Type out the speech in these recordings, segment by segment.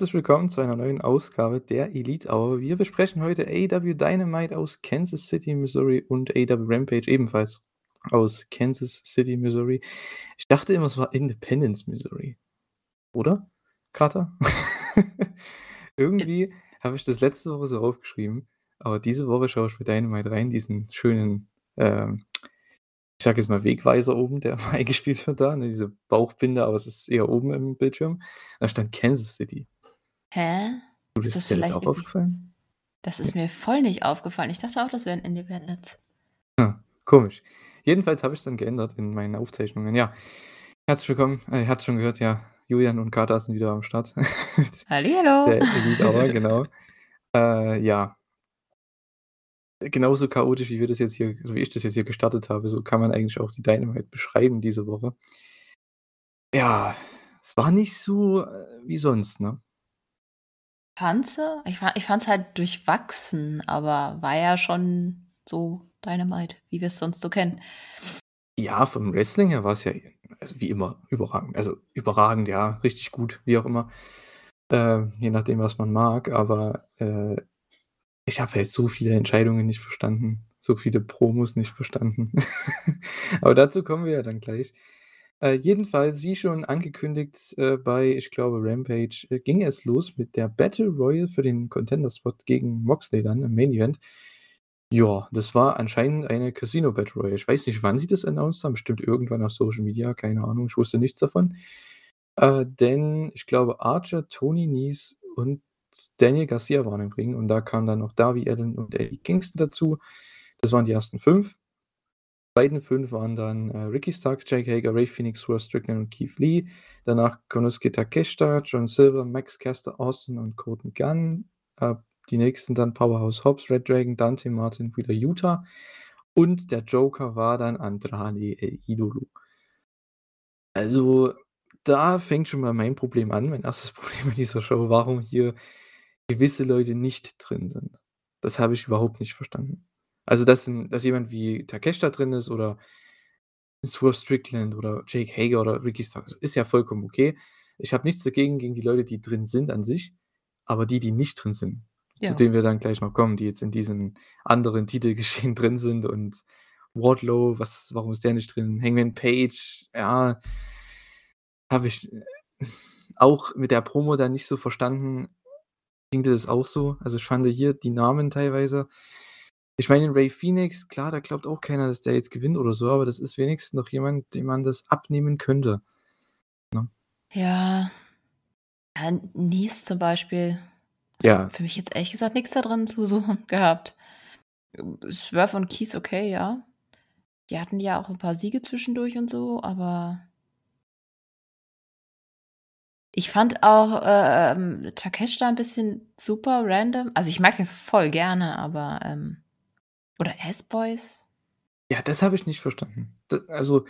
Herzlich willkommen zu einer neuen Ausgabe der Elite Hour. Wir besprechen heute AW Dynamite aus Kansas City, Missouri und AW Rampage ebenfalls aus Kansas City, Missouri. Ich dachte immer, es war Independence, Missouri. Oder? Carter? Irgendwie habe ich das letzte Woche so aufgeschrieben, aber diese Woche schaue ich bei Dynamite rein, diesen schönen, ähm, ich sage jetzt mal Wegweiser oben, der eingespielt wird da, ne, diese Bauchbinde, aber es ist eher oben im Bildschirm. Da stand Kansas City. Hä? Du, Ist ist das dir das auch aufgefallen? Das ist mir voll nicht aufgefallen. Ich dachte auch, das wären Independents. Ja, komisch. Jedenfalls habe ich's dann geändert in meinen Aufzeichnungen. Ja, herzlich willkommen. Äh, ihr habt's schon gehört, ja, Julian und Carter sind wieder am Start. Hallihallo. Der Elite Hour, genau. Äh, ja. Genauso chaotisch, wie wir das jetzt hier wie ich das jetzt hier gestartet habe, so kann man eigentlich auch die Dynamite beschreiben diese Woche. Ja, es war nicht so, äh, wie sonst, ne? Du? Ich ich fand's halt durchwachsen, aber war ja schon so Dynamite, wie wir's sonst so kennen. Ja, vom Wrestling her war's ja, also wie immer, überragend. Also überragend, ja, richtig gut, wie auch immer. Äh, je nachdem, was man mag, aber, äh, ich habe halt so viele Entscheidungen nicht verstanden, so viele Promos nicht verstanden. Aber dazu kommen wir ja dann gleich. Äh, jedenfalls, wie schon angekündigt, äh, bei, ich glaube, Rampage, äh, ging es los mit der Battle Royal für den Contender-Spot gegen Moxley dann im Main Event. Ja, das war anscheinend eine Casino Battle Royale. Ich weiß nicht, wann sie das announced haben, bestimmt irgendwann auf Social Media, keine Ahnung, ich wusste nichts davon. Äh, denn ich glaube, Archer, Tony Nese und Daniel Garcia waren im Ring und da kamen dann noch Darby Allin und Eddie Kingston dazu. Das waren die ersten 5. Beiden 5 waren dann, äh, Ricky Starks, Jake Hager, Ray Phoenix, Ross Strickland und Keith Lee. Danach Konosuke Takeshita, John Silver, Max Caster, Austin und Colton Gunn. Äh, die nächsten dann Powerhouse Hobbs, Red Dragon, Dante Martin, wieder Utah. Und der Joker war dann Andrade El Idolo. Also, da fängt schon mal mein Problem an, mein erstes Problem in dieser Show, warum hier gewisse Leute nicht drin sind. Das habe ich überhaupt nicht verstanden. Also, dass 'n dass jemand wie Takeshita drin ist oder Swerve Strickland oder Jake Hager oder Ricky Starks, ist ja vollkommen okay. Ich habe nichts dagegen gegen die Leute, die drin sind an sich, aber die, die nicht drin sind, zu Ja. denen wir dann gleich noch kommen, die jetzt in diesem anderen Titelgeschehen drin sind und Wardlow, was warum ist der nicht drin? Hangman Page, ja, habe ich, äh, auch mit der Promo dann nicht so verstanden. Ging dir das auch so? Also, ich fand hier die Namen teilweise ich meine, Ray Phoenix, klar, da glaubt auch keiner, dass der jetzt gewinnt oder so, aber das ist wenigstens noch jemand, dem man das abnehmen könnte, ne? Ja. Ja, Nese zum Beispiel Ja. für mich jetzt ehrlich gesagt nix da drin zu suchen gehabt. Swerve und Keith okay, ja. Die hatten ja auch 'n paar Siege zwischendurch und so, aber ich fand auch, äh, ähm, Takeshita 'n bisschen super random. Also, ich mag den voll gerne, aber, ähm oder S-Boys? Ja, das habe ich nicht verstanden. D also,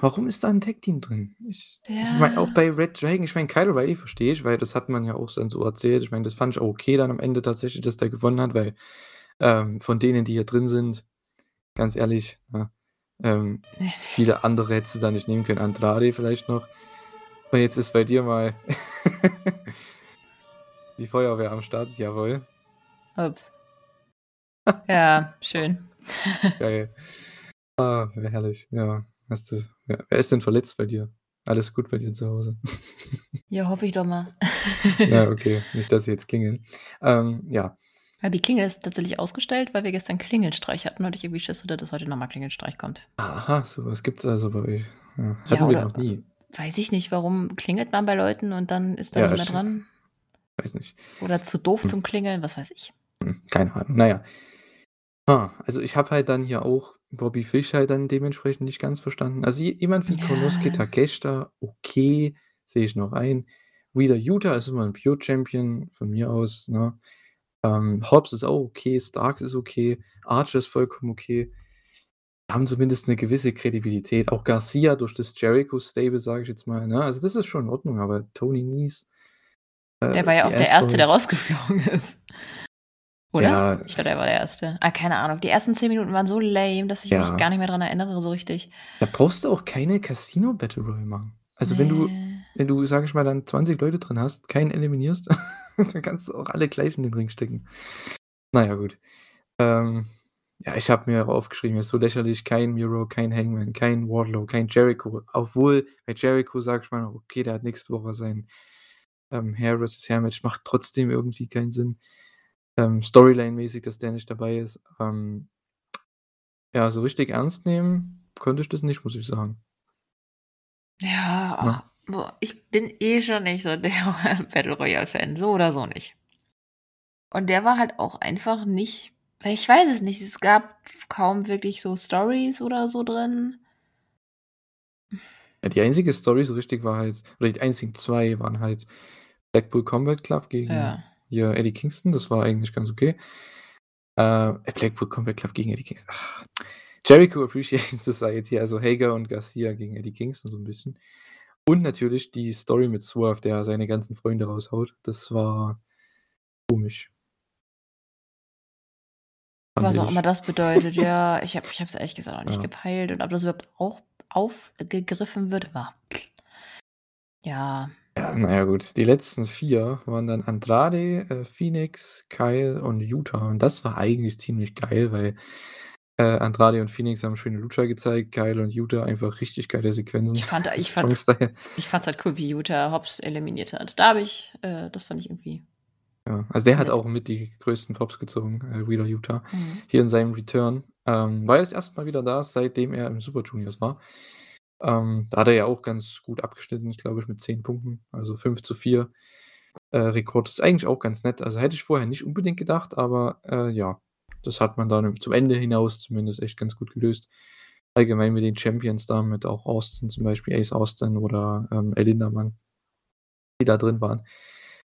warum ist da 'n Tag-Team drin? Ich ich meine, auch Ja. bei Red Dragon ich meine, Kyle O'Reilly verstehe ich, weil das hat man ja auch dann so erzählt. Ich meine, das fand ich auch okay dann am Ende tatsächlich, dass der gewonnen hat, weil, ähm, von denen, die hier drin sind, ganz ehrlich, ne, ähm, viele andere hättest du da nicht nehmen können. Andrade vielleicht noch. Und jetzt ist bei dir mal die Feuerwehr am Start, jawohl. Ups. Ja, schön. Geil. Ah, herrlich, ja. Hast du ja, wer ist denn verletzt bei dir? Alles gut bei dir zu Hause? Ja, hoffe ich doch mal. Ja, okay, nicht, dass sie jetzt klingeln. Ähm, ja. Ja, die Klingel ist tatsächlich ausgestellt, weil wir gestern Klingelstreich hatten und ich irgendwie Schiss hatte, dass heute noch mal Klingelstreich kommt. Aha, so was gibt's also bei euch. Ja, Ja, hatten wir oder noch nie. weiß ich nicht, warum klingelt man bei Leuten und dann ist da Ja, niemand dran? weiß nicht. Oder zu doof Hm. zum Klingeln, was weiß ich. Hm, keine Ahnung. Na ja. Ah, also, ich habe halt dann hier auch Bobby Fish halt dann dementsprechend nicht ganz verstanden. Also, je jemand wie Konosuke Ja. Takeshita, okay, sehe ich noch ein. Wheeler Yuta ist immer 'n Pure Champion von mir aus, ne? Ähm, Hobbs ist auch okay, Starks ist okay, Archer ist vollkommen okay. Haben zumindest 'ne gewisse Kredibilität. Auch Garcia durch das Jericho-Stable, sage ich jetzt mal, ne? Also, das ist schon in Ordnung, aber Tony Nese, Der äh, war ja die auch der Erste, der rausgeflogen ist. Oder? Ja. Ich glaube, er war der Erste. Ah, keine Ahnung. Die ersten 10 Minuten waren so lame, dass ich mich gar Ja. nicht mehr dran erinnere so richtig. Da brauchst du auch keine Casino Battle Royale machen. Also, wenn du wenn du, sage ich mal, dann 20 Leute drin hast, keinen eliminierst, dann kannst du auch alle gleich in den Ring stecken. Na ja, gut. Ähm, ja, ich habe mir aufgeschrieben, ist so lächerlich, kein Miro, kein Hangman, kein Wardlow, kein Jericho. Obwohl bei Jericho sage ich mal okay, der hat nächste Woche sein ähm, Hair vs. Hair Match, macht trotzdem irgendwie keinen Sinn. Ähm, Storyline-mäßig, dass der nicht dabei ist. Ähm, ja, so richtig ernst nehmen konnte ich das nicht, muss ich sagen. Ja, ach, boah, ich bin eh schon nicht so der Battle Royale-Fan, so oder so nicht. Und der war halt auch einfach nicht, ich weiß es nicht, es gab kaum wirklich so Stories oder so drin. Ja, die einzige Story so richtig war halt, oder die einzigen zwei waren halt Blackpool Combat Club gegen Ja. Hier Eddie Kingston, das war eigentlich ganz okay. Äh, Blackpool Combat Club gegen Eddie Kingston. Ach. Jericho Appreciation Society, also Hager und Garcia gegen Eddie Kingston so ein bisschen. Und natürlich die Story mit Swerve, der seine ganzen Freunde raushaut. Das war komisch. Was auch ich. immer das bedeutet, ja. Ich habe ich es ehrlich gesagt auch nicht Ja. gepeilt. Und ob das überhaupt auch aufgegriffen wird, war. Ja. Ja, naja, gut. Die letzten vier waren dann Andrade, äh, Phoenix, Kyle und Utah. Und das war eigentlich ziemlich geil, weil äh, Andrade und Phoenix haben schöne Lucha gezeigt, Kyle und Utah einfach richtig geile Sequenzen. Ich fand, ich fand's, ich fand's halt cool, wie Utah Hobbs eliminiert hat. Da habe ich, äh, das fand ich irgendwie. Ja, also der hat auch mit die größten Pops gezogen, äh, Wheeler Utah, Mhm. hier in seinem Return. Ähm, war jetzt erstmal wieder da, seitdem er im Super Juniors war. Ähm, da hat er ja auch ganz gut abgeschnitten, ich glaube ich, mit 10 Punkten, also 5 zu 4 äh, Rekord. Ist eigentlich auch ganz nett. Also hätte ich vorher nicht unbedingt gedacht, aber äh, ja, das hat man dann zum Ende hinaus zumindest echt ganz gut gelöst. Allgemein mit den Champions da, mit auch Austin zum Beispiel, Ace Austin oder ähm, El Lindermann, die da drin waren.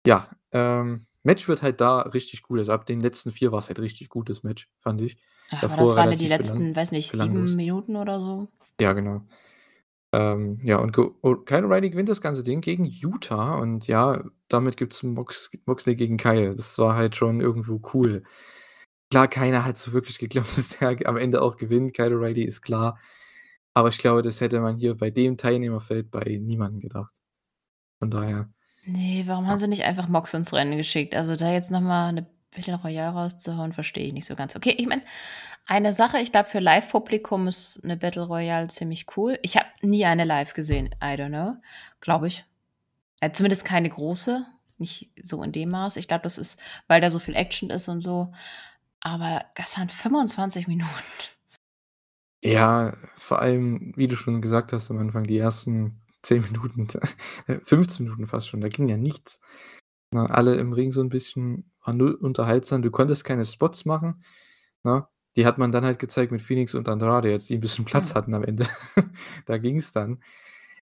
Ja, ähm, Match wird halt da richtig gut. Also ab den letzten vier war es halt richtig gutes Match, fand ich. Ja, aber Davor das waren ja die letzten, weiß nicht, sieben Minuten oder so. Ja, genau. Ähm, ja, und oh, Kyle O'Reilly gewinnt das ganze Ding gegen Utah und ja, damit gibt's Mox Moxley gegen Kyle. Das war halt schon irgendwo cool. Klar, keiner hat so wirklich geglaubt, dass der am Ende auch gewinnt. Kyle O'Reilly ist klar. Aber ich glaube, das hätte man hier bei dem Teilnehmerfeld bei niemandem gedacht. Von daher. Nee, warum haben sie nicht einfach Mox ins Rennen geschickt? Also da jetzt nochmal eine Battle Royale rauszuhauen, verstehe ich nicht so ganz. Okay, ich meine, eine Sache, ich glaube, für Live-Publikum ist eine Battle Royale ziemlich cool. Ich habe nie eine live gesehen, I don't know, glaube ich. Äh, zumindest keine große, nicht so in dem Maß. Ich glaube, das ist, weil da so viel Action ist und so. Aber das waren 25 Minuten. Ja, vor allem, wie du schon gesagt hast am Anfang, die ersten 10 Minuten, 15 Minuten fast schon, da ging ja nichts. Na, alle im Ring so ein bisschen, war null unterhaltsam. Du konntest keine Spots machen. Na, die hat man dann halt gezeigt mit Phoenix und Andrade, jetzt die ein bisschen Platz hatten am Ende. da ging es dann.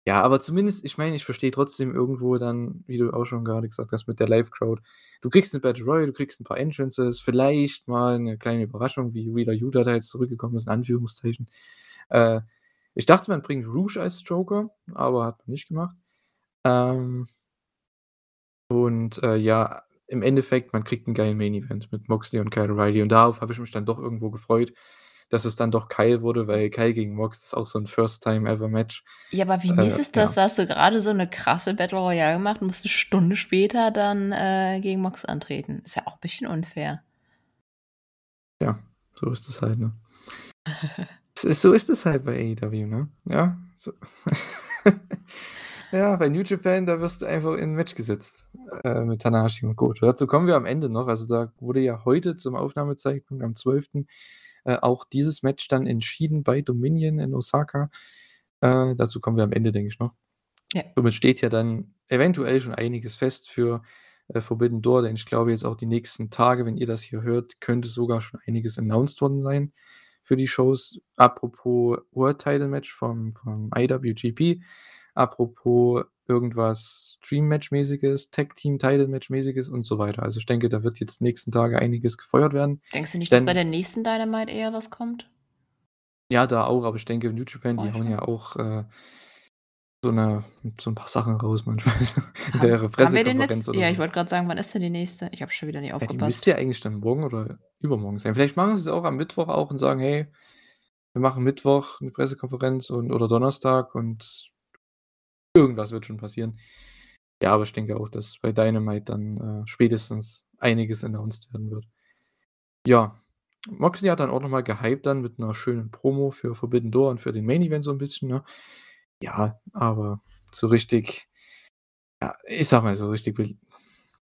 Ja, aber zumindest, ich meine, ich verstehe trotzdem irgendwo dann, wie du auch schon gerade gesagt hast, mit der Live-Crowd. Du kriegst eine Battle Royale, du kriegst ein paar Entrances, vielleicht mal eine kleine Überraschung, wie Wheeler Utah da jetzt zurückgekommen ist, in Anführungszeichen. Äh, ich dachte, man bringt Rouge als Joker, aber hat man nicht gemacht. Ähm, und äh, ja, im Endeffekt, man kriegt einen geilen Main-Event mit Moxley und Kyle O'Reilly. Und darauf habe ich mich dann doch irgendwo gefreut, dass es dann doch Kyle wurde, weil Kyle gegen Mox ist auch so ein First-Time-Ever-Match. Ja, aber wie Äh, mies ist das? ja. Da hast du gerade so eine krasse Battle Royale gemacht und musst eine Stunde später dann äh, gegen Mox antreten. Ist ja auch ein bisschen unfair. Ja, so ist es halt, ne? So ist es halt bei AEW, ne? Ja. So. ja, bei New Japan, da wirst du einfach in ein Match gesetzt äh, mit Tanahashi und Goto. Dazu kommen wir am Ende noch. Also da wurde ja heute zum Aufnahmezeitpunkt am 12. Äh, auch dieses Match dann entschieden bei Dominion in Osaka. Äh, dazu kommen wir am Ende, denke ich noch. Ja. Somit steht ja dann eventuell schon einiges fest für äh, Forbidden Door, denn ich glaube jetzt auch die nächsten Tage, wenn ihr das hier hört, könnte sogar schon einiges announced worden sein für die Shows. Apropos World Title Match vom, vom IWGP, apropos irgendwas Dream Match mäßiges, Tag Team Title Match mäßiges und so weiter. Also ich denke, da wird jetzt nächsten Tage einiges gefeuert werden. Denkst du nicht, dass Denn- bei der nächsten Dynamite eher was kommt? Ja, da auch, aber ich denke, New Japan, die Oh, hauen ja auch äh, so, eine, so ein paar Sachen raus manchmal. in Haben, der haben Pressekonferenz oder Ja, so. ich wollte gerade sagen, wann ist denn die nächste? Ich habe schon wieder nicht Ja, die aufgepasst. müsste ja eigentlich dann morgen oder übermorgen sein. Vielleicht machen sie es auch am Mittwoch auch und sagen, hey, wir machen Mittwoch eine Pressekonferenz und, oder Donnerstag und Irgendwas wird schon passieren. Ja, aber ich denke auch, dass bei Dynamite dann, äh, spätestens einiges announced werden wird. Ja, Moxley hat dann auch noch mal gehypt dann mit 'ner schönen Promo für Forbidden Door und für den Main Event so 'n bisschen, ne? Ja, aber so richtig ja, ich sage mal, so richtig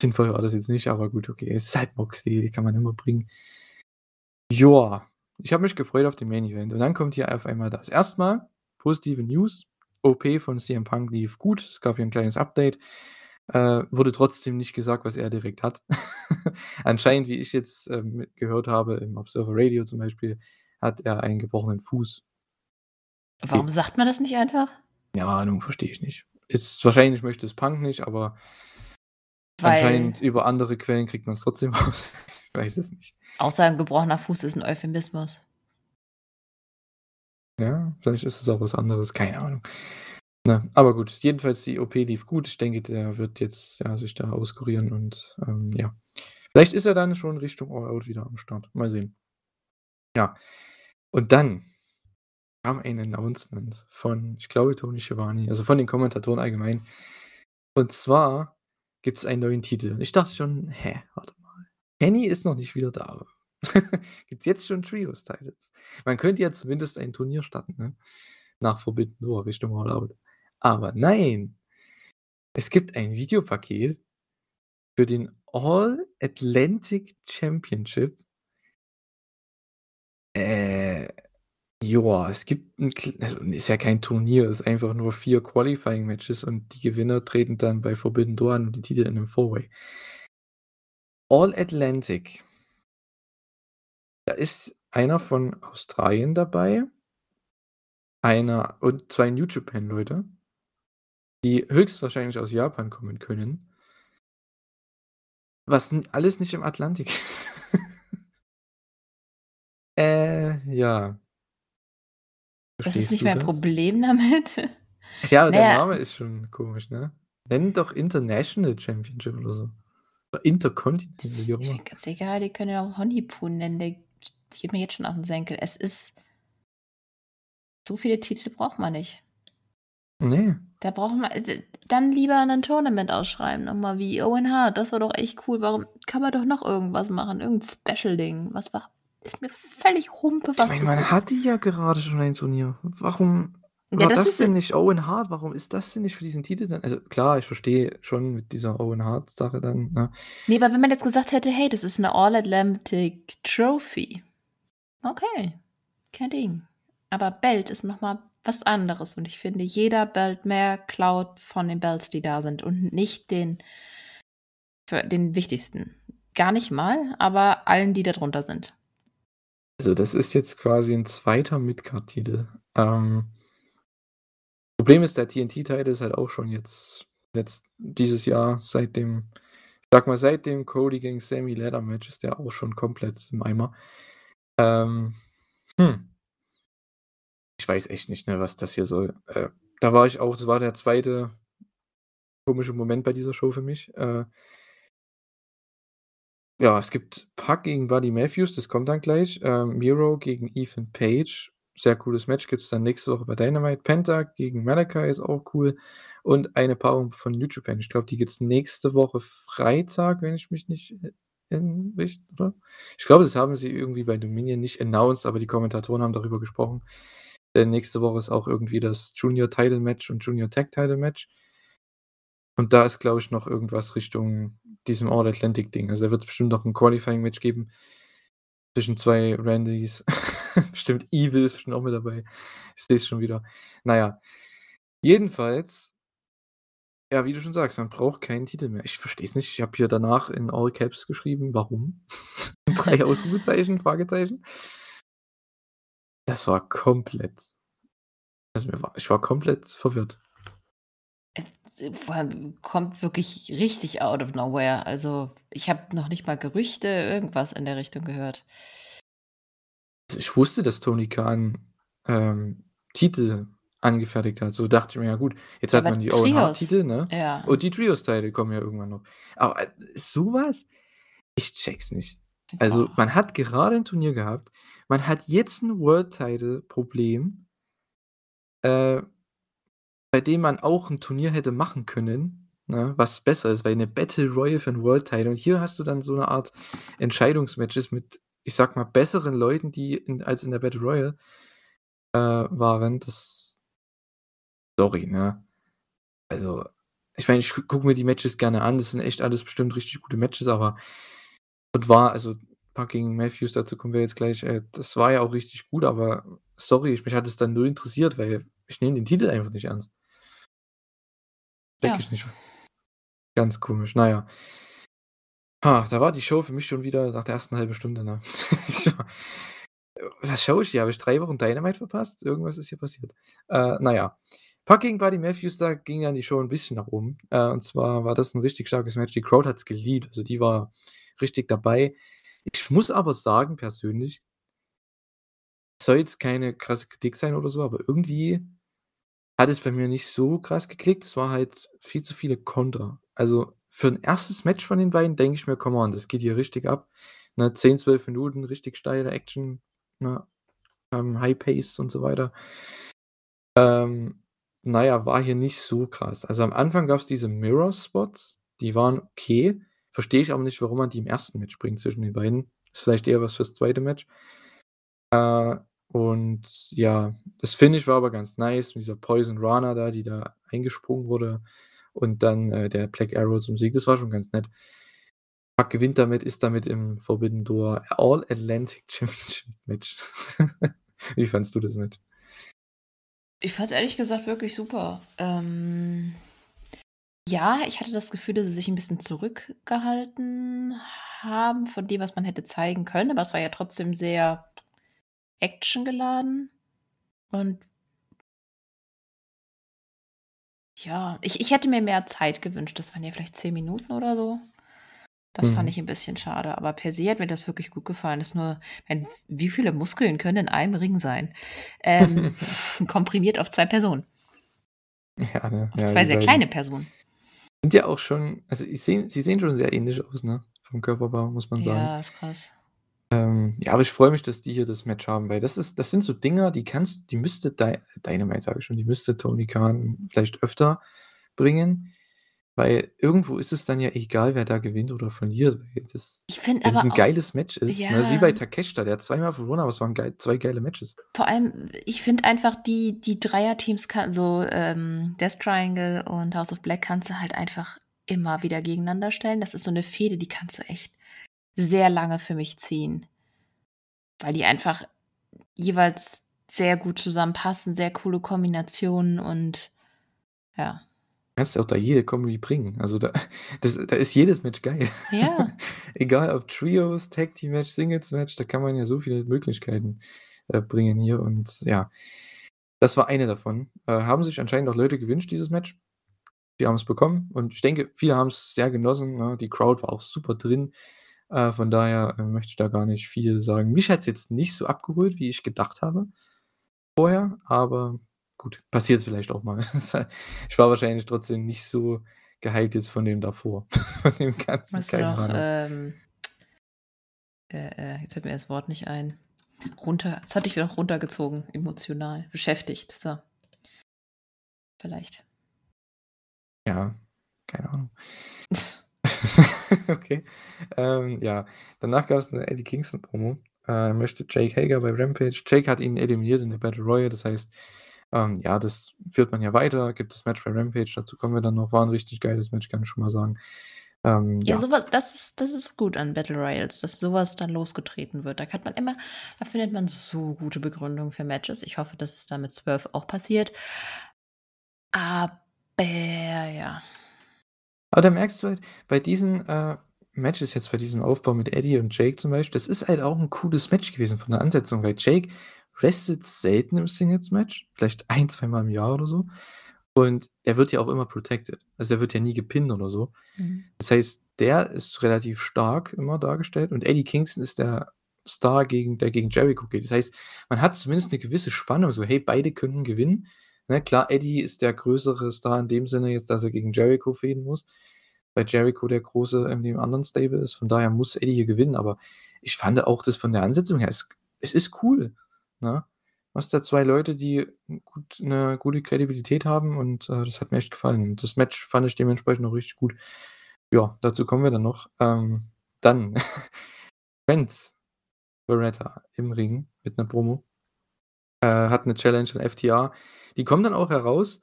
sinnvoll war das jetzt nicht, aber gut, okay. Es ist halt Moxley, kann man immer bringen. Joa, ich habe mich gefreut auf den Main Event und dann kommt hier auf einmal das. Erst mal positive News. OP von CM Punk lief gut. Es gab hier 'n kleines Update. Äh, wurde trotzdem nicht gesagt, was er direkt hat. Anscheinend, wie ich jetzt, ähm, gehört habe im Observer Radio zum Beispiel, hat er einen gebrochenen Fuß. Warum sagt man das nicht einfach? Keine Ahnung, verstehe ich nicht. Ist wahrscheinlich möchte es Punk nicht, aber Weil anscheinend über andere Quellen kriegt man's trotzdem raus. Ich weiß es nicht. Außer 'n gebrochener Fuß ist 'n Euphemismus. Ja, vielleicht ist es auch was anderes, keine Ahnung. Ne, aber gut, jedenfalls die OP lief gut. Ich denke, der wird jetzt, ja, sich da auskurieren und, ähm, ja. Vielleicht ist er dann schon Richtung All Out wieder am Start. Mal sehen. Ja. Und dann kam ein Announcement von, ich glaube, Tony Schiavone, also von den Kommentatoren allgemein. Und zwar gibt's einen neuen Titel. Ich dachte schon: „Hä, warte mal. Kenny ist noch nicht wieder da. Gibt's jetzt schon Trios-Titles?“ Man könnte ja zumindest ein Turnier starten, ne? Nach Forbidden Door Richtung All Out. Aber nein! Es gibt ein Videopaket für den All Atlantic Championship. Äh, joa, es gibt 'n kl also, ist ja kein Turnier, ist einfach nur 4 Qualifying Matches und die Gewinner treten dann bei Forbidden Door an um die Titel in 'nem Four-Way. All Atlantic. Da ist einer von Australien dabei. Einer und 2 New Japan Leute, die höchstwahrscheinlich aus Japan kommen können. Was alles nicht im Atlantik ist. Äh, ja. Das ist Verstehst nicht mein das? Problem damit. Ja, aber Na der Name ist schon komisch, ne? Nenn doch International Championship oder so. Intercontinental, Ist mir ganz egal, die können ja auch Honeypoo nennen, der geht mir jetzt schon auf 'n Senkel. Es ist so viele Titel braucht man nicht. Ne. Da braucht man äh, dann lieber 'nen Tournament ausschreiben, noch mal wie Owen Hart. Das war doch echt cool. Warum kann man doch noch irgendwas machen, irgend 'n Special-Ding. Was war ist mir völlig Humpe, Ich was meine, das man ist. hatte ja gerade schon ein Turnier. Warum Ja, war das das ist denn nicht Owen Hart? Warum ist das denn nicht für diesen Titel dann also klar, ich verstehe schon mit dieser Owen Hart-Sache dann, ne? Ne, aber wenn man jetzt gesagt hätte: „Hey, das ist 'ne All Atlantic Trophy.“ Okay, kein Ding. Aber Belt ist noch mal was anderes und ich finde, jeder Belt mehr klaut von den Belts, die da sind und nicht den für den wichtigsten. Gar nicht mal, aber allen, die da drunter sind. Also, das ist jetzt quasi 'n 2. Midcard-Titel. Ähm Problem ist, der TNT-Title ist halt auch schon jetzt letzt dieses Jahr seit dem sage mal, seit dem Cody gegen Sammy Ladder-Match ist der auch schon komplett im Eimer. Ähm, hm. Ich weiß echt nicht, ne, was das hier soll. Äh, da war ich auch das war der 2. komische Moment bei dieser Show für mich. Äh Ja, es gibt Pac gegen Buddy Matthews, das kommt dann gleich. Ähm, Miro gegen Ethan Page. Sehr cooles Match, gibt's dann nächste Woche bei Dynamite. Penta gegen Malakai ist auch cool. Und eine Paarung von New Japan. Ich glaube, die gibt's nächste Woche Freitag, wenn ich mich nicht i in richt oder? Ich glaube, das haben sie irgendwie bei Dominion nicht announced, aber die Kommentatoren haben darüber gesprochen. Denn nächste Woche ist auch irgendwie das Junior Title Match und Junior Tag Title Match. Und da ist, glaube ich, noch irgendwas Richtung diesem All Atlantic Ding. Also, da wird's bestimmt noch 'n Qualifying Match geben zwischen 2 Randys. Bestimmt Evil ist bestimmt auch mit dabei. Ich sehe es schon wieder. Na ja. Jedenfalls ja, wie du schon sagst, man braucht keinen Titel mehr. Ich verstehe es nicht. Ich habe hier danach in All Caps geschrieben: „Warum?“ 3 Ausrufezeichen, Fragezeichen. Das war komplett also, mir war ich war komplett verwirrt. Äh, s vor allem kommt wirklich richtig out of nowhere. Also, ich habe noch nicht mal Gerüchte, irgendwas in der Richtung gehört. Ich wusste, dass Tony Khan, ähm, Titel angefertigt hat. So dachte ich mir: „Ja gut, jetzt hat aber man die Owen Hart-Titel, ne? ja. Und die Trios-Title kommen ja irgendwann noch.“ Aber, äh, so was? Ich checke es nicht. Also, auch man hat gerade 'n Turnier gehabt. Man hat jetzt 'n World Title Problem. Äh bei dem man auch 'n Turnier hätte machen können, ne, was besser ist, weil 'ne Battle Royal für 'n World Title und hier hast du dann so 'ne Art Entscheidungsmatches mit, ich sage mal, besseren Leuten, die in als in der Battle Royal, äh, waren. Das sorry, ne? Also, ich meine, ich gucke mir die Matches gerne an. Das sind echt alles bestimmt richtig gute Matches, aber und war also, Fucking Matthews, dazu kommen wir jetzt gleich, äh, das war ja auch richtig gut, aber sorry, mich hat es dann null interessiert, weil ich nehme den Titel einfach nicht ernst. Checke Ja. ich nicht. Ganz komisch, na ja. Ha, da war die Show für mich schon wieder nach der ersten 1/2 Stunde, ne? Was schaue ich hier? Habe ich 3 Wochen Dynamite verpasst? Irgendwas ist hier passiert. Äh, na ja. Fucking Buddy Matthews, da ging dann die Show 'n bisschen nach oben. Äh, und zwar war das 'n richtig starkes Match. Die Crowd hat's geliebt. Also, die war richtig dabei. Ich muss aber sagen, persönlich soll jetzt keine krasse Kritik sein oder so, aber irgendwie hat es bei mir nicht so krass geklickt. Es war halt viel zu viele Konter. Also, für 'n 1. Match von den beiden denke ich mir: „Come on, das geht hier richtig ab.“ Ne, 10, 12 Minuten, richtig steile Action, ne? Ähm, High Pace und so weiter. Ähm, na ja, war hier nicht so krass. Also, am Anfang gab's diese Mirror Spots, die waren okay. Verstehe ich aber nicht, warum man die im 1. Match bringt zwischen den beiden. Ist vielleicht eher was fürs 2. Match. Äh, und ja, das Finish war aber ganz nice mit dieser Poison Rana da, die da eingesprungen wurde und dann, äh, der Black Arrow zum Sieg. Das war schon ganz nett. Pac gewinnt damit, ist damit im Forbidden Door All Atlantic Championship Match. Wie fandest du das Match? Ich fand's ehrlich gesagt wirklich super. Ähm, ja, ich hatte das Gefühl, dass sie sich 'n bisschen zurückgehalten haben von dem, was man hätte zeigen können, aber es war ja trotzdem sehr actiongeladen und ja, ich ich hätte mir mehr Zeit gewünscht. Das waren ja vielleicht 10 Minuten oder so. Das fand Mhm. ich 'n bisschen schade, aber per se hat mir das wirklich gut gefallen. Ist nur mein wie viele Muskeln können in einem Ring sein? Ähm, komprimiert auf 2 Personen. Ja, ne? Auf Ja, 2 die sehr kleine Personen. sind ja auch schon also, sehen sie sehen schon sehr ähnlich aus, ne, vom Körperbau, muss man sagen. Ja, ist krass. Ähm, ja, aber ich freue mich, dass die hier das Match haben, weil das ist das sind so Dinger, die kannst die müsste Dy Dynamite sage ich schon, die müsste Tony Khan vielleicht öfter bringen, weil irgendwo ist es dann ja egal, wer da gewinnt oder verliert, weil das Ich finde aber 'n auch geiles Match ist, ne? ist wie bei ja. Takeshita, der hat zweimal verloren, aber es waren geil 2 geile Matches. Vor allem, ich finde einfach, die die Dreierteams so, ähm, Death Triangle und House of Black kannst du halt einfach immer wieder gegeneinander stellen. Das ist so 'ne Fehde, die kannst du echt sehr lange für mich ziehen. Weil die einfach jeweils sehr gut zusammenpassen, sehr coole Kombinationen und ja. Kannst du auch da jede Kombi bringen. Also, da das da ist jedes Match geil. Ja. Egal ob Trios, Tag Team Match, Singles Match, da kann man ja so viele Möglichkeiten, äh, bringen hier und ja. Das war eine davon. Äh, haben sich anscheinend auch Leute gewünscht, dieses Match. Die haben's bekommen und ich denke, viele haben's sehr genossen, ne? Die Crowd war auch super drin. Äh, von daher, äh, möchte ich da gar nicht viel sagen. Mich hat's jetzt nicht so abgeholt, wie ich gedacht habe vorher, aber gut, passiert vielleicht auch mal. Ich war wahrscheinlich trotzdem nicht so gehypt jetzt von dem davor, von dem ganzen, Weißt du noch, ähm äh, äh, jetzt fällt mir das Wort nicht ein. Runter es hat dich wieder runtergezogen, emotional, beschäftigt, so. Vielleicht. Ja, keine Ahnung. Okay. Ähm, ja, danach gab's 'ne Eddie Kingston Promo. Äh, möchte Jake Hager bei Rampage. Jake hat ihn eliminiert in der Battle Royal, das heißt, ähm, ja, das führt man ja weiter, gibt das Match bei Rampage, dazu kommen wir dann noch. War 'n richtig geiles Match, kann ich schon mal sagen. Ähm, Ja, ja. so wa das ist das ist gut an Battle Royals, dass so was dann losgetreten wird. Da hat man immer da findet man so gute Begründungen für Matches. Ich hoffe, dass es da mit Swerve auch passiert. Aber ja. Aber da merkst du halt, bei diesen, äh, Matches jetzt, bei diesem Aufbau mit Eddie und Jake zum Beispiel, das ist halt auch 'n cooles Match gewesen von der Ansetzung, weil Jake wrestelt selten im Singles-Match, vielleicht ein zweimal im Jahr oder so. Und er wird ja auch immer protected. Also, der wird ja nie gepinnt oder so. Mhm. Das heißt, der ist relativ stark immer dargestellt und Eddie Kingston ist der Star, gegen der gegen Jericho geht. Das heißt, man hat zumindest 'ne gewisse Spannung, so: „Hey, beide könnten gewinnen.“ Ne, klar, Eddie ist der größere Star in dem Sinne jetzt, dass er gegen Jericho fehden muss, weil Jericho der Große in dem anderen Stable ist. Von daher muss Eddie hier gewinnen, aber ich fand auch das von der Ansetzung her, es es ist cool, ne? hast da 2 Leute, die gut 'ne gute Kredibilität haben und, äh, das hat mir echt gefallen. Das Match fand ich dementsprechend auch richtig gut. Ja, dazu kommen wir dann noch. Ähm, dann Trent Beretta im Ring mit 'ner Promo. Äh, hat 'ne Challenge an FTR. Die kommen dann auch heraus.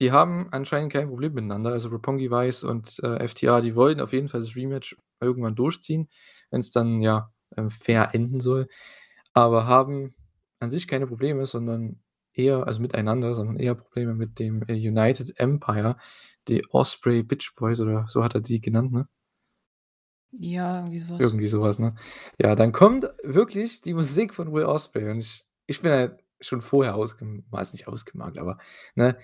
Die haben anscheinend kein Problem miteinander. Also, Roppongi Vice und, äh, FTR, die wollen auf jeden Fall das Rematch irgendwann durchziehen, wenn's dann, ja, ähm, fair enden soll, aber haben an sich keine Probleme, sondern eher also, miteinander, sondern eher Probleme mit dem, äh, United Empire, die Ospreay Bitch Boys oder so hat er die genannt, ne? Ja, irgendwie so was. Irgendwie so was, ne? Ja, dann kommt wirklich die Musik von Will Ospreay und ich ich bin halt schon vorher ausgem was nicht ausgemagert, aber, ne,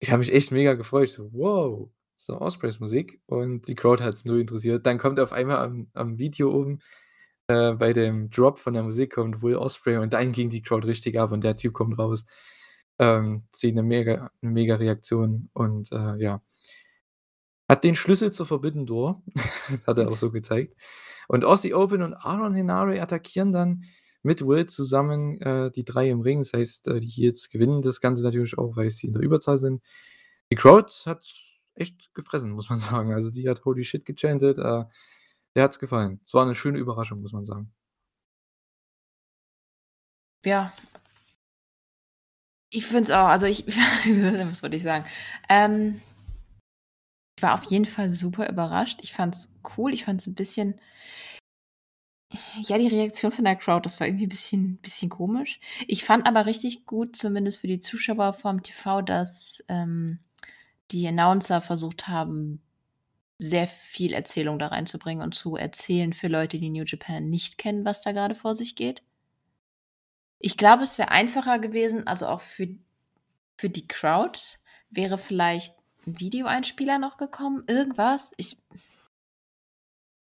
ich habe mich echt mega gefreut. So: „Wow, so Ospreays Musik“ und die Crowd hat's null interessiert. Dann kommt auf einmal am am Video oben, äh, bei dem Drop von der Musik kommt Will Ospreay und dann ging die Crowd richtig ab und der Typ kommt raus, ähm, zieht 'ne mega 'ne Mega-Reaktion und, äh, ja. Hat den Schlüssel zur Forbidden Door, hat er auch so gezeigt. Und Aussie Open und Aaron Henare attackieren dann mit Will zusammen, äh, die 3 im Ring. Das heißt, äh, die Heels gewinnen das Ganze natürlich auch, weil sie in der Überzahl sind. Die Crowd hat's echt gefressen, muss man sagen. Also, die hat „Holy shit“ gechantet, äh, der hat's gefallen. Es war 'ne schöne Überraschung, muss man sagen. Ja. Ich finde es auch also, ich was wollte ich sagen? Ähm ich war auf jeden Fall super überrascht. Ich fand's cool. Ich fand's 'n bisschen ja, die Reaktion von der Crowd, das war irgendwie bisschen bisschen komisch. Ich fand aber richtig gut, zumindest für die Zuschauer vorm TV, dass, ähm, die Announcer versucht haben, sehr viel Erzählung da reinzubringen und zu erzählen für Leute, die New Japan nicht kennen, was da grade vor sich geht. Ich glaube, es wäre einfacher gewesen, also, auch für für die Crowd wäre vielleicht 'n Videoeinspieler noch gekommen, irgendwas. Ich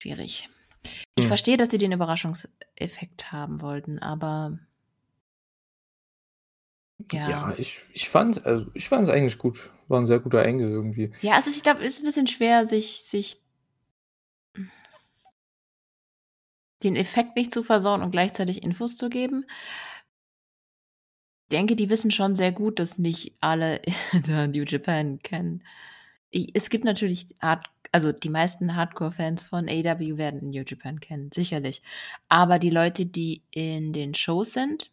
schwierig. Ich Mhm. verstehe, dass sie den Überraschungseffekt haben wollten, aber Ja, ja. ich ich fand also, ich fand's eigentlich gut. War 'n sehr guter Angle irgendwie. Ja, also, ich glaube, ist 'n bisschen schwer, sich sich den Effekt nicht zu versauen und gleichzeitig Infos zu geben. Denke, die wissen schon sehr gut, dass nicht alle New Japan kennen. I es gibt natürlich Hard also, die meisten Hardcore-Fans von AEW werden New Japan kennen, sicherlich. Aber die Leute, die in den Shows sind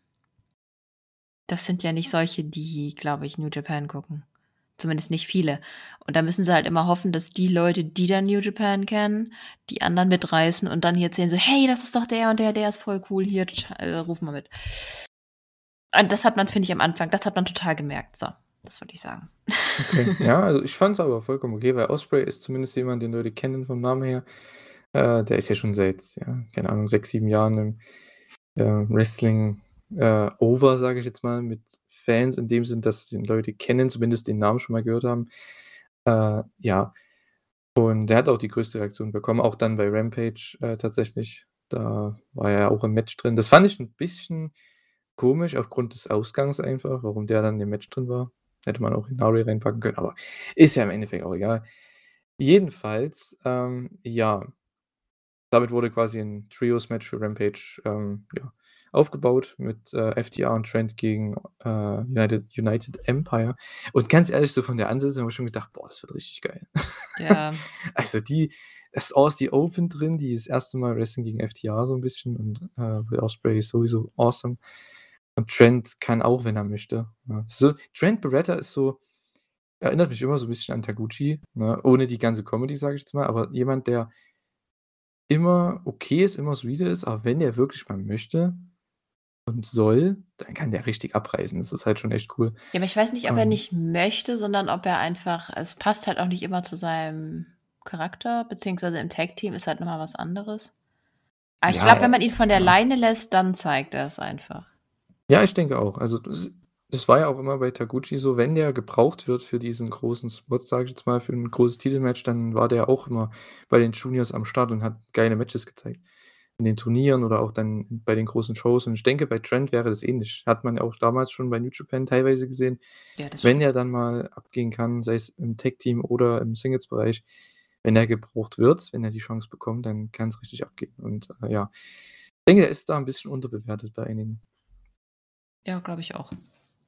das sind ja nicht solche, die, glaube ich, New Japan gucken. Zumindest nicht viele. Und da müssen sie halt immer hoffen, dass die Leute, die dann New Japan kennen, die anderen mitreißen und dann hier erzählen so: „Hey, das ist doch der und der, der ist voll cool, hier, äh, ruf mal mit.“ Und das hat man, finde ich, am Anfang das hat man total gemerkt. So, das wollte ich sagen. Okay. Ja, also, ich fand's aber vollkommen okay, weil Ospreay ist zumindest jemand, den Leute kennen vom Namen her. Äh, der ist ja schon seit, ja, keine Ahnung, 6, 7 Jahren im, äh, Wrestling, äh, over, sage ich jetzt mal, mit Fans in dem Sinn, dass den Leute kennen, zumindest den Namen schon mal gehört haben. Äh, ja. Und der hat auch die größte Reaktion bekommen, auch dann bei Rampage, äh, tatsächlich. Da war er ja auch im Match drin. Das fand ich 'n bisschen komisch aufgrund des Ausgangs einfach, warum der dann im Match drin war. Hätte man auch Henare reinpacken können, aber ist ja im Endeffekt auch egal. Jedenfalls, ähm, ja damit wurde quasi 'n Trios-Match für Rampage, ähm, ja, aufgebaut mit, äh, FTR und Trent gegen, äh, United United Empire. Und ganz ehrlich, so von der Ansetzung habe ich schon gedacht: „Boah, das wird richtig geil.“ Ja. Also, die das Aussie Open drin, die das 1. Mal Wrestling gegen FTR so 'n bisschen und, äh, Will Ospreay ist sowieso awesome. Und Trent kann auch, wenn er möchte, ne? So Trent Beretta ist so erinnert mich immer so 'n bisschen an Taguchi, ne, ohne die ganze Comedy, sage ich jetzt mal, aber jemand, der immer okay ist, immer solide ist, aber wenn der wirklich mal möchte und soll, dann kann der richtig abreißen. Das ist halt schon echt cool. Ja, aber ich weiß nicht, ob er Ähm nicht möchte, sondern ob er einfach es passt halt auch nicht immer zu seinem Charakter, beziehungsweise im Tag-Team ist halt noch mal was anderes. Aber ich Ja, glaube, wenn er man ihn von der. Leine lässt, dann zeigt er's einfach. Ja, ich denke auch. Also, das das war ja auch immer bei Taguchi so, wenn der gebraucht wird für diesen großen Spot, sage ich jetzt mal, für 'n großes Titelmatch, dann war der auch immer bei den Juniors am Start und hat geile Matches gezeigt. In den Turnieren oder auch dann bei den großen Shows. Und ich denke, bei Trent wäre das ähnlich. Hat man auch damals schon bei New Japan teilweise gesehen. Ja, Wenn er dann mal abgehen kann, sei es im Tag-Team oder im Singles-Bereich, wenn er gebraucht wird, wenn er die Chance bekommt, dann kann's richtig abgehen. Und, äh, ja, ich denke, er ist da 'n bisschen unterbewertet bei einigen. Ja, glaube ich auch.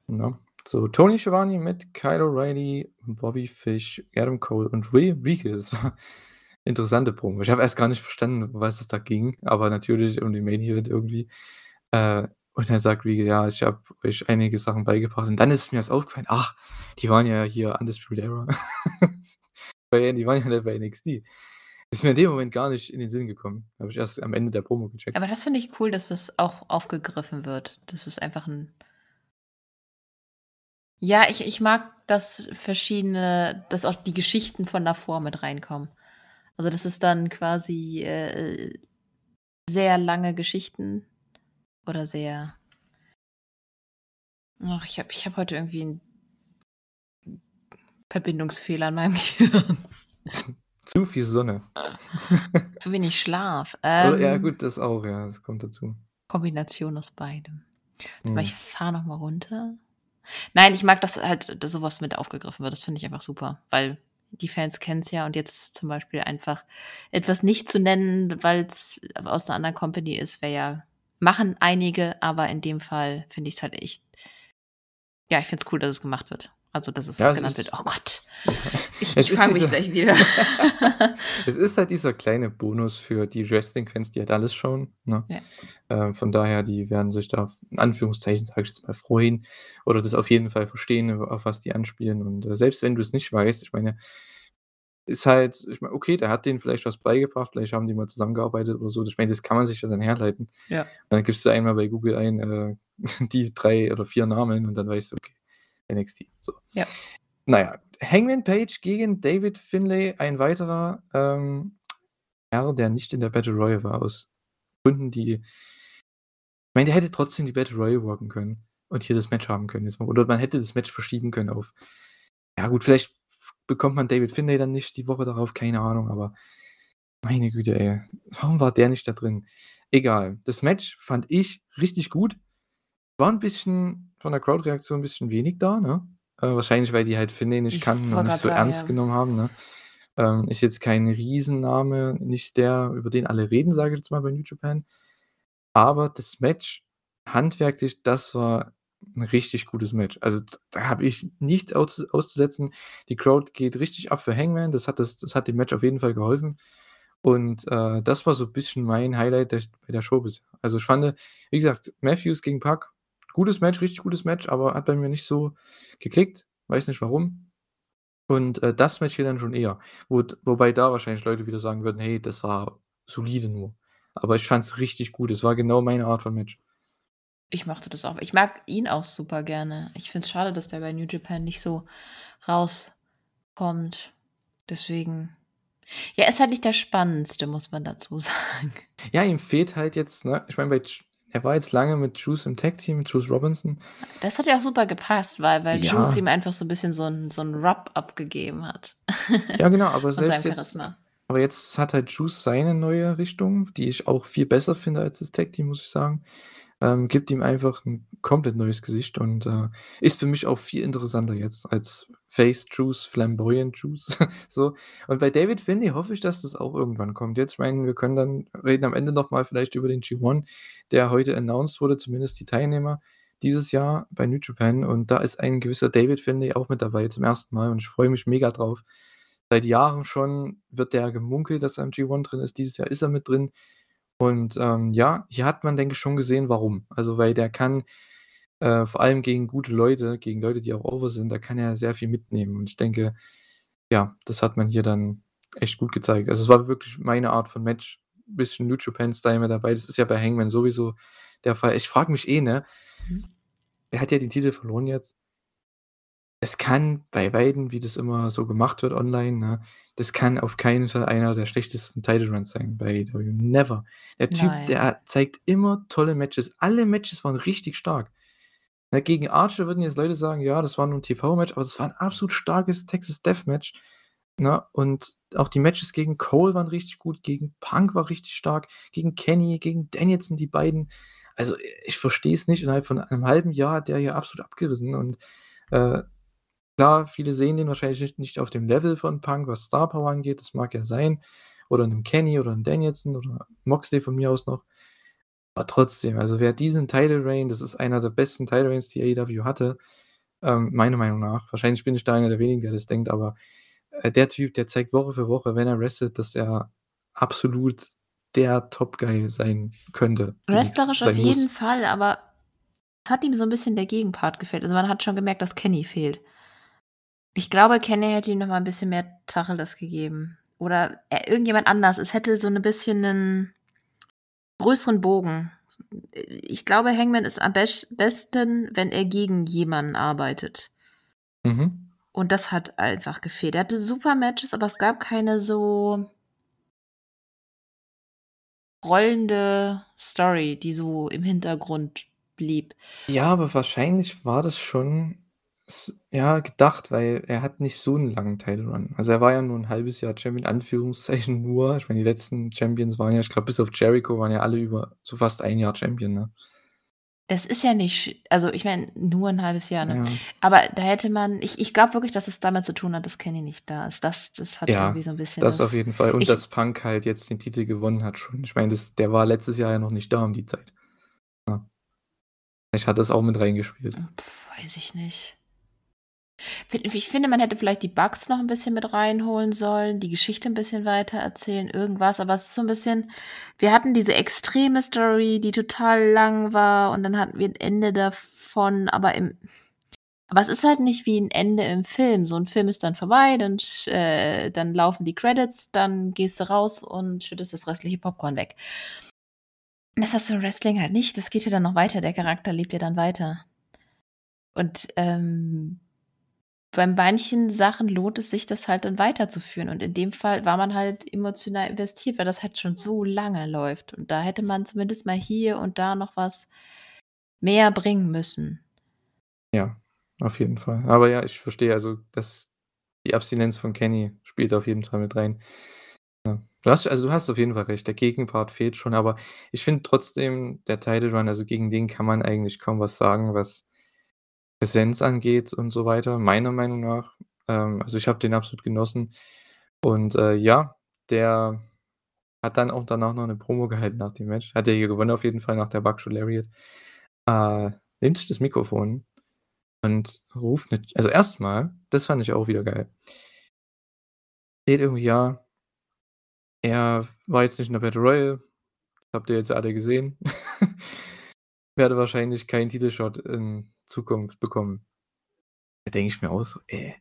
Ne? So, Tony Schiavone mit Kyle O'Reilly, Bobby Fish, Adam Cole und Ray Rodriguez. Interessante Promo. Ich habe erst gar nicht verstanden, was es da ging, aber natürlich um die Main Event irgendwie. Äh, und er sagt wie, ja, ich habe euch einige Sachen beigebracht. Und dann ist mir das aufgefallen, ach, die waren ja hier Undisputed Era. Die waren ja bei NXT. Ist mir in dem Moment gar nicht in den Sinn gekommen. Habe ich erst am Ende der Promo gecheckt. Aber das finde ich cool, dass das auch aufgegriffen wird. Das ist einfach ein. Ja, ich, ich mag, dass verschiedene, dass auch die Geschichten von davor mit reinkommen. Also, das ist dann quasi äh, sehr lange Geschichten oder sehr. Ach, ich habe ich hab heute irgendwie einen Verbindungsfehler in meinem Gehirn. Zu viel Sonne. Zu wenig Schlaf. Ähm, ja, gut, das auch, ja, das kommt dazu. Kombination aus beidem. Hm. ich fahre noch mal runter. Nein, ich mag, dass halt dass sowas mit aufgegriffen wird. Das finde ich einfach super, weil die Fans kennen es ja und jetzt zum Beispiel einfach etwas nicht zu nennen, weil es aus einer anderen Company ist, wäre ja machen einige, aber in dem Fall finde ich es halt echt ja, ich finde es cool, dass es gemacht wird. Also, dass es Ja, es genannt ist wird. Oh Gott, ich ich fange mich gleich wieder. Es ist halt dieser kleine Bonus für die Wrestling-Fans, die halt alles schauen, ne? Ja. Äh, von daher, die werden sich da in Anführungszeichen, sage ich jetzt mal, freuen oder das auf jeden Fall verstehen, auf was die anspielen. Und, äh, selbst wenn du es nicht weißt, ich meine ist halt ich meine, okay, der hat denen vielleicht was beigebracht, vielleicht haben die mal zusammengearbeitet oder so. Ich meine, das kann man sich ja dann herleiten. Ja. Und dann gibst du einmal bei Google ein, äh, die 3 oder 4 Namen und dann weißt du, okay, NXT, so. Ja. Na ja, Hangman Page gegen David Finlay, ein weiterer, ähm, Herr, der nicht in der Battle Royale war, aus Gründen, die ich meine, der hätte trotzdem die Battle Royale worken können und hier das Match haben können jetzt mal. Oder man hätte das Match verschieben können auf ja gut, vielleicht bekommt man David Finlay dann nicht die Woche darauf, keine Ahnung, aber meine Güte, ey, warum war der nicht da drin? Egal. Das Match fand ich richtig gut. War 'n bisschen von der Crowd-Reaktion 'n bisschen wenig da, ne? Äh, wahrscheinlich, weil die halt Ich kannten und nicht so sagen, ernst ja. genommen haben, ne? Ähm, ist jetzt kein Riesenname, nicht der, über den alle reden, sage ich jetzt mal bei New Japan. Aber das Match handwerklich, das war 'n richtig gutes Match. Also, da habe ich nichts aus auszusetzen. Die Crowd geht richtig ab für Hangman. Das hat das das hat dem Match auf jeden Fall geholfen. Und, äh, das war so 'n bisschen mein Highlight der bei der Show bisher. Also, ich fande, wie gesagt, Matthews gegen Pac, gutes Match, richtig gutes Match, aber hat bei mir nicht so geklickt, weiß nicht warum. Und, äh, das Match hier dann schon eher. Wo wobei da wahrscheinlich Leute wieder sagen würden: „Hey, das war solide nur.“ Aber ich fand's richtig gut. Es war genau meine Art von Match. Ich mochte das auch. Ich mag ihn auch super gerne. Ich finde es schade, dass der bei New Japan nicht so rauskommt. Deswegen ja, ist halt nicht der Spannendste, muss man dazu sagen. Ja, ihm fehlt halt jetzt, ne ich meine, bei er war jetzt lange mit Juice im Tag-Team, mit Juice Robinson. Das hat ja auch super gepasst, weil weil Ja. Juice ihm einfach so 'n bisschen so 'n so 'n Rub abgegeben hat. Ja, genau, aber selbst jetzt aber jetzt hat halt Juice seine neue Richtung, die ich auch viel besser finde als das Tag-Team, muss ich sagen. Ähm, gibt ihm einfach 'n komplett neues Gesicht und, äh, ist für mich auch viel interessanter jetzt als Face Juice, Flamboyant Juice, so. Und bei David Finlay hoffe ich, dass das auch irgendwann kommt. Jetzt, ich meine, wir können dann reden am Ende noch mal vielleicht über den G1, der heute announced wurde, zumindest die Teilnehmer dieses Jahr bei New Japan. Und da ist ein gewisser David Finlay auch mit dabei zum 1. Mal und ich freue mich mega drauf. Seit Jahren schon wird der gemunkelt, dass er im G1 drin ist. Dieses Jahr ist er mit drin. Und, ähm, ja, hier hat man, denke ich, schon gesehen, warum. Also, weil der kann, äh, vor allem gegen gute Leute, gegen Leute, die auch over sind, da kann er sehr viel mitnehmen. Und ich denke, ja, das hat man hier dann echt gut gezeigt. Also, es war wirklich meine Art von Match. Bisschen New Japan-Style mit dabei. Das ist ja bei Hangman sowieso der Fall. Ich frage mich eh, ne Mhm. er hat ja den Titel verloren jetzt. Es kann bei beiden, wie das immer so gemacht wird online, ne das kann auf keinen Fall einer der schlechtesten Title Runs sein bei AEW. Never. Der Typ, Nein. der zeigt immer tolle Matches. Alle Matches waren richtig stark. Ne, gegen Archer würden jetzt Leute sagen: „Ja, das war nur 'n TV-Match“, aber das war 'n absolut starkes Texas Death Match, ne? Und auch die Matches gegen Cole waren richtig gut, gegen Punk war richtig stark, gegen Kenny, gegen Danielson, die beiden. Also, ich verstehe es nicht. Innerhalb von einem halben Jahr hat der hier absolut abgerissen und, äh, klar, viele sehen den wahrscheinlich nicht nicht auf dem Level von Punk, was Star Power angeht. Das mag ja sein. Oder 'nem Kenny oder 'n Danielson oder Moxley von mir aus noch. Aber trotzdem, also wer diesen Title Reign das ist einer der besten Title Reigns, die AEW hatte, ähm, meiner Meinung nach. Wahrscheinlich bin ich da einer der wenigen, der das denkt, aber, äh, der Typ, der zeigt Woche für Woche, wenn er wrestelt, dass er absolut der Top Guy sein könnte, Wrestlerisch auf sein muss. jeden Fall, aber es hat ihm so 'n bisschen der Gegenpart gefehlt. Also, man hat schon gemerkt, dass Kenny fehlt. Ich glaube, Kenny hätte ihm noch mal 'n bisschen mehr Tacheles gegeben oder, äh, irgendjemand anders. Es hätte so 'ne bisschen 'nen größeren Bogen. Ich glaube, Hangman ist am besten, wenn er gegen jemanden arbeitet. Mhm. Und das hat einfach gefehlt. Er hatte super Matches, aber es gab keine so rollende Story, die so im Hintergrund blieb. Ja, aber wahrscheinlich war das schon s ja, gedacht, weil er hat nicht so 'n langen Title Run. Also, er war ja nur 'n halbes Jahr Champion, in Anführungszeichen nur. Ich meine, die letzten Champions waren ja ich glaube, bis auf Jericho waren ja alle über so fast 1 Jahr Champion, ne? Das ist ja nicht also, ich meine, nur 'n halbes Jahr, ne? Ja. Aber da hätte man ich ich glaube wirklich, dass es damit zu tun hat, dass Kenny nicht da ist. Das das hat Ja, irgendwie so 'n bisschen das auf das jeden Fall. Und ich dass Punk halt jetzt den Titel gewonnen hat schon. Ich meine, das der war letztes Jahr ja noch nicht da um die Zeit. Ja. Vielleicht hat das auch mit reingespielt. Hm, weiß ich nicht. Ich finde, man hätte vielleicht die Bugs noch 'n bisschen mit reinholen sollen, die Geschichte 'n bisschen weitererzählen, irgendwas, aber es ist so 'n bisschen wir hatten diese extreme Story, die total lang war und dann hatten wir 'n Ende davon, aber im aber es ist halt nicht wie 'n Ende im Film. So 'n Film ist dann vorbei, dann äh, dann laufen die Credits, dann gehst du raus und schüttest das restliche Popcorn weg. Das hast du im Wrestling halt nicht. Das geht ja dann noch weiter. Der Charakter lebt ja dann weiter. Und, ähm, bei manchen Sachen lohnt es sich, das halt dann weiterzuführen. Und in dem Fall war man halt emotional investiert, weil das halt schon so lange läuft. Und da hätte man zumindest mal hier und da noch was mehr bringen müssen. Ja, auf jeden Fall. Aber ja, ich verstehe, also, dass die Abstinenz von Kenny spielt auf jeden Fall mit rein. Ja. Du hast also, du hast auf jeden Fall recht, der Gegenpart fehlt schon, aber ich finde trotzdem, der Title Run, also, gegen den kann man eigentlich kaum was sagen, was Präsenz angeht und so weiter, meiner Meinung nach. Ähm, also, ich habe den absolut genossen. Und, äh, ja, der hat dann auch danach noch 'ne Promo gehalten nach dem Match. Hat ja hier gewonnen auf jeden Fall nach der Buckshot Lariat. Äh, nimmt sich das Mikrofon und ruft mit also, erst mal, das fand ich auch wieder geil erzählt irgendwie, ja er war jetzt nicht in der Battle Royal, habt ihr jetzt alle gesehen. Werde wahrscheinlich keinen Titelshot in Zukunft bekommen. Da denke ich mir auch so: „Äh“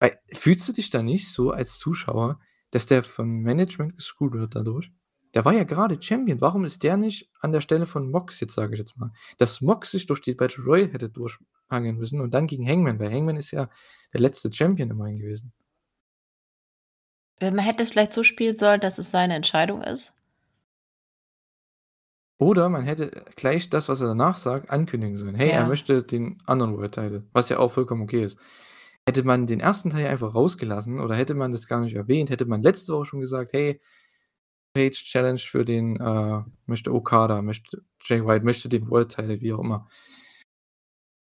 weil fühlst du dich da nicht so als Zuschauer, dass der vom Management gescrewt wird dadurch? Der war ja grade Champion. Warum ist der nicht an der Stelle von Mox jetzt, sage ich jetzt mal? Dass Mox sich durch die Battle Royal hätte durchhangeln müssen und dann gegen Hangman, weil Hangman ist ja der letzte Champion immerhin gewesen. Äh, man hätte es vielleicht so spielen sollen, dass es seine Entscheidung ist. Oder man hätte gleich das, was er danach sagt, ankündigen sollen. Hey, er Ja. möchte den anderen World Title, was ja auch vollkommen okay ist. Hätte man den 1. Teil einfach rausgelassen oder hätte man das gar nicht erwähnt, hätte man letzte Woche schon gesagt: „Hey, Page Challenge für den, äh möchte Okada, möchte Jay White, möchte den World Title“, wie auch immer.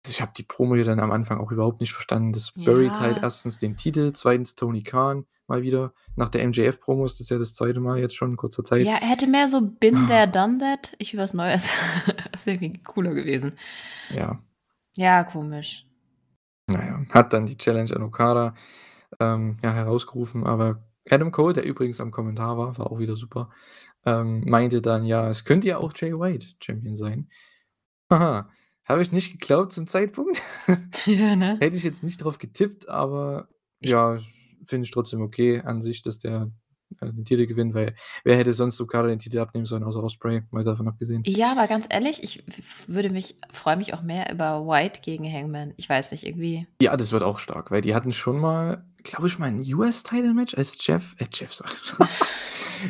Also, ich habe die Promo hier dann am Anfang auch überhaupt nicht verstanden. Das buried halt. 1. den Titel, 2. Tony Khan mal wieder. Nach der MJF-Promo ist das ja das 2. Mal jetzt schon in kurzer Zeit. Ja, er hätte mehr so been there, done that. Ich will was Neues. Das wäre irgendwie cooler gewesen. Ja. Ja, komisch. Na ja, hat dann die Challenge an Okada, ähm, ja, herausgerufen, aber Adam Cole, der übrigens am Kommentar war, war auch wieder super, ähm, meinte dann: „Ja, es könnte ja auch Jay White Champion sein.“ Haha, habe ich nicht geglaubt zum Zeitpunkt. Ja, ne? Hätte ich jetzt nicht drauf getippt, aber Ich ja, finde ich trotzdem okay an sich, dass der, äh, den Titel gewinnt, weil wer hätte sonst Okada den Titel abnehmen sollen außer Ospreay, mal davon abgesehen. Ja, aber ganz ehrlich, ich würde mich freue mich auch mehr über White gegen Hangman. Ich weiß nicht, irgendwie Ja, das wird auch stark, weil die hatten schon mal, glaube ich mal, 'n US-Title-Match, als Jeff äh, Jeff schon.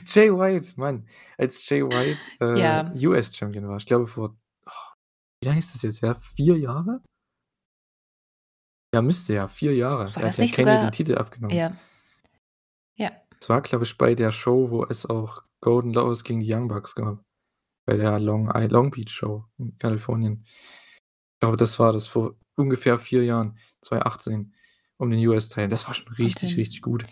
Jay White, Mann, als Jay White, äh, Ja. US-Champion war. Ich glaube vor oh, wie lange ist das jetzt her? 4 Jahre? Ja, müsste ja, 4 Jahre. War das hat ja nicht Kenny sogar den Titel abgenommen. ja. Ja. Das war, glaube ich, bei der Show, wo es auch Golden Lovers gegen die Young Bucks gab. Bei der Long Long Beach Show in Kalifornien. Ich glaube, das war das vor ungefähr 4 Jahren, 2018, um den US-Title. Das war schon richtig, Wahnsinn. richtig gut.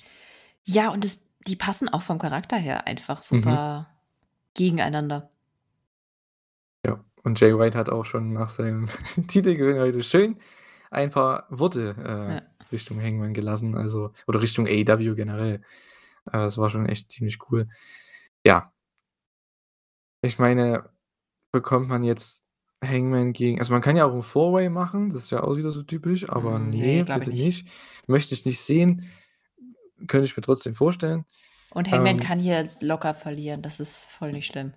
Ja, und das die passen auch vom Charakter her einfach Mhm. super gegeneinander. Und Jay White hat auch schon nach seinem Titelgewinn heute schön ein paar Worte äh, Ja. Richtung Hangman gelassen, also oder Richtung AEW generell. Äh, das war schon echt ziemlich cool. Ja. Ich meine, bekommt man jetzt Hangman gegen also man kann ja auch 'n Four-Way machen, das ist ja auch wieder so typisch, aber Hm, ne, ne, glaube bitte ich nicht. nicht. Möchte ich nicht sehen. Könnte ich mir trotzdem vorstellen. Und Hangman Ähm kann hier locker verlieren, das ist voll nicht schlimm.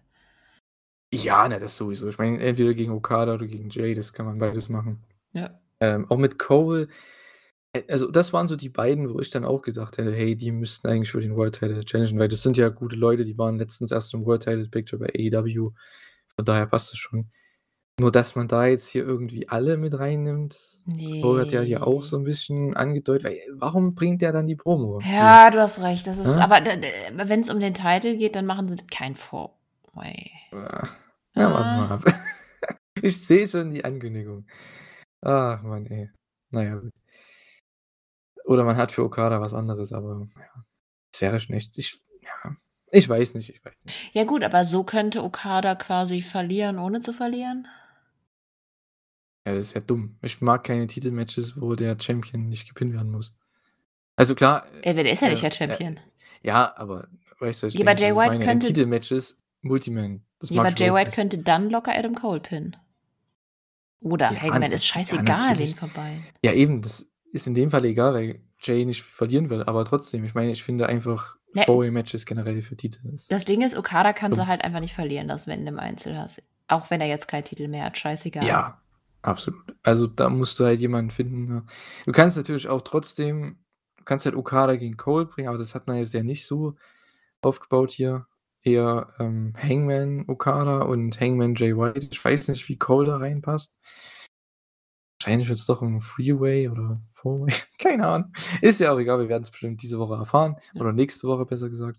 Ja, ne, das sowieso. Ich meine, entweder gegen Okada oder gegen Jay, das kann man beides machen. Ja. Ähm, auch mit Cole äh, also das waren so die beiden, wo ich dann auch gesagt hätte: „Hey, die müssten eigentlich für den World Title challengen“, weil das sind ja gute Leute, die waren letztens erst im World Title Picture bei AEW. Von daher passt es schon. Nur, dass man da jetzt hier irgendwie alle mit reinnimmt Cole hat ja hier auch so Ne. 'n bisschen angedeutet warum bringt der dann die Promo hier? Ja, du hast recht, das ist Ne? aber d wenn's um den Title geht, dann machen sie kein Four-Way. Ah, ja, warten wir Ah. ab. Ich sehe schon die Ankündigung. Ach Mann, ey. Na ja, gut. Oder man hat für Okada was anderes, aber ja, das wäre schon echt ich ja, ich weiß nicht, ich weiß nicht. Ja gut, aber so könnte Okada quasi verlieren, ohne zu verlieren? Ja, das ist ja dumm. Ich mag keine Titelmatches, wo der Champion nicht gepinnt werden muss. Also klar, Äh, aber der ist ja nicht äh, der Champion. äh, ja, aber weißt du, was ich Ja, aber denke, Jay was ich White meine? In könnte Titelmatches Multiman, das Ja, aber Jay White nicht. könnte dann locker Adam Cole pinnen. Oder Ja, Hangman ist ja, scheißegal, wen natürlich. von beiden. Ja, eben, das ist in dem Fall egal, weil Jay nicht verlieren will, aber trotzdem, ich meine, ich finde einfach Ne Four-Way-Matches generell für Titel Das ist Ding ist, Okada kannst du dumm. halt einfach nicht verlieren lassen, wenn du im Einzel hast. Auch wenn er jetzt keinen Titel mehr hat, scheißegal. Ja, absolut. Also, da musst du halt jemanden finden? Du kannst natürlich auch trotzdem du kannst halt Okada gegen Cole bringen, aber das hat man jetzt ja nicht so aufgebaut hier. Eher, ähm, Hangman Okada und Hangman Jay White. Ich weiß nicht, wie Cole da reinpasst. Wahrscheinlich wird's doch 'n Three-Way oder Four-Way, keine Ahnung. Ist ja auch egal, wir werden's bestimmt diese Woche erfahren Ja. oder nächste Woche, besser gesagt.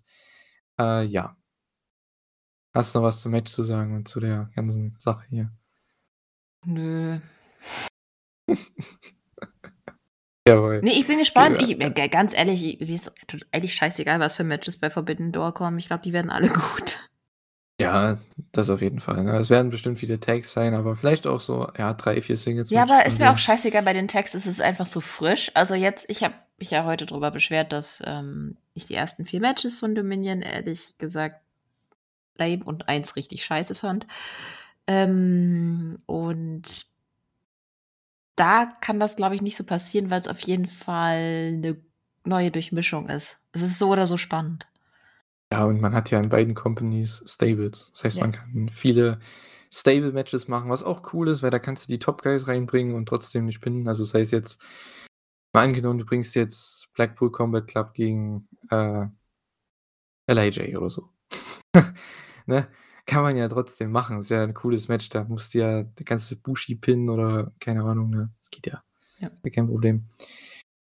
Äh, ja. Hast noch was zum Match zu sagen und zu der ganzen Sache hier? Nö. Jawohl. Ne, ich bin gespannt. Ge Ich äh, ganz ehrlich, mir ist eigentlich scheißegal, was für Matches bei Forbidden Door kommen. Ich glaube, die werden alle gut. Ja, das auf jeden Fall, ne? Es werden bestimmt viele Tags sein, aber vielleicht auch so, ja, 3, 4 Singles Ja, aber ist mir auch scheißegal bei den Tags, es ist einfach so frisch. Also jetzt ich habe mich ja heute drüber beschwert, dass, ähm, ich die ersten 4 Matches von Dominion ehrlich gesagt lame und eins richtig scheiße fand. Ähm, und da kann das, glaube ich, nicht so passieren, weil's auf jeden Fall 'ne neue Durchmischung ist. Es ist so oder so spannend. Ja, und man hat ja in beiden Companies Stables. Das heißt, Ja. man kann viele Stable-Matches machen, was auch cool ist, weil da kannst du die Top Guys reinbringen und trotzdem nicht pinnen. Also, sei es jetzt mal angenommen, du bringst jetzt Blackpool Combat Club gegen, äh, LIJ oder so. Ne? Kann man ja trotzdem machen. Ist ja 'n cooles Match. Da musst du ja kannst du Bushi pinnen oder keine Ahnung, ne? Das geht ja. Ja. Kein Problem.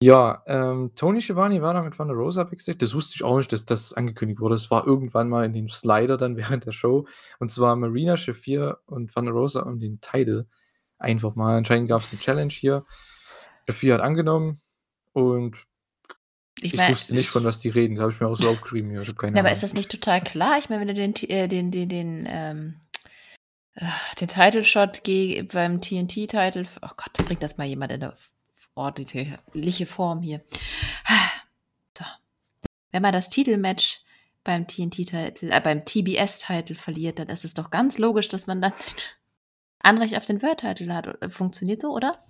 Ja, ähm, Tony Schiavone war da mit Thunder Rosa Backstage. Das wusste ich auch nicht, dass das angekündigt wurde. Das war irgendwann mal in dem Slider dann während der Show. Und zwar Marina Shafir und Thunder Rosa um den Title einfach mal. Anscheinend gab's 'ne Challenge hier. Shafir hat angenommen und Ich ich wusste nicht, von was die reden. Das habe ich mir auch so aufgeschrieben hier. Ich habe keine Ja, aber ist das nicht total klar? Ich meine, wenn du den äh, den den den, ähm, äh, den Title Shot beim TNT-Title f oh Gott, bringt das mal jemand in f ordentliche Form hier. So. Wenn man das Titelmatch beim TNT-Title äh, beim TBS-Title verliert, dann ist es doch ganz logisch, dass man dann Anrecht auf den World Title hat. Äh, funktioniert so, oder?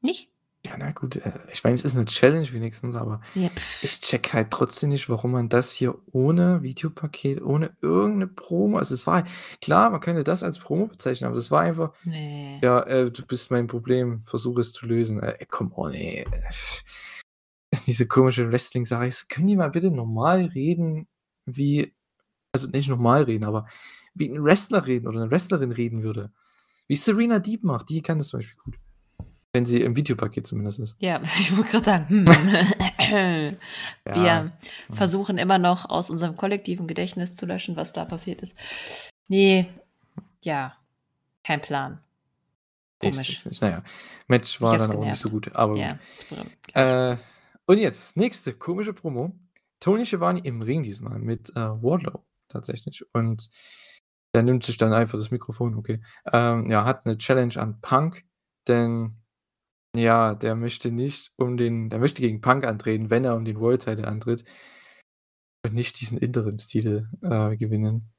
Nicht? Ja, na gut, äh, ich meine, es ist 'ne Challenge wenigstens, aber Ja, ich checke halt trotzdem nicht, warum man das hier ohne Videopaket, ohne irgend 'ne Promo also, es war klar, man könnte das als Promo bezeichnen, aber es war einfach: Ne. „Ja, äh, du bist mein Problem, versuche es zu lösen.“ Äh, come on, ey. Diese komische Wrestling-Sache. Ich so: „Können die mal bitte normal reden wie“ also, nicht normal reden, aber wie 'n Wrestler reden oder 'ne Wrestlerin reden würde. Wie Serena Deeb macht, die kann das zum Beispiel gut. Wenn sie im Videopaket zumindest ist. Ja, ich wollte grad sagen, hm. Ja, Wir versuchen immer noch aus unserem kollektiven Gedächtnis zu löschen, was da passiert ist. Ne, ja, kein Plan. Komisch. nicht. Na ja, Match war dann auch nicht so gut, aber Ja, gut. Äh, und jetzt nächste komische Promo. Tony Schiavone im Ring diesmal mit, äh, Wardlow tatsächlich. Und Der nimmt sich dann einfach das Mikrofon, okay. Ähm, ja, hat 'ne Challenge an Punk, denn ja, der möchte nicht um den der möchte gegen Punk antreten, wenn er um den World Title antritt und nicht diesen Interimstitel, äh, gewinnen.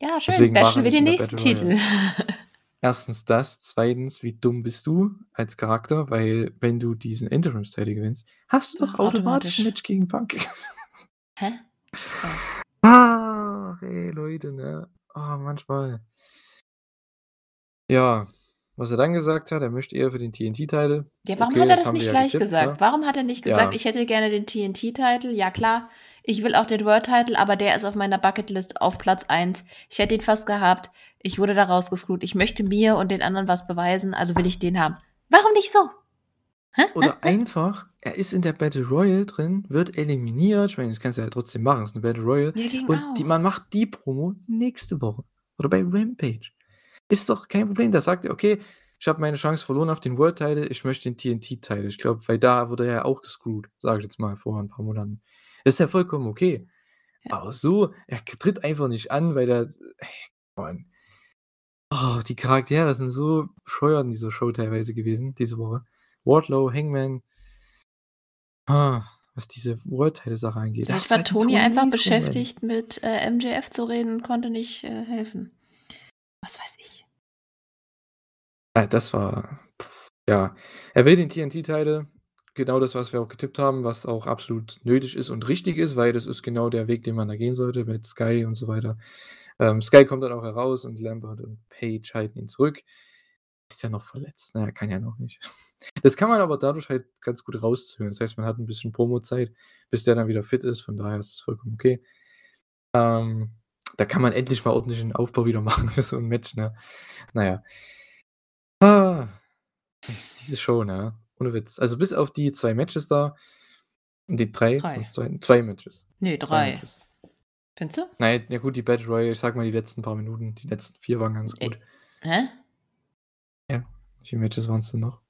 Ja, schön, Deswegen bashen wir den nächsten Titel. 1. das, 2. wie dumm bist du als Charakter, weil wenn du diesen Interimstitle gewinnst, hast du doch automatisch 'n automatisch. Match gegen Punk. Hä? Oh. Ach, ey, Leute, ne? Ah, manchmal. Ja, was er dann gesagt hat, er möchte eher für den TNT-Title. Ja, warum Okay, hat er das das nicht ja gleich getippt, gesagt? ne? Warum hat er nicht gesagt: Ja. „Ich hätte gerne den TNT-Title?“ Ja klar, ich will auch den World Title, aber der ist auf meiner Bucketlist auf Platz 1. Ich hätte ihn fast gehabt. Ich wurde da rausgescrewt. Ich möchte mir und den anderen was beweisen, also will ich den haben. Warum nicht so? Hä? Oder einfach, er ist in der Battle Royale drin, wird eliminiert. Ich meine, das kannst du ja trotzdem machen, ist 'ne Battle Royale. Ja, ging Und die man macht die Promo nächste Woche oder bei Rampage. Ist doch kein Problem. Da sagt er: „Okay, ich habe meine Chance verloren auf den World Title, ich möchte den TNT-Title.“ Ich glaube, weil da wurde er ja auch gescrewt, sage ich jetzt mal, vor 'n paar Monaten. Ist ja vollkommen okay. Ja. Aber so, er tritt einfach nicht an, weil er ey, Mann. Oh, die Charaktere sind so bescheuert in dieser Show teilweise gewesen diese Woche. Wardlow, Hangman. Ah, was diese World Title-Sache angeht. Vielleicht war Tony einfach Tony beschäftigt mit, äh, MJF zu reden und konnte nicht, äh, helfen. Was weiß ich. Ah, das war ja. Er will den TNT-Title. Genau das, was wir auch getippt haben, was auch absolut nötig ist und richtig ist, weil das ist genau der Weg, den man da gehen sollte mit Sky und so weiter. Ähm, Sky kommt dann auch heraus und Lambert und Page halten ihn zurück. Ist ja noch verletzt, ne? Er kann ja noch nicht. Das kann man aber dadurch halt ganz gut raushören. Das heißt, man hat 'n bisschen Promozeit, bis der dann wieder fit ist. Von daher ist es vollkommen okay. Ähm, da kann man endlich mal ordentlichen Aufbau wieder machen für so 'n Match, ne? Na ja. Ah, diese Show, ne? Ohne Witz. Also, bis auf die 2 Matches da die 3, 3. sind's 2? 2 Matches. Ne, 2 3. Matches. Findest du? Nein, ja gut, die Battle Royale, ich sage mal, die letzten paar Minuten, die letzten 4 waren ganz Äh, gut. hä? Ja. Welche Matches waren's denn noch?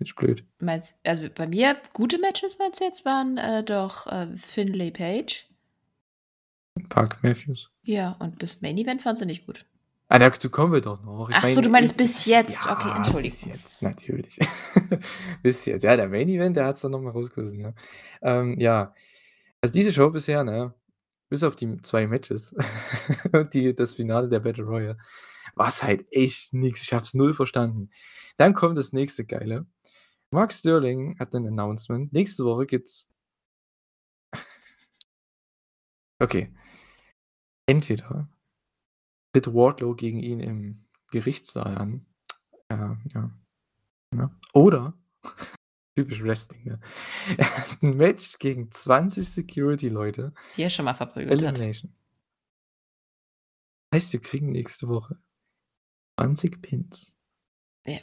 Ich blöd? Meinst also, bei mir gute Matches meinst du jetzt waren, äh, doch, äh, Finlay Page. Park Matthews. Ja, und das Main Event fandst du nicht gut. Ah, dazu kommen wir doch noch. Ich Ach so, meine, du meinst ist bis jetzt. ja, Okay, bis Entschuldigung. jetzt, natürlich. Bis jetzt. Ja, der Main Event, der hat's dann noch mal rausgerissen, ne? Ähm, ja. Also, diese Show bisher, ne, bis auf die 2 Matches und die das Finale der Battle Royale, war's halt echt nix. Ich habe es null verstanden. Dann kommt das nächste Geile. Mark Sterling hat 'nen Announcement. Nächste Woche gibt's Okay. Entweder tritt Wardlow gegen ihn im Gerichtssaal an. Ja, ja. Ne? Oder typisch Wrestling, ne? Er hat 'n Match gegen 20 Security-Leute. Die er schon mal verprügelt hat. Elimination. Heißt, wir kriegen nächste Woche 20 Pins. Ja.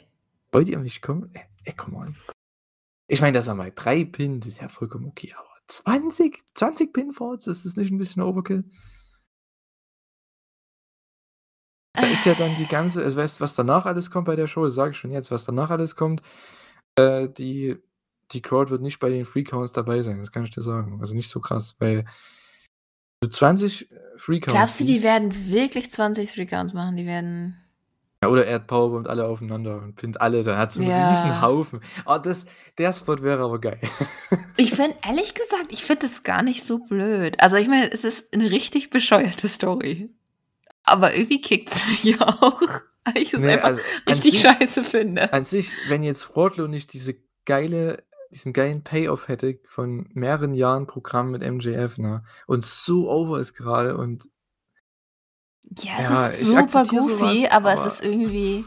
Wollt ihr mich kommen? Ey, ey, come on. Ich meine, dass er mal 3 pinnt, ist ja vollkommen okay, aber 20? 20 Pinfalls, ist das nicht 'n bisschen Overkill? Da ist ja dann die ganze also, weißt du, was danach alles kommt bei der Show? Das sage ich schon jetzt, was danach alles kommt. Äh, die die Crowd wird nicht bei den Free Counts dabei sein, das kann ich dir sagen. Also, nicht so krass, weil du 20 Free Counts Glaubst du, die werden wirklich 20 Three Counts machen? Die werden Ja, oder er powerbombt alle aufeinander und pinnt alle, dann hat's 'n Ja. riesen Haufen. Oh, das der Spot wäre aber geil. Ich finde ehrlich gesagt, ich finde das gar nicht so blöd. Also, ich meine, es ist 'ne richtig bescheuerte Story. Aber irgendwie kickt's mich auch, weil ich es Ne, einfach also, richtig sich scheiße finde. an sich, wenn jetzt Wardlow nicht diese geile diesen geilen Payoff hätte von mehreren Jahren Programm mit MJF, ne, und so over ist grade und Ja, es Ja, ist super goofy, was, aber es aber ist irgendwie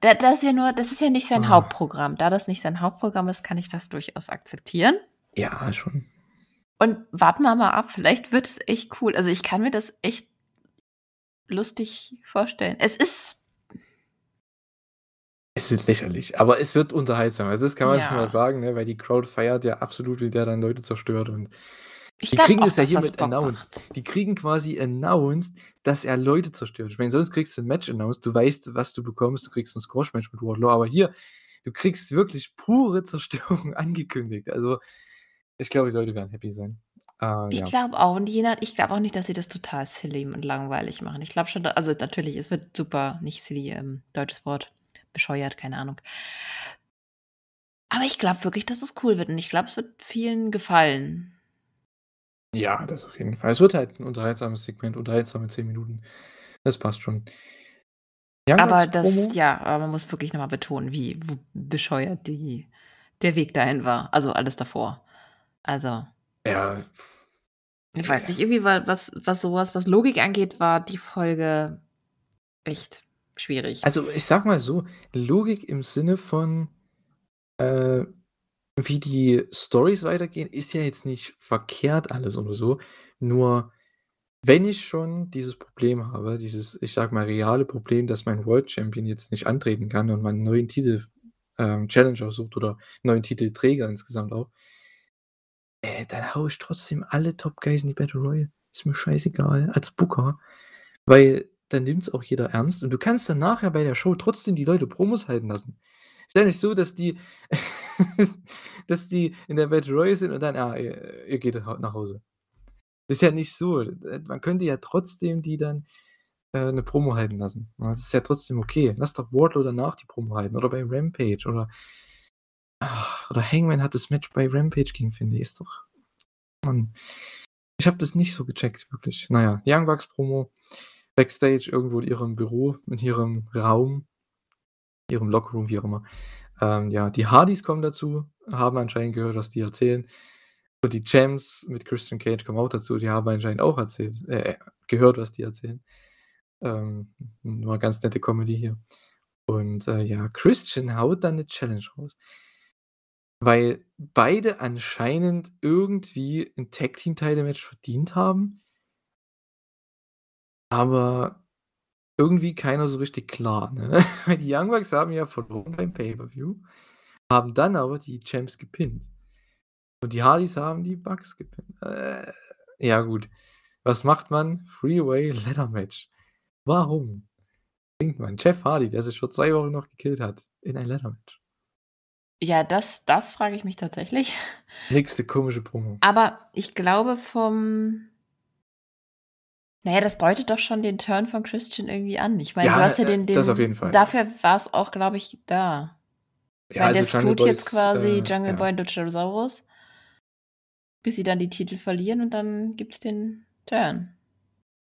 da das ist ja nur das ist ja nicht sein Ah. Hauptprogramm. Da das nicht sein Hauptprogramm ist, kann ich das durchaus akzeptieren. Ja, schon. Und warten wir mal ab, vielleicht wird es echt cool. Also, ich kann mir das echt lustig vorstellen. Es ist Es ist lächerlich, aber es wird unterhaltsam. Also, das kann man schon mal Ja. sagen, ne, weil die Crowd feiert ja absolut, wie der dann Leute zerstört und Ich die kriegen auch, das ja hiermit announced. macht. Die kriegen quasi announced, dass er Leute zerstört. Ich meine, sonst kriegst du 'n Match announced, du weißt, was du bekommst, du kriegst 'n Squash-Match mit Wardlow, aber hier, du kriegst wirklich pure Zerstörung angekündigt. Also, ich glaube, die Leute werden happy sein. Äh, Ich ja. glaube auch und je nach ich glaube auch nicht, dass sie das total silly und langweilig machen. Ich glaube schon, also natürlich, es wird super nicht silly, ähm, deutsches Wort, bescheuert, keine Ahnung. Aber ich glaube wirklich, dass es cool wird und ich glaube, es wird vielen gefallen. Ja, das auf jeden Fall. Es wird halt 'n unterhaltsames Segment, unterhaltsame 10 Minuten. Das passt schon. Young Aber das ja, aber man muss wirklich noch mal betonen, wie bescheuert die der Weg dahin war, also alles davor. Also Ja. ich weiß nicht, irgendwie war was was so was Logik angeht, war die Folge echt schwierig. Also, ich sage mal so, Logik im Sinne von, äh, wie die Storys weitergehen, ist ja jetzt nicht verkehrt alles oder so. Nur wenn ich schon dieses Problem habe, dieses, ich sage mal, reale Problem, dass mein World Champion jetzt nicht antreten kann und man 'n neuen Titel ähm, Challenger sucht oder neuen Titelträger insgesamt auch äh, dann haue ich trotzdem alle Top Guys in die Battle Royal. Ist mir scheißegal als Booker, weil dann nimmt's auch jeder ernst und du kannst dann nachher bei der Show trotzdem die Leute Promos halten lassen. Ist ja nicht so, dass die dass die in der Battle Royal sind und dann: „Ah, ihr ihr geht nach Hause.“ Ist ja nicht so. Man könnte ja trotzdem die dann, äh, 'ne Promo halten lassen. Das ist ja trotzdem okay. Lass doch Wardlow danach die Promo halten oder bei Rampage oder oder Hangman hat das Match bei Rampage gegen Finlay. Ist doch Mann. Ich habe das nicht so gecheckt, wirklich. Na ja, Young Bucks Promo, Backstage irgendwo in ihrem Büro, in ihrem Raum, ihrem Lockerroom, wie auch immer. Ähm, ja, die Hardys kommen dazu, haben anscheinend gehört, was die erzählen. Und die Champs mit Christian Cage kommen auch dazu, die haben anscheinend auch erzählt äh, gehört, was die erzählen. Ähm, war ganz nette Comedy hier. Und, äh, ja, Christian haut dann 'ne Challenge raus. Weil beide anscheinend irgendwie 'n Tag Team Title Match verdient haben. Aber irgendwie keiner so richtig klar, ne? Weil die Young Bucks haben ja verloren beim Pay-per-View, haben dann aber die Champs gepinnt. Und die Hardys haben die Bucks gepinnt. Äh, ja gut. Was macht man? Three-Way Ladder Match. Warum bringt man Jeff Hardy, der sich vor 2 Wochen noch gekillt hat, in ein Ladder Match? Ja, das das frage ich mich tatsächlich. Nächste komische Promo. Aber ich glaube vom na ja, das deutet doch schon den Turn von Christian irgendwie an. Ich meine, Ja, du hast ja den den das auf jeden Fall. dafür war's auch, glaube ich, da. Ja, Weil der also Jungle screwt jetzt quasi äh, Jungle ja. Boy und Luchasaurus bis sie dann die Titel verlieren und dann gibt's den Turn.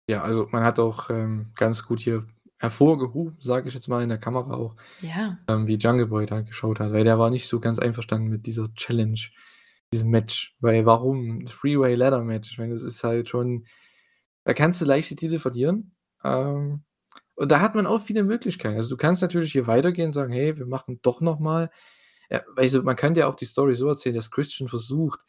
Ja, also man hat auch, ähm, ganz gut hier hervorgehoben, sage ich jetzt mal in der Kamera auch, Ja. ähm, wie Jungle Boy da geschaut hat, weil der war nicht so ganz einverstanden mit dieser Challenge, diesem Match. Weil warum? Three-Way Ladder Match. Ich meine, das ist halt schon da kannst du leicht die Titel verlieren. Ähm, und da hat man auch viele Möglichkeiten. Also, du kannst natürlich hier weitergehen und sagen: „Hey, wir machen doch noch mal“ ja, also, man könnte ja auch die Story so erzählen, dass Christian versucht,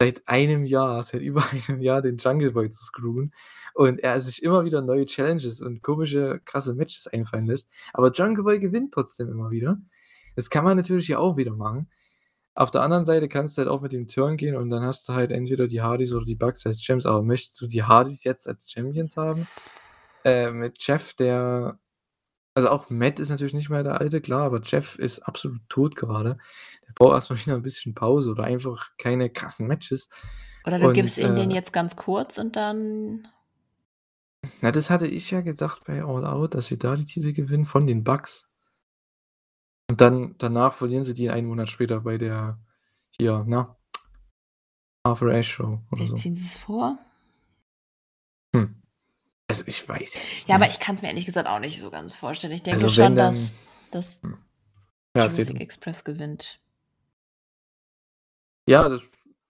seit einem Jahr seit über einem Jahr den Jungle Boy zu screwen und er sich immer wieder neue Challenges und komische, krasse Matches einfallen lässt. Aber Jungle Boy gewinnt trotzdem immer wieder. Das kann man natürlich hier auch wieder machen. Auf der anderen Seite kannst du halt auch mit dem Turn gehen und dann hast du halt entweder die Hardys oder die Bucks als Champs. Aber möchtest du die Hardys jetzt als Champions haben? Äh, mit Jeff, der also, auch Matt ist natürlich nicht mehr der Alte, klar, aber Jeff ist absolut tot gerade. Der braucht erst mal wieder 'n bisschen Pause oder einfach keine krassen Matches. Oder du Und, gibst ihm den äh jetzt ganz kurz und dann Na, das hatte ich ja gedacht bei All Out, dass sie da die Titel gewinnen von den Bucks. Und dann danach verlieren sie die einen Monat später bei der hier, na Arthur Ashe Show oder Wie so. ziehen sie's vor? Hm. Also, ich weiß ja nicht, Ja, aber ne? ich kann's mir ehrlich gesagt auch nicht so ganz vorstellen. Ich denke Also, schon, dann dass dass hm. Ja, Jurassic. Express gewinnt. Ja, das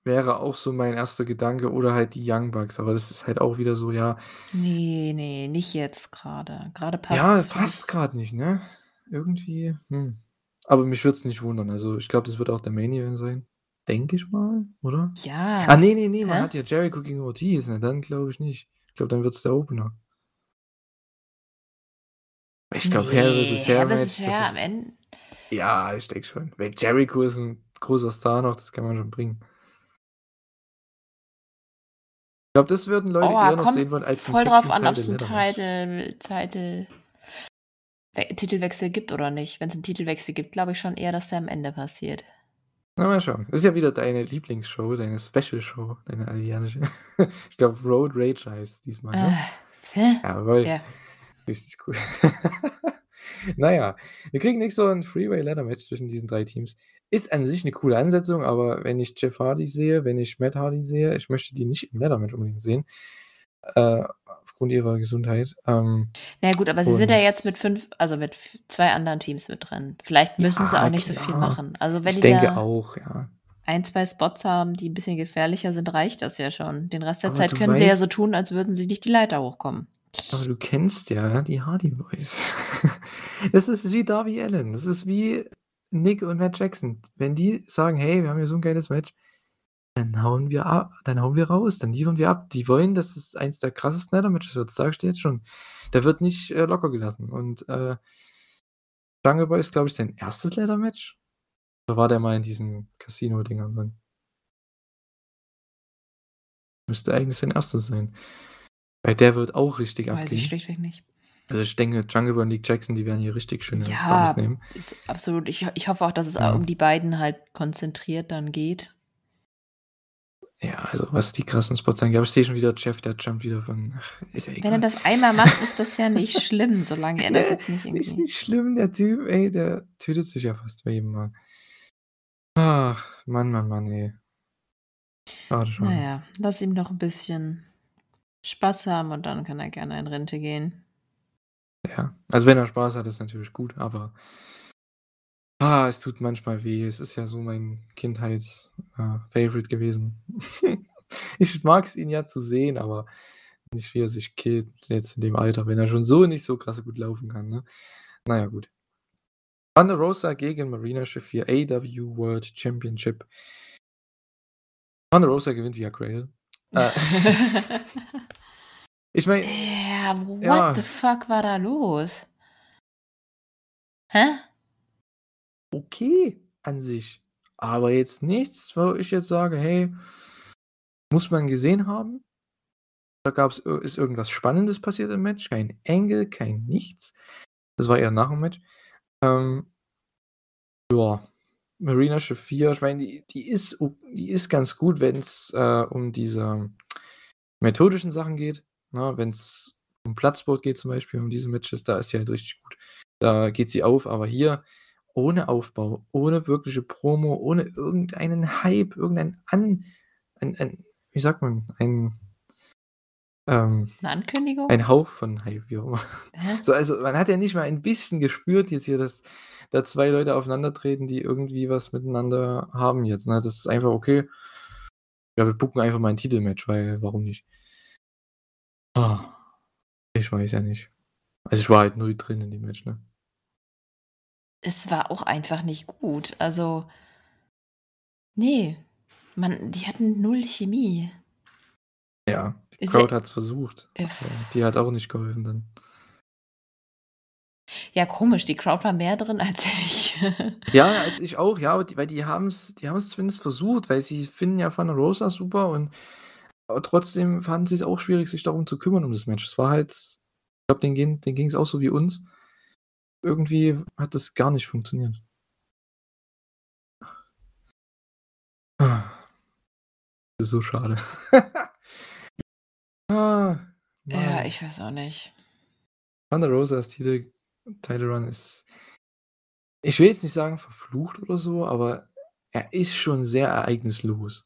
wäre auch so mein 1. Gedanke oder halt die Young Bucks, aber das ist halt auch wieder so, ja Ne, ne, nicht jetzt grade. Grade Ja, passt's es passt grad nicht, ne? Irgendwie, hm. Aber mich würde es nicht wundern. Also, ich glaube, das wird auch der Main Event sein. Denke ich mal, oder? Ja. Ah, ne, ne, ne, man Hä? hat ja Jericho gegen Ortiz, ne, dann glaube ich nicht. Ich glaube, dann wird's der Opener. Ich glaube, Hair Ne, versus Hair Hair versus Match, das am ist Ende ja, ich denke schon. Weil Jericho ist 'n großer Star noch, das kann man schon bringen. Ich glaube, das würden Leute Oh, eher noch sehen wollen als voll drauf an, ob's Title 'n Ladder Match. Title Title We Titelwechsel gibt oder nicht. Wenn's 'n Titelwechsel gibt, glaube ich schon eher, dass der am Ende passiert. Na, mal schauen. Das ist ja wieder deine Lieblingsshow, deine Special-Show, deine alljährliche. Ich glaube, Road Rage heißt diesmal, ne? Äh, Jawohl. ja. Richtig cool. Na ja, wir kriegen nächste Woche 'n Freeway-Ladder-Match zwischen diesen 3 Teams. Ist an sich 'ne coole Ansetzung, aber wenn ich Jeff Hardy sehe, wenn ich Matt Hardy sehe, ich möchte die nicht im Ladder-Match unbedingt sehen, äh, aufgrund ihrer Gesundheit. Ähm, Na ja gut, aber sie sind ja jetzt mit 5 also mit 2 anderen Teams mit drin. Vielleicht müssen sie Ja, auch nicht so viel klar. machen. Also, wenn Ich denke auch, ja. 1, 2 Spots haben, die 'n bisschen gefährlicher sind, reicht das ja schon. Den Rest der Aber Zeit können sie ja so weißt tun, als würden sie nicht die Leiter hochkommen. Aber du kennst ja die Hardy Boys. Das ist wie Darby Allin. Das ist wie Nick und Matt Jackson. Wenn die sagen: „Hey, wir haben hier so 'n geiles Match“, dann hauen wir a dann hauen wir raus, dann liefern wir ab. Die wollen, dass es eins der krassesten Ladder-Matches wird. Das sage ich dir jetzt schon. Da wird nicht, äh, locker gelassen. Und, äh, Jungle Boy ist, glaube ich, sein 1. Ladder-Match? Oder war der mal in diesen Casino-Dingern drin? Müsste eigentlich sein 1. sein. Weil der wird auch richtig Weiß ich abgehen. schlichtweg nicht. Also, ich denke, Jungle Boy und Nick Jackson, die werden hier richtig schöne Ja, nehmen. ist absolut. Ich ich hoffe auch, dass es Ja. um die beiden halt konzentriert dann geht. Ja, also, was die krassen Spots angeht aber ich sehe schon wieder Jeff, der jumpt wieder von ach, ist ja Wenn er egal. das einmal macht, ist das ja nicht schlimm, solange er das jetzt nicht ist irgendwie nicht schlimm, der Typ, ey, der tötet sich ja fast bei jedem Mal. Ach, Mann, Mann, Mann, ey. Schade, Na schade. ja, lass ihm noch 'n bisschen Spaß haben und dann kann er gerne in Rente gehen. Ja, also, wenn er Spaß hat, ist natürlich gut, aber ah, es tut manchmal weh. Es ist ja so mein Kindheits äh, gewesen. Ich mag's ihn ja zu sehen, aber nicht, wie er sich killt jetzt in dem Alter, wenn er schon so nicht so krass gut laufen kann, ne? Na ja, gut. Thunder Rosa gegen Marina Shafir, AEW World Championship. Thunder Rosa gewinnt via Cradle. Äh, ich meine Ja, what ja. the fuck war da los? Hä? Okay an sich, aber jetzt nichts, wo ich jetzt sage: „Hey, muss man gesehen haben.“ Da gab's ir ist irgendwas Spannendes passiert im Match, kein Angle, kein nichts. Das war eher nach dem Match. Ähm ja, Marina Shafir, ich meine, die die ist die ist ganz gut, wenn's, äh, um diese methodischen Sachen geht, ne? Wenn's um Bloodsport geht zum Beispiel, um diese Matches, da ist sie halt richtig gut. Da geht sie auf, aber hier ohne Aufbau, ohne wirkliche Promo, ohne irgendeinen Hype, irgendein an ein ein wie sagt man, ein ähm, 'Ne Ankündigung? ein Hauch von Hype, wie auch immer. Hä? So, also, man hat ja nicht mal ein bisschen gespürt jetzt hier, dass da 2 Leute aufeinandertreten, die irgendwie was miteinander haben jetzt, ne? Das ist einfach okay. Ja, wir booken einfach mal ein Titelmatch, weil warum nicht? Ah, ich weiß ja nicht. Also, ich war halt null drin in dem Match, ne? Es war auch einfach nicht gut. Also ne, man die hatten null Chemie. Ja, Crowd ja hat's versucht, äh, die hat auch nicht geholfen dann. Ja, komisch, die Crowd war mehr drin als ich. Ja, als ich auch, ja, die weil die haben's die haben's zumindest versucht, weil sie finden ja Thunder Rosa super und aber trotzdem fanden sie's auch schwierig, sich darum zu kümmern um das Match. Es war halt ich glaube, denen ging denen ging's auch so wie uns. Irgendwie hat das gar nicht funktioniert. Das ist so schade. Ah, Ja, Mann. ich weiß auch nicht. Thunder Rosas Titel Title Run ist ich will jetzt nicht sagen verflucht oder so, aber er ist schon sehr ereignislos.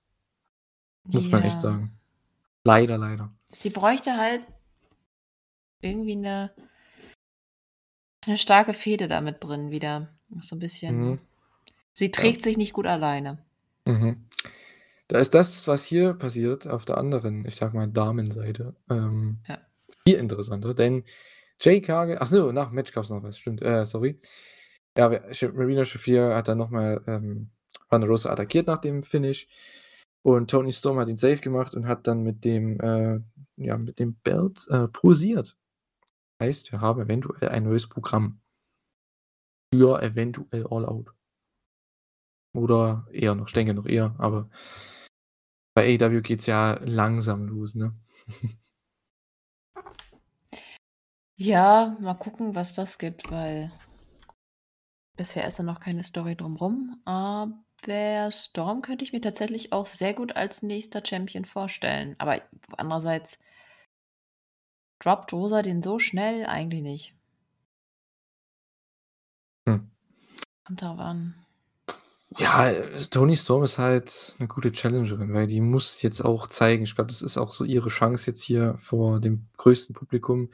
Muss man echt Ja. sagen. Leider, leider. Sie bräuchte halt irgendwie 'ne 'ne starke Fehde da mit drin wieder. So 'n bisschen Mhm. sie Ja. trägt sich nicht gut alleine. Mhm. Da ist das, was hier passiert, auf der anderen, ich sage mal, Damenseite, ähm, Ja. viel interessanter, denn Jade Cargill ach so, nach Match gab's noch was, stimmt, äh, sorry. Ja, Marina Shafir hat dann noch mal, ähm, Thunder Rosa attackiert nach dem Finish und Toni Storm hat ihn safe gemacht und hat dann mit dem, äh ja, mit dem Belt, äh, pausiert. Heißt, wir haben eventuell ein neues Programm. Für eventuell All Out. Oder eher noch, ich denke noch eher, aber bei AEW geht's ja langsam los, ne? Ja, mal gucken, was das gibt, weil bisher ist da noch keine Story drum rum, aber Storm könnte ich mir tatsächlich auch sehr gut als nächster Champion vorstellen. Aber andererseits droppt Rosa den so schnell? Eigentlich nicht. Hm. Kommt darauf an. Ja, Toni Storm ist halt eine gute Challengerin, weil die muss jetzt auch zeigen ich glaube, das ist auch so ihre Chance jetzt hier vor dem größten Publikum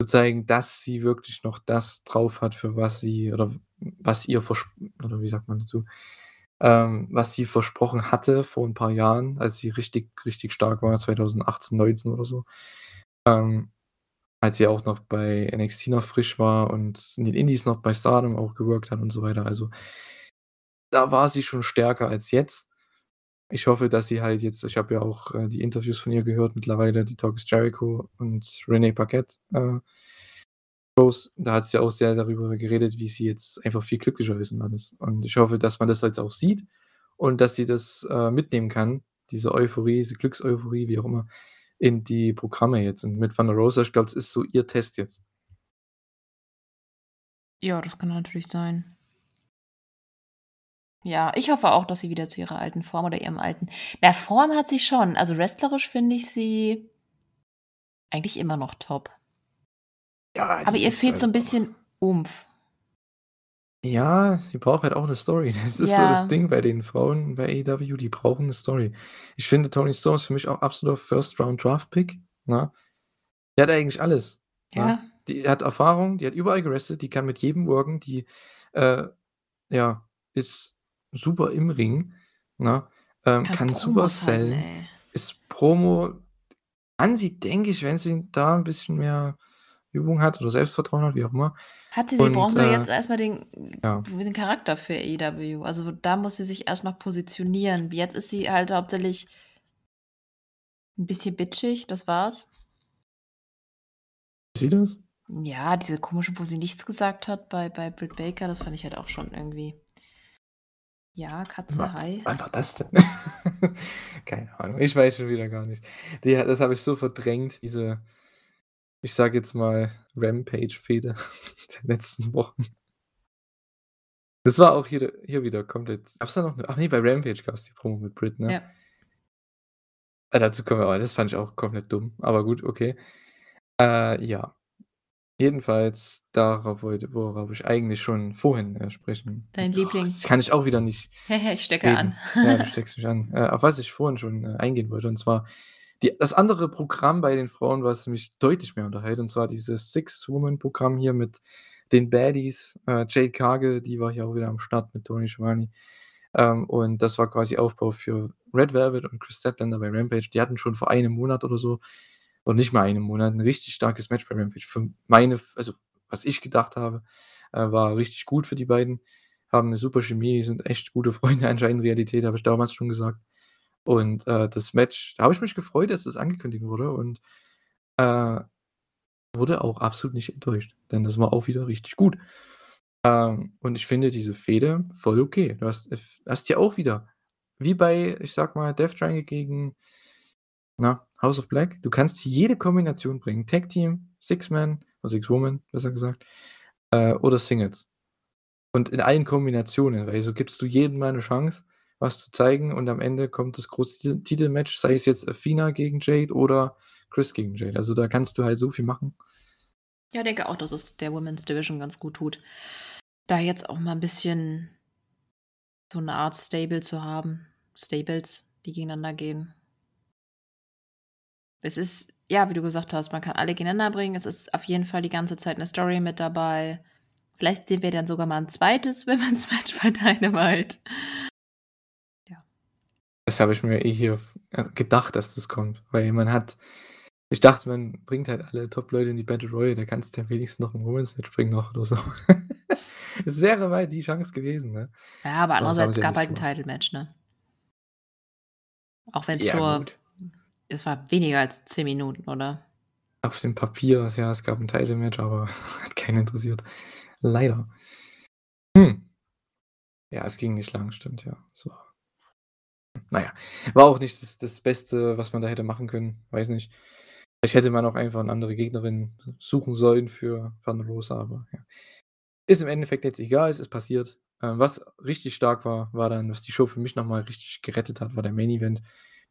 zu zeigen, dass sie wirklich noch das drauf hat, für was sie oder was ihr oder wie sagt man dazu? Ähm, was sie versprochen hatte vor ein paar Jahren, als sie richtig, richtig stark war, 2018, 19 oder so. Ähm, als sie auch noch bei NXT noch frisch war und in den Indies noch bei Stardom auch gewirkt hat und so weiter. Also da war sie schon stärker als jetzt. Ich hoffe, dass sie halt jetzt ich habe ja auch, äh, die Interviews von ihr gehört mittlerweile, die Talk is Jericho und Renee Paquette, äh. Da hat sie auch sehr darüber geredet, wie sie jetzt einfach viel glücklicher ist und alles. Und ich hoffe, dass man das jetzt auch sieht und dass sie das, äh, mitnehmen kann, diese Euphorie, diese Glückseuphorie, wie auch immer, in die Programme jetzt. Und mit Thunder Rosa, ich glaube, das ist so ihr Test jetzt. Ja, das kann natürlich sein. Ja, ich hoffe auch, dass sie wieder zu ihrer alten Form oder ihrem alten na, Form hat sie schon. Also, wrestlerisch finde ich sie eigentlich immer noch top. Ja, Aber ihr fehlt so 'n halt bisschen Umf. Ja, sie braucht halt auch 'ne Story. Das ist so das Ja. Ding bei den Frauen bei AEW, die brauchen 'ne Story. Ich finde, Toni Storm ist für mich auch absoluter First Round Draft Pick, ne? Die hat eigentlich alles, ne? Ja. Die hat Erfahrung, die hat überall gewrestelt, die kann mit jedem worken, die, äh, ja, ist super im Ring, ne? Ähm, Kann kann super sellen, ist Promo kann sie, denke ich, wenn sie da 'n bisschen mehr Übung hat oder Selbstvertrauen hat, wie auch immer. Hat sie, sie Und, braucht nur äh jetzt erst mal den ja. den Charakter für AEW. Also, da muss sie sich erst noch positionieren. Jetzt ist sie halt hauptsächlich 'n bisschen bitchig, das war's. Sie das? Ja, diese komische, wo sie nichts gesagt hat bei bei Britt Baker, das fand ich halt auch schon irgendwie ja, Katze, Wa hi. wann war das denn? Keine Ahnung, ich weiß schon wieder gar nicht. Die das habe ich so verdrängt, diese, ich sage jetzt mal, Rampage-Fehde der letzten Wochen. Das war auch hier hier wieder komplett gab's da noch 'ne ach ne, bei Rampage gab's die Promo mit Britt, ne? Ja. Ah, dazu kommen wir aber das fand ich auch komplett dumm, aber gut, okay. Äh, ja. Jedenfalls darauf wollte worauf ich eigentlich schon vorhin, äh, sprechen Dein Liebling. jetzt kann ich auch wieder nicht Ich stecke reden. an. Ja, du steckst mich an. Äh, auf was ich vorhin schon, äh, eingehen wollte, und zwar die das andere Programm bei den Frauen, was mich deutlich mehr unterhält, und zwar dieses Six-Woman-Programm hier mit den Baddies, äh, Jade Cargill, die war hier auch wieder am Start mit Tony Schiavone. Ähm, und das war quasi Aufbau für Red Velvet und Kris Statlander bei Rampage. Die hatten schon vor einem Monat oder so oder nicht mal einem Monat 'n richtig starkes Match bei Rampage. Für meine also, was ich gedacht habe, äh, war richtig gut für die beiden. Haben 'ne super Chemie, sind echt gute Freunde anscheinend in Realität, habe ich damals schon gesagt. Und, äh, das Match da habe ich mich gefreut, dass das angekündigt wurde und, äh, wurde auch absolut nicht enttäuscht, denn das war auch wieder richtig gut. Ähm, und ich finde diese Fehde voll okay. Du hast f hast ja auch wieder wie bei, ich sage mal, Death Triangle gegen, na, House of Black, du kannst jede Kombination bringen. Tag Team, Six Man oder Six Woman, besser gesagt, äh, oder Singles. Und in allen Kombinationen, weil so gibst du jedem mal 'ne Chance, was zu zeigen und am Ende kommt das große Ti Titelmatch, sei es jetzt Athena gegen Jade oder Kris gegen Jade. Also, da kannst du halt so viel machen. Ja, denke auch, dass es der Women's Division ganz gut tut, da jetzt auch mal 'n bisschen so 'ne Art Stable zu haben Stables, die gegeneinander gehen. Es ist ja, wie du gesagt hast, man kann alle gegeneinander bringen. Es ist auf jeden Fall die ganze Zeit 'ne Story mit dabei. Vielleicht sehen wir dann sogar mal 'n zweites Women's Match bei Dynamite. Ja. Das habe ich mir eh hier äh, gedacht, dass das kommt, weil man hat ich dachte, man bringt halt alle Top-Leute in die Battle Royal, da kannst du ja wenigstens noch 'n Women's Match bringen noch oder so. Es wäre mal die Chance gewesen, ne? Ja, aber andererseits ja gab nicht halt 'n gemacht. Title Match, ne? Auch wenn's Ja, nur gut. Es war weniger als 10 Minuten, oder? Auf dem Papier, ja, es gab 'n Title Match, aber hat keinen interessiert. Leider. Hm. Ja, es ging nicht lang, stimmt, ja. Es war na ja, war auch nicht das das Beste, was man da hätte machen können, weiß nicht. Vielleicht hätte man auch einfach 'ne andere Gegnerin suchen sollen für Thunder Rosa, aber ja. Ist im Endeffekt jetzt egal, es ist passiert Ähm, was richtig stark war, war dann, was die Show für mich nochmal richtig gerettet hat, war der Main Event.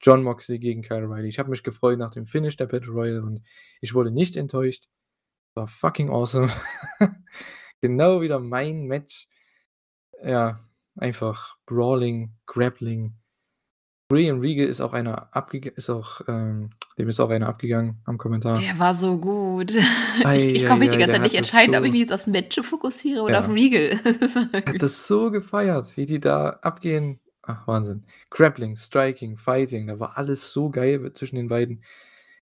John Moxley gegen Kyle Riley. Ich habe mich gefreut nach dem Finish der Battle Royale und ich wurde nicht enttäuscht. War fucking awesome. genau wieder mein Match. Ja, einfach Brawling, Grappling. Brian Regal ist auch einer abgegangen, ist auch, ähm, dem ist auch einer abgegangen am Kommentar. Der war so gut. Ei, ich ich konnte mich ei, die ganze Zeit nicht entscheiden, ob so- ich mich jetzt aufs Match fokussiere oder Ja. auf Regal. Hat das so gefeiert, wie die da abgehen. Ach, Wahnsinn. Grappling, Striking, Fighting, da war alles so geil zwischen den beiden.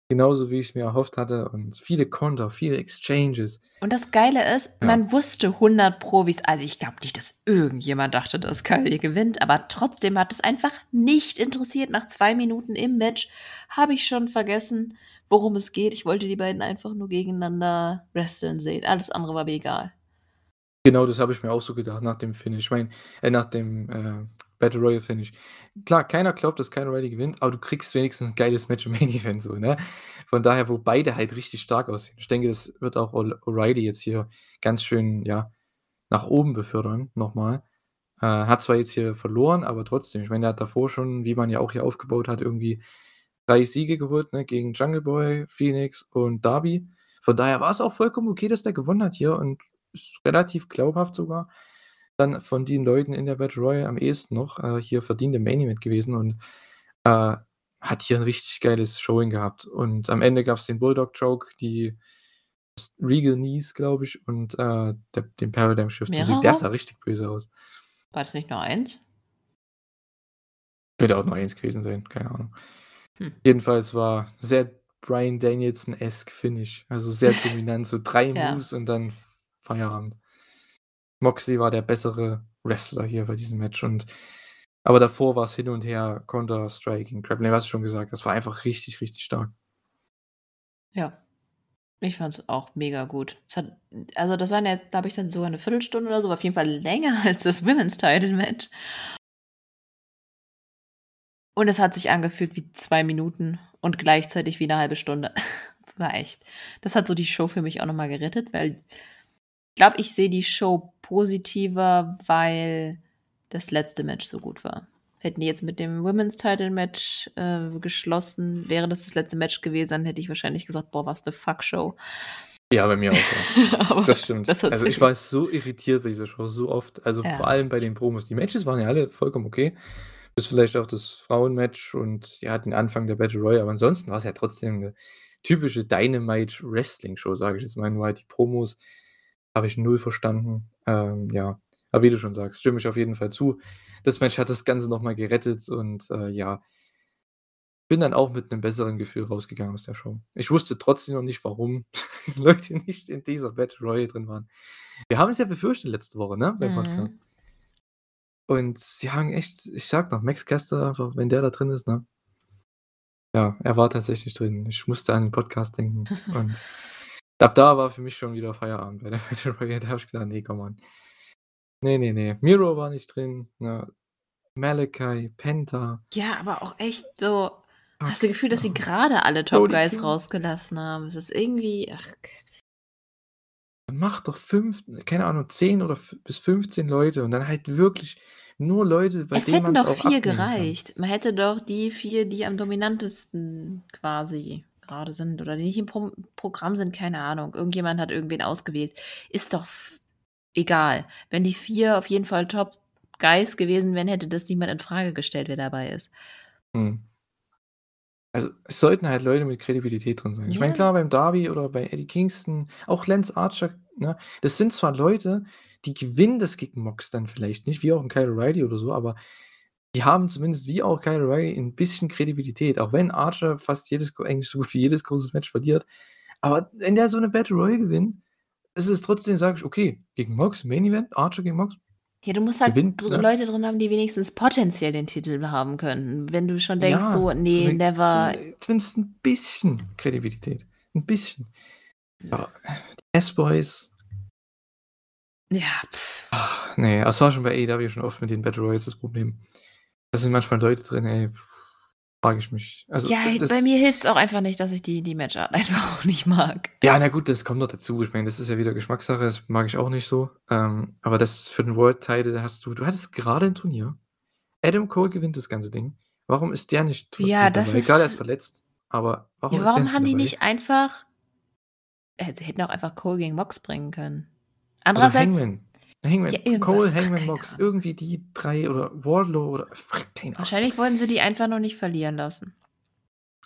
Genauso wie ich es mir erhofft hatte. Und viele Konter, viele Exchanges. Und das Geile ist, Ja. man wusste 100 Pro, wie's- also ich glaube nicht, dass irgendjemand dachte, dass Kyle hier gewinnt, aber trotzdem hat es einfach nicht interessiert. Nach zwei Minuten im Match habe ich schon vergessen, worum es geht. Ich wollte die beiden einfach nur gegeneinander wresteln sehen. Alles andere war mir egal. Genau, das habe ich mir auch so gedacht nach dem Finish. Ich meine, äh, nach dem äh, Battle Royale Finish. Klar, keiner glaubt, dass Kyle O'Reilly gewinnt, aber du kriegst wenigstens ein geiles Match im Main Event so, ne? Von daher, wo beide halt richtig stark aussehen. Ich denke, das wird auch O'Reilly jetzt hier ganz schön, ja, nach oben befördern, nochmal. Äh, hat zwar jetzt hier verloren, aber trotzdem. Ich meine, er hat davor schon, wie man ja auch hier aufgebaut hat, irgendwie drei Siege geholt, ne? Gegen Jungle Boy, Phoenix und Darby. Von daher war es auch vollkommen okay, dass der gewonnen hat hier und ist relativ glaubhaft sogar. Dann von den Leuten in der Battle Royale am ehesten noch äh, hier verdient im Main Event gewesen und äh, hat hier ein richtig geiles Showing gehabt. Und am Ende gab es den Bulldog Choke, die Regal Knees, glaube ich, und äh, der, den Paradigm Shift. Der sah richtig böse aus. War das nicht nur eins? Könnte auch nur eins gewesen sein, keine Ahnung. Hm. Jedenfalls war sehr Brian Danielson-esque Finish. Also sehr dominant, so drei Ja. Moves und dann Feierabend. Moxley war der bessere Wrestler hier bei diesem Match und aber davor war es hin und her, Counter, Striking, Grappling, was du schon gesagt, das war einfach richtig, richtig stark. Ja. Ich fand es auch mega gut. Hat, also das waren ja, glaube ich, dann so eine Viertelstunde oder so, auf jeden Fall länger als das Women's Title Match. Und es hat sich angefühlt wie zwei Minuten und gleichzeitig wie eine halbe Stunde. Das war echt. Das hat so die Show für mich auch nochmal gerettet, weil ich glaube, ich sehe die Show positiver, weil das letzte Match so gut war. Hätten die jetzt mit dem Women's Title Match äh, geschlossen, wäre das das letzte Match gewesen, dann hätte ich wahrscheinlich gesagt, boah, was the fuck Show. Ja, bei mir auch. Ja. Das stimmt. das also ich war so irritiert bei dieser Show, so oft. Also Ja. vor allem bei den Promos. Die Matches waren ja alle vollkommen okay. Bis vielleicht auch das Frauenmatch und ja, den Anfang der Battle Royale. Aber ansonsten war es ja trotzdem eine typische Dynamite Wrestling Show, sage ich jetzt mal. Nur halt die Promos habe ich null verstanden. Ähm, ja, aber wie du schon sagst, stimme ich auf jeden Fall zu. Das Match hat das Ganze nochmal gerettet und äh, ja, bin dann auch mit einem besseren Gefühl rausgegangen aus der Show. Ich wusste trotzdem noch nicht, warum Leute nicht in dieser Battle Royale drin waren. Wir haben es ja befürchtet letzte Woche, ne, beim Mhm. Podcast. Und sie haben echt, ich sag noch, Max Caster, einfach, wenn der da drin ist, ne? Ja, er war tatsächlich drin. Ich musste an den Podcast denken. Und ab da war für mich schon wieder Feierabend bei der Battle Royale. Da habe ich gedacht, nee, komm on. Nee, nee, nee. Miro war nicht drin. Ne? Malachi, Penta. Ja, aber auch echt so. Fuck, Hast du das Gefühl, dass sie ja. gerade alle Top Cody Guys King. rausgelassen haben? Es ist irgendwie. Ach, Mach doch fünf, keine Ahnung, zehn oder bis 15 Leute und dann halt wirklich nur Leute, bei es denen hätten man es doch auch vier abnehmen kann. gereicht. Man hätte doch die vier, die am dominantesten quasi gerade sind oder die nicht im Pro Programm sind, keine Ahnung. Irgendjemand hat irgendwen ausgewählt. Ist doch egal. Wenn die vier auf jeden Fall Top Guys gewesen wären, hätte das niemand in Frage gestellt, wer dabei ist. Hm. Also es sollten halt Leute mit Kredibilität drin sein. Ich meine, Ja. klar, beim Darby oder bei Eddie Kingston, auch Lance Archer, ne, das sind zwar Leute, die gewinnen das gegen Mox dann vielleicht nicht, wie auch ein Kyle O'Reilly oder so, aber die haben zumindest wie auch Kyle O'Reilly ein bisschen Kredibilität, auch wenn Archer fast jedes, eigentlich so gut wie jedes großes Match verliert. Aber wenn der so eine Battle Royale gewinnt, ist es trotzdem, sage ich, okay, gegen Mox, Main Event, Archer gegen Mox, Ja, du musst halt Gewinnt, dr- ne? Leute drin haben, die wenigstens potenziell den Titel haben können. Wenn du schon denkst, so, nee, eine- never. So eine, zumindest ein bisschen Kredibilität. Ein bisschen. Aber die S-Boys, Ja, pff. ach, nee, das war schon bei AEW schon oft mit den Battle Royals das Problem. Da sind manchmal Leute drin, ey. Frage ich mich. Also, Ja, d bei das mir hilft's auch einfach nicht, dass ich die die Matchart einfach auch nicht mag. Ja, na gut, das kommt noch dazu. Ich meine, das ist ja wieder Geschmackssache, das mag ich auch nicht so. Ähm, aber das für den World Title hast du du hattest gerade 'n Turnier. Adam Cole gewinnt das ganze Ding. Warum ist der nicht Ja, das dabei? Klar, der ist ist verletzt, aber warum Ja, ist der warum nicht haben mit die nicht einfach sie hätten auch einfach Cole gegen Mox bringen können. Oder Andererseits Hangman. Hangman, ja, Cole, Hangman, Ahnung. irgendwie die 3 oder Wardlow oder keine Ahnung. Wahrscheinlich wollten sie die einfach nur nicht verlieren lassen.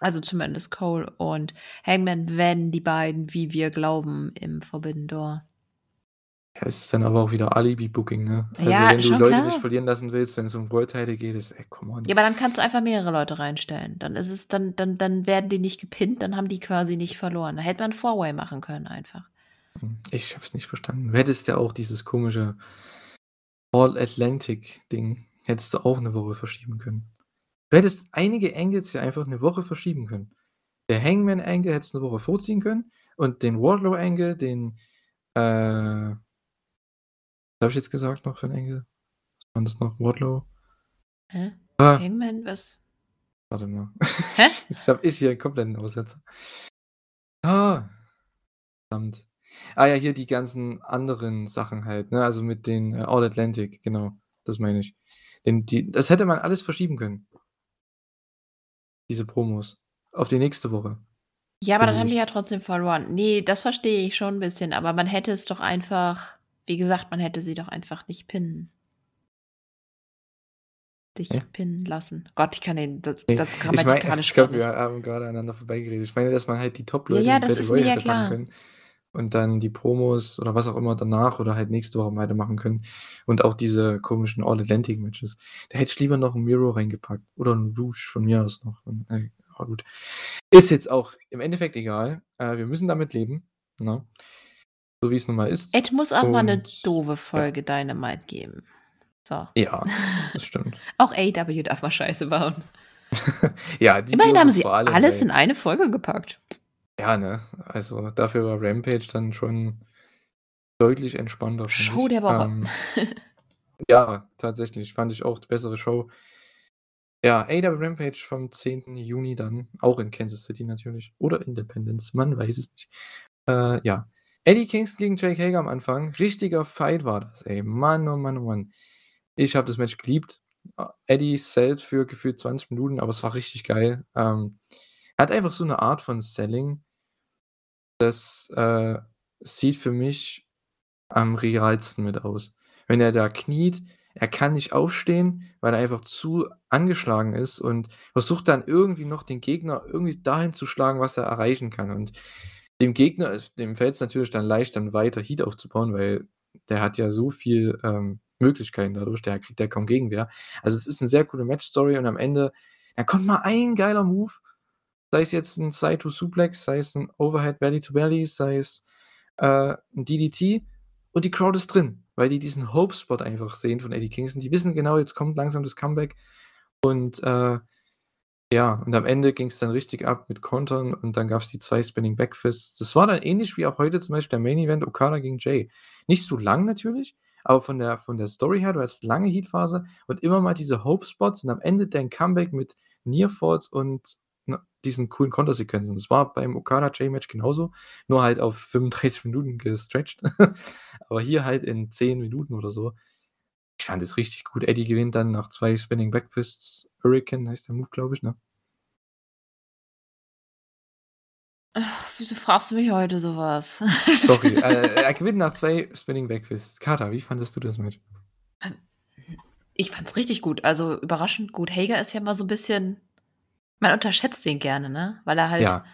Also, zumindest Cole und Hangman, wenn die beiden, wie wir glauben, im Forbidden Door. Ja, es ist dann aber auch wieder Alibi-Booking, ne? Also, Ja, wenn du Leute klar. nicht verlieren lassen willst, wenn's um World Title geht, ist ey, come on. Ja, aber dann kannst du einfach mehrere Leute reinstellen. Dann ist es dann dann dann werden die nicht gepinnt, dann haben die quasi nicht verloren. Da hätte man Four-Way machen können einfach. Hm, ich habe es nicht verstanden. Du hättest ja auch dieses komische All-Atlantic-Ding hättest du auch 'ne Woche verschieben können. Du hättest einige Angles ja einfach 'ne Woche verschieben können. Der Hangman-Angle hättest 'ne Woche vorziehen können und den Wardlow-Angle, den, äh was habe ich jetzt gesagt noch für 'n Angle? Was war das noch? Wardlow? Hä? Ah. Hangman, was? Warte mal. Hä? Jetzt habe ich hier 'n kompletten Aussetzer. Ah. Verdammt. Ah ja, hier die ganzen anderen Sachen halt, ne? Also, mit den, äh, All Atlantic, genau, das meine ich. Denn die das hätte man alles verschieben können. Diese Promos auf die nächste Woche. Ja, aber dann Finde haben die ich. ja trotzdem verloren. Ne, das verstehe ich schon 'n bisschen, aber man hätte es doch einfach wie gesagt, man hätte sie doch einfach nicht pinnen dich Hä? pinnen lassen. Gott, ich kann den das das ich grammatikalisch ich gar glaube, wir haben gerade aneinander vorbeigeredet. Ich meine, dass man halt die Ja, Top-Leute ja, in das ist mir ja klar. können und dann die Promos oder was auch immer danach oder halt nächste Woche weitermachen können und auch diese komischen All-Atlantic-Matches. Da hätte ich lieber noch 'n Miro reingepackt oder 'n Rouge von mir aus noch und, äh, aber gut. Ist jetzt auch im Endeffekt egal. Äh, wir müssen damit leben, ne? So wie's nun mal ist Es muss auch mal 'ne und doofe ja. Folge Dynamite geben. So. Ja, das stimmt. Auch AEW darf mal Scheiße bauen. Ja, die Immerhin haben es sie vor allem, alles in eine Folge gepackt. Ja, ne? Also, dafür war Rampage dann schon deutlich entspannter, Show ich. der Woche. Ähm, ja, tatsächlich, fand ich auch die bessere Show. Ja, AEW Rampage vom 10. Juni dann, auch in Kansas City natürlich oder Independence, man weiß es nicht. Äh, ja. Eddie Kingston gegen Jake Hager am Anfang. Richtiger Fight war das, ey. Mann, oh Mann, oh Mann. Ich habe das Match geliebt. Eddie sellt für gefühlt 20 Minuten, aber es war richtig geil. Ähm, er hat einfach so 'ne Art von Selling das, äh, sieht für mich am realsten mit aus. Wenn er da kniet, er kann nicht aufstehen, weil er einfach zu angeschlagen ist und versucht dann irgendwie noch den Gegner irgendwie dahin zu schlagen, was er erreichen kann. Und dem Gegner dem fällt's natürlich dann leicht, dann weiter Heat aufzubauen, weil der hat ja so viel, ähm, Möglichkeiten dadurch, der kriegt ja kaum Gegenwehr. Also, es ist 'ne sehr coole Matchstory und am Ende da kommt mal ein geiler Move, sei es jetzt 'n Saito Suplex, sei es 'n Overhead Belly to Belly, sei es, äh, 'n DDT und die Crowd ist drin, weil die diesen Hope Spot einfach sehen von Eddie Kingston. Die wissen genau, jetzt kommt langsam das Comeback und, äh, ja, und am Ende ging's dann richtig ab mit Kontern und dann gab's die 2 Spinning Backfists. Das war dann ähnlich wie auch heute zum Beispiel der Main Event Okada gegen Jay. Nicht so lang natürlich, aber von der von der Story her, du hattest lange Heatphase und immer mal diese Hope Spots und am Ende dein Comeback mit Near Falls und, diesen coolen Kontersequenzen. Das war beim Okada-Jay-Match genauso, nur halt auf 35 Minuten gestretcht. Aber hier halt in 10 Minuten oder so. Ich fand es richtig gut. Eddie gewinnt dann nach 2 Spinning Backfists. Hurricane heißt der Move, glaube ich, ne? Ach, wieso fragst du mich heute so was? Sorry, äh, er gewinnt nach 2 Spinning Backfists. Carter, wie fandest du das Match? Ähm, ich fand's richtig gut, also überraschend gut. Hager ist ja immer so 'n bisschen man unterschätzt den gerne, ne? Weil er halt Ja.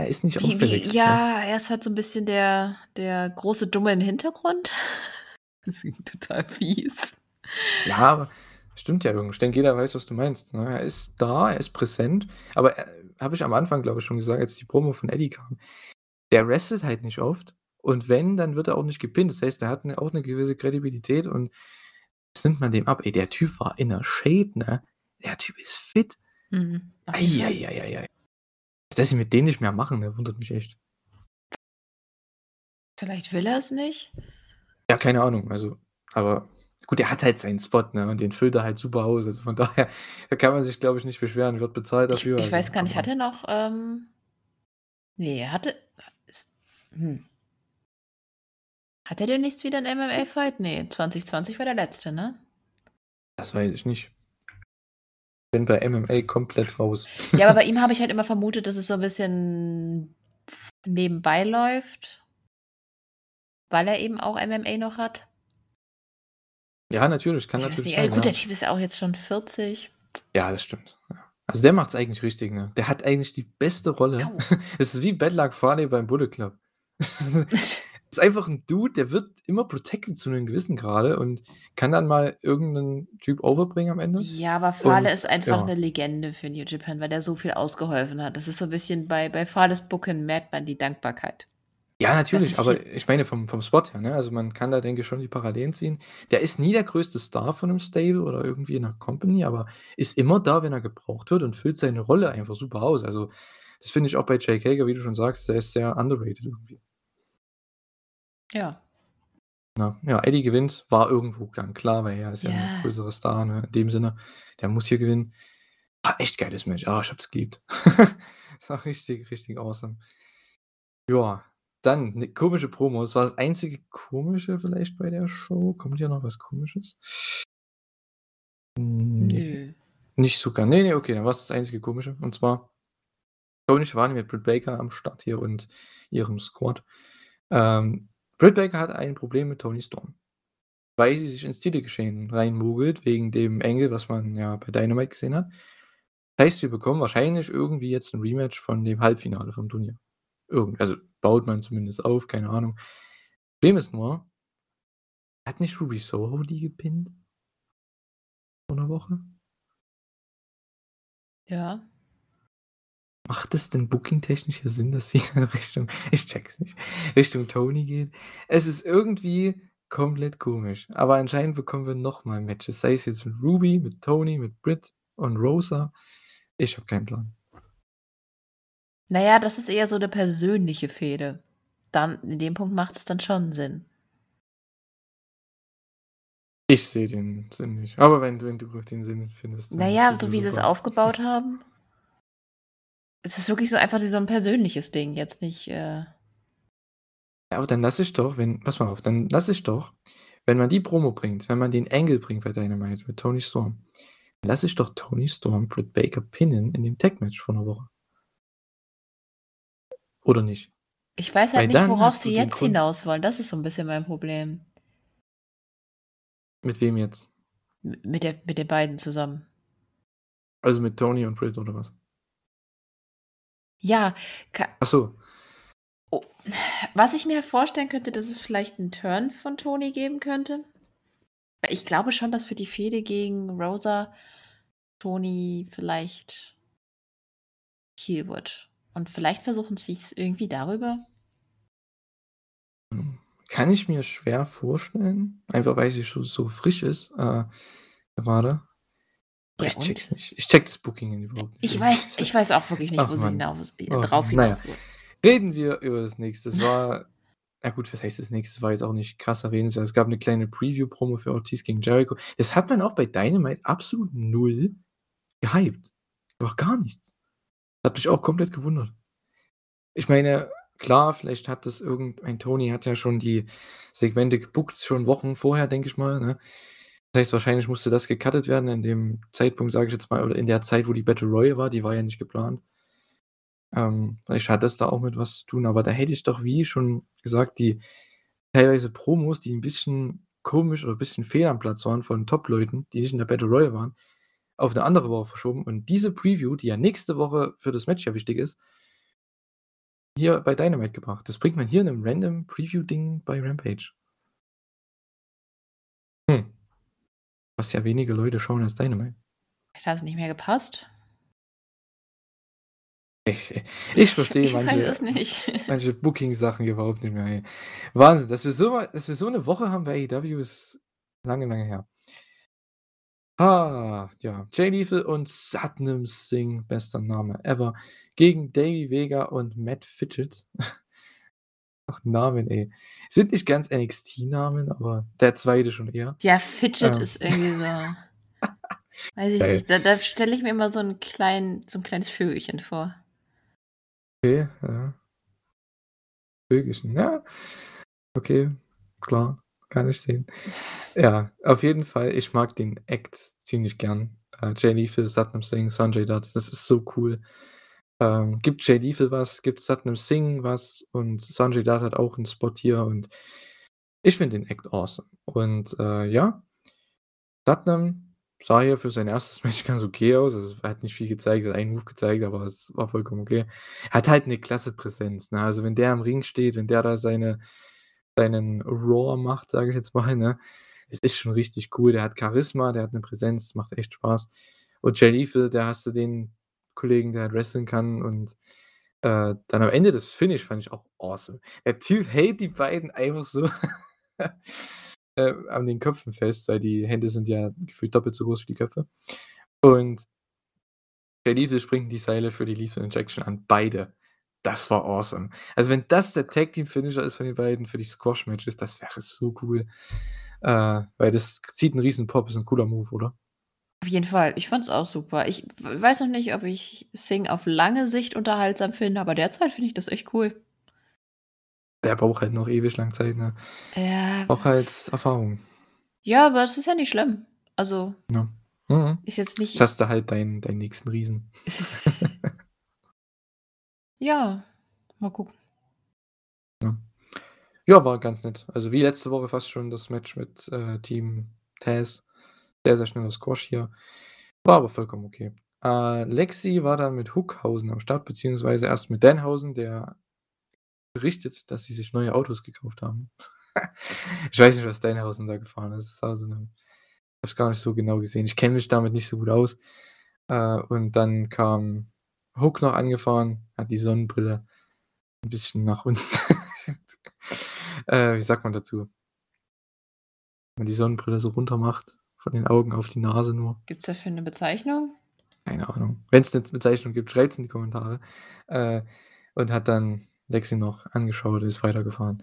Er ist nicht auffällig, wie ne? ja, er ist halt so 'n bisschen der der große Dumme im Hintergrund. Total fies. Ja, aber stimmt ja irgendwo. Ich denke, jeder weiß, was du meinst, ne? Er ist da, er ist präsent, aber, äh, habe ich am Anfang, glaube ich, schon gesagt, als die Promo von Eddie kam. Der wrestelt halt nicht oft und wenn, dann wird er auch nicht gepinnt. Das heißt, er hat 'ne auch 'ne gewisse Kredibilität und das nimmt man dem ab. Ey, der Typ war in 'ner Shape, ne? Der Typ ist fit. Mhm, auf Ei, jeden Fall. ei, ei, ei, ei. Dass sie mit dem nicht mehr machen, ne, wundert mich echt. Vielleicht will er's nicht? Ja, keine Ahnung, also aber Gut, er hat halt seinen Spot, ne, und den füllt er halt super aus. Also, von daher, da kann man sich, glaube ich, nicht beschweren, wird bezahlt Ich dafür, ich also weiß gar nicht, hat er noch, ähm ne, er hatte ist hm. Hat er demnächst wieder 'n MMA-Fight? Ne, 2020 war der letzte, ne? Das weiß ich nicht. Bin bei MMA komplett raus. Ja, aber bei ihm habe ich halt immer vermutet, dass es so 'n bisschen nebenbei läuft weil er eben auch MMA noch hat. Ja, natürlich, kann Ich natürlich nicht. Ey, sein, gut, ja. der Typ ist ja auch jetzt schon 40. Ja, das stimmt, ja. Also, der macht's eigentlich richtig, ne? Der hat eigentlich die beste Rolle. Es ist wie Bad Luck Fale beim Bullet Club. Ist einfach 'n Dude, der wird immer protected zu 'nem gewissen Grade und kann dann mal irgend 'nen Typ overbringen am Ende. Ja, aber Fale Und ist einfach ja. 'ne Legende für New Japan, weil der so viel ausgeholfen hat. Das ist so 'n bisschen bei bei Fales Booking merkt man die Dankbarkeit. Ja, natürlich, aber ich meine vom vom Spot her, ne? Also, man kann da, denke ich, schon die Parallelen ziehen. Der ist nie der größte Star von 'nem Stable oder irgendwie 'ner Company, aber ist immer da, wenn er gebraucht wird und füllt seine Rolle einfach super aus. Also, das finde ich auch bei Jake Hager, wie du schon sagst, der ist sehr underrated irgendwie. Ja. Ja, ja, Eddie gewinnt, war irgendwo dann klar, weil er ist ja Ja. größerer Star, ne, in dem Sinne. Der muss hier gewinnen. War echt geiles Match. Ah, ich habe es geliebt. Das war richtig, richtig awesome. Ja, dann 'ne komische Promo. Das war das einzige Komische vielleicht bei der Show. Kommt hier noch was Komisches? Ne, Nö. nicht sogar. Ne, ne, okay, dann war's das einzige Komische. Und zwar Tony Schiavone mit Britt Baker am Start hier und ihrem Squad. Ähm, Britt Baker hat ein Problem mit Toni Storm, weil sie sich ins Titelgeschehen reinmogelt wegen dem Angle, was man ja bei Dynamite gesehen hat. Heißt, wir bekommen wahrscheinlich irgendwie jetzt 'n Rematch von dem Halbfinale vom Turnier. Irgend also, baut man zumindest auf, keine Ahnung. Problem ist nur hat nicht Ruby Soho die gepinnt? Vor 'ner Woche? Ja. Macht es denn bookingtechnisch hier Sinn, dass sie in Richtung ich checke es nicht, Richtung Toni geht? Es ist irgendwie komplett komisch, aber anscheinend bekommen wir noch mal Matches, sei es jetzt mit Ruby, mit Toni, mit Britt und Rosa. Ich habe keinen Plan. Na ja, das ist eher so 'ne persönliche Fehde. Dann in dem Punkt macht es dann schon Sinn. Ich sehe den Sinn nicht. Aber wenn du wenn du den Sinn findest, dann Na ist ja, das so wie sie's super. aufgebaut haben. Es ist wirklich so einfach so 'n persönliches Ding, jetzt nicht, äh Ja, aber dann lass ich doch, wenn pass mal auf, dann lass ich doch, wenn man die Promo bringt, wenn man den Angle bringt bei Dynamite mit Toni Storm, lasse ich doch Toni Storm Britt Baker pinnen in dem Tag-Match vor 'ner Woche. Oder nicht? Ich weiß Weil halt nicht, dann worauf sie jetzt Grund hinaus wollen. Das ist so 'n bisschen mein Problem. Mit wem jetzt? Mit der mit den beiden zusammen. Also, mit Toni und Britt oder was? Ja, Ach so. Oh, was ich mir vorstellen könnte, dass es vielleicht 'n Turn von Toni geben könnte. Ich glaube schon, dass für die Fehde gegen Rosa Toni vielleicht heel wird. Und vielleicht versuchen sie's irgendwie darüber? Hm, kann ich mir schwer vorstellen, einfach weil sie so so frisch ist, äh, grade. Ja, ich es nicht. Ich checke das Booking überhaupt nicht Ich weiß ich weiß auch wirklich nicht, Ach wo sie Mann. hinaus äh, Ach drauf Mann. Na ja, hinaus wollen. reden wir über das Nächste. Es war ja gut, was heißt das Nächste? Es war jetzt auch nicht krass erwähnenswert. Es gab 'ne kleine Preview-Promo für Ortiz gegen Jericho. Das hat man auch bei Dynamite absolut null gehypt. Auch gar nichts. Hat mich auch komplett gewundert. Ich meine, klar, vielleicht hat das irgendein Toni hat ja schon die Segmente gebookt, schon Wochen vorher, denke ich mal, ne? Das heißt, wahrscheinlich musste das gecuttet werden in dem Zeitpunkt, sage ich jetzt mal, oder in der Zeit, wo die Battle Royal war, die war ja nicht geplant. Ähm, vielleicht hat das da auch mit was zu tun, aber da hätte ich doch, wie schon gesagt, die teilweise Promos, die 'n bisschen komisch oder bisschen fehl am Platz waren von Top-Leuten, die nicht in der Battle Royal waren, auf 'ne andere Woche verschoben und diese Preview, die ja nächste Woche für das Match ja wichtig ist hier bei Dynamite gebracht. Das bringt man hier in 'nem random Preview-Ding bei Rampage. Hm. Was ja wenige Leute schauen als Dynamite. Vielleicht hat's nicht mehr gepasst? Ich ich verstehe Ich manche es nicht. manche Booking-Sachen überhaupt nicht mehr, ey. Wahnsinn, dass wir so dass wir so 'ne Woche haben bei AEW ist lange, lange her. Ah, ja, Jay Lethal und Satnam Singh, bester Name ever, gegen Davey Vega und Matt Fidget. Ach, Namen, ey. Sind nicht ganz NXT-Namen, aber der zweite schon eher. Ja, Fidget Ähm. ist irgendwie so weiß ich Geil. nicht. Da da stelle ich mir immer so 'n kleinen so 'n kleines Vögelchen vor. Okay, ja. Vögelchen, ja. Okay, klar, kann ich sehen. Ja, auf jeden Fall, ich mag den Act ziemlich gern. Äh, Jay Lethal, Satnam Singh, Sanjay Dutt, das ist so cool. Ähm, gibt Jay Lethal was, gibt Satnam Singh was und Sanjay Dutt hat auch 'n Spot hier und ich finde den Act awesome. Und, äh, ja, Satnam sah hier für sein 1. Match ganz okay aus. Also, er hat nicht viel gezeigt, hat einen Move gezeigt, aber es war vollkommen okay. Hat halt 'ne klasse Präsenz, ne? Also, wenn der im Ring steht, wenn der da seine seinen Roar macht, sage ich jetzt mal, ne? Es ist schon richtig cool. Der hat Charisma, der hat 'ne Präsenz, macht echt Spaß. Und Jay Lethal, da hast du den Kollegen, der halt wresteln kann und, äh, dann am Ende das Finish fand ich auch awesome. Der Typ hält die beiden einfach so, äh, an den Köpfen fest, weil die Hände sind ja gefühlt doppelt so groß wie die Köpfe. Und Jay Lethal springt die Seile für die Lethal Injection an beide. Das war awesome. Also, wenn das der Tag Team Finisher ist von den beiden für die Squash Matches, das wäre so cool. Äh, weil das zieht 'n riesen Pop, ist 'n cooler Move, oder? Auf jeden Fall, ich fand's auch super. Ich weiß noch nicht, ob ich Singh auf lange Sicht unterhaltsam finde, aber derzeit finde ich das echt cool. Der braucht halt noch ewig lang Zeit, ne? Ja. Braucht halt Erfahrung. Ja, aber es ist ja nicht schlimm. Also Ja. Mhm. ist jetzt Jetzt nicht hast du halt deinen deinen nächsten Riesen. Ja, mal gucken. Ja. Ja, war ganz nett. Also, wie letzte Woche fast schon das Match mit, äh, Team Taz. Sehr, sehr schneller Squash hier. War aber vollkommen okay. Äh, Lexi war dann mit Hookhausen am Start, beziehungsweise erst mit Danhausen, der berichtet, dass sie sich neue Autos gekauft haben. Ich weiß nicht, was Danhausen da gefahren ist. Es ich habe es gar nicht so genau gesehen. Ich kenne mich damit nicht so gut aus. Äh, und dann kam Hook noch angefahren, hat die Sonnenbrille 'n bisschen nach unten äh, wie sagt man dazu? Wenn man die Sonnenbrille so runter macht, von den Augen auf die Nase nur. Gibt's dafür 'ne Bezeichnung? Keine Ahnung. Wenn's 'ne Bezeichnung gibt, schreibt's in die Kommentare. Äh, und hat dann Lexi noch angeschaut, ist weitergefahren.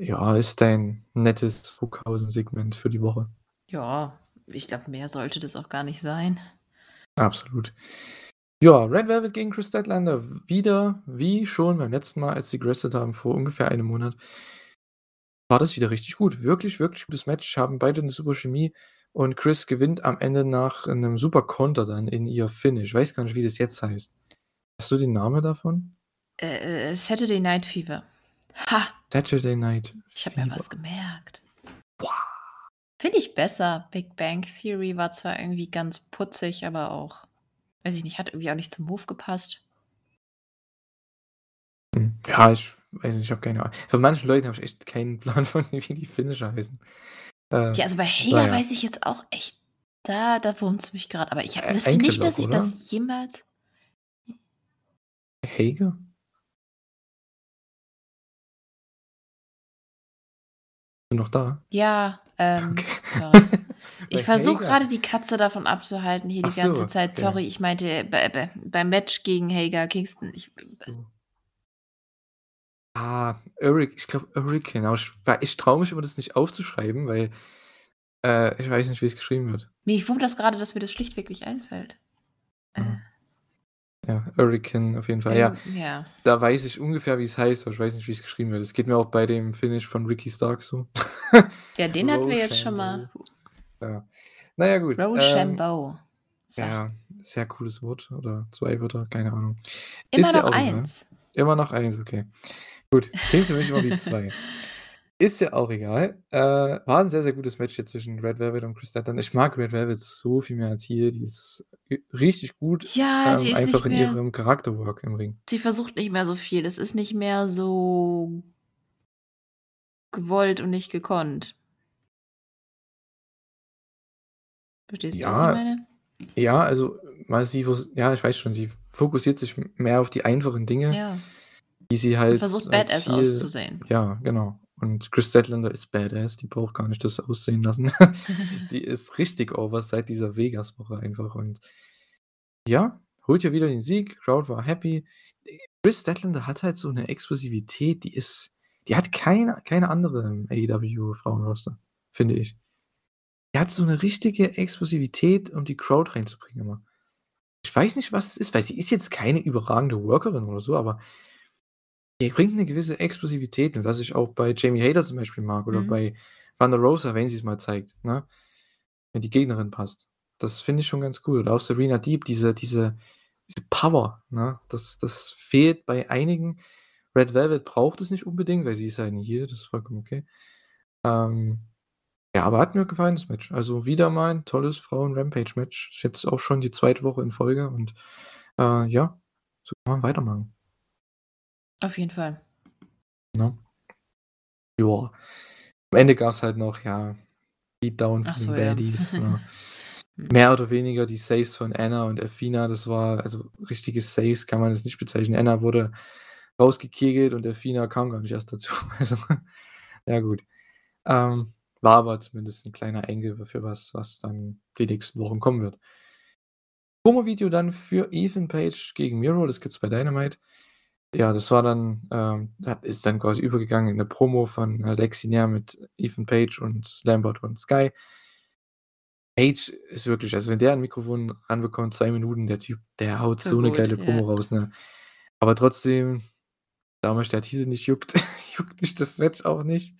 Ja, ist ein nettes Hookhausen-Segment für die Woche. Ja, ich glaube, mehr sollte das auch gar nicht sein. Absolut. Ja, Red Velvet gegen Chris Statlander. Wieder wie schon beim letzten Mal, als sie gewrestelt haben vor ungefähr einem Monat war das wieder richtig gut. Wirklich, wirklich gutes Match, haben beide 'ne super Chemie und Chris gewinnt am Ende nach 'nem super Konter dann in ihr Finish. Weiß gar nicht, wie das jetzt heißt. Hast du den Namen davon? Äh, äh, Saturday Night Fever. Ha! Saturday Night Ich habe mir was gemerkt. Boah. Finde ich besser. Big Bang Theory war zwar irgendwie ganz putzig, aber auch weiß ich nicht, hat irgendwie auch nicht zum Move gepasst. Hm, ja, ich weiß nicht, ich habe keine Ahnung. Von manchen Leuten habe ich echt keinen Plan von, wie die Finisher heißen. Äh, Ja, also bei Hager na ja. weiß ich jetzt auch echt da da wurmt's mich grad, aber ich habe Ä wüsste nicht, dass ich oder? das jemals Hager? Bist du noch da? Ja, ähm, Okay. sorry. Ich versuche Hager grade die Katze davon abzuhalten hier die ganze so, Zeit. okay. Sorry, ich meinte bei bei beim Match gegen Hager Kingston. Ich So. Ah, Hurri ich glaube Hurricane, aber ich ich traue mich immer, das nicht aufzuschreiben, weil, äh, ich weiß nicht, wie es geschrieben wird. Mich wundert das grade, dass mir das schlichtweg nicht einfällt. Äh, Ja. Ja, Hurricane auf jeden Fall. Ja, ähm, ja. da weiß ich ungefähr, wie es heißt, aber ich weiß nicht, wie es geschrieben wird. Es geht mir auch bei dem Finish von Ricky Starks so. Ja, den hatten wir jetzt schon mal. Ja. Na ja, gut. Ähm, Rochambeau. So. ja, sehr cooles Wort oder 2 Wörter, keine Ahnung. Immer Ist ja noch auch egal. 1. Immer noch 1, okay. Gut, klingt für mich immer wie 2. Ist ja auch egal. Äh, war 'n sehr, sehr gutes Match jetzt zwischen Red Velvet und Chris Statlander. Ich mag Red Velvet so viel mehr als hier. Die ist ri richtig gut, Ja, ähm, sie ist einfach in mehr ihrem Charakterwork im Ring. sie versucht nicht mehr so viel. Es ist nicht mehr so gewollt und nicht gekonnt. Verstehst du, was ich Ja. meine? Ja, also, sie ja, ich weiß schon, sie fokussiert sich mehr auf die einfachen Dinge, Ja. Die sie Und halt versucht als badass Ziel auszusehen. ja, genau. Und Chris Statlander ist badass, die braucht gar nicht das aussehen lassen. Die ist richtig over seit dieser Vegas-Woche einfach und ja, holt ja wieder den Sieg. Crowd war happy. Kris Statlander hat halt so 'ne Explosivität, die ist die hat keine keine andere im AEW-Frauenroster, finde ich. Er hat so 'ne richtige Explosivität, um die Crowd reinzubringen immer. Ich weiß nicht, was es ist, weil sie ist jetzt keine überragende Workerin oder so, aber die bringt 'ne gewisse Explosivität mit, was ich auch bei Jamie Hayter zum Beispiel mag oder Mhm. bei Thunder Rosa, wenn sie's mal zeigt, ne? Wenn die Gegnerin passt. Das finde ich schon ganz cool. Oder auch Serena Deeb, diese diese diese Power, ne? Das das fehlt bei einigen. Red Velvet braucht es nicht unbedingt, weil sie ist halt 'n Heel, das ist vollkommen okay. Ähm, ja, aber hat mir gefallen, das Match. Also, wieder mal 'n tolles Frauen-Rampage-Match. Ist jetzt auch schon die 2. Woche in Folge und, äh, ja, so kann man weitermachen. Auf jeden Fall. Ne? Ja. Am Ende gab's halt noch, ja, Beatdown von so, den ja. Baddies, ne? Hm. Mehr oder weniger die Saves von Anna und Athena, das war also, richtige Saves kann man das nicht bezeichnen. Anna wurde rausgekegelt und Athena kam gar nicht erst dazu. Also, ja gut. Ähm, war aber zumindest 'n kleiner Eingriff für was, was dann die nächsten Wochen kommen wird. Promo-Video dann für Ethan Page gegen Miro, das gibt's bei Dynamite. Ja, das war dann, ähm ist dann quasi übergegangen in 'ne Promo von, Lexi Nair mit Ethan Page und Lambert und Sky. Page ist wirklich also, wenn der 'n Mikrofon ranbekommt, 2 Minuten, der Typ, der haut So so 'ne gut, geile. Promo raus, ne? Aber trotzdem, da mich der Titel nicht juckt, juckt mich das Match auch nicht.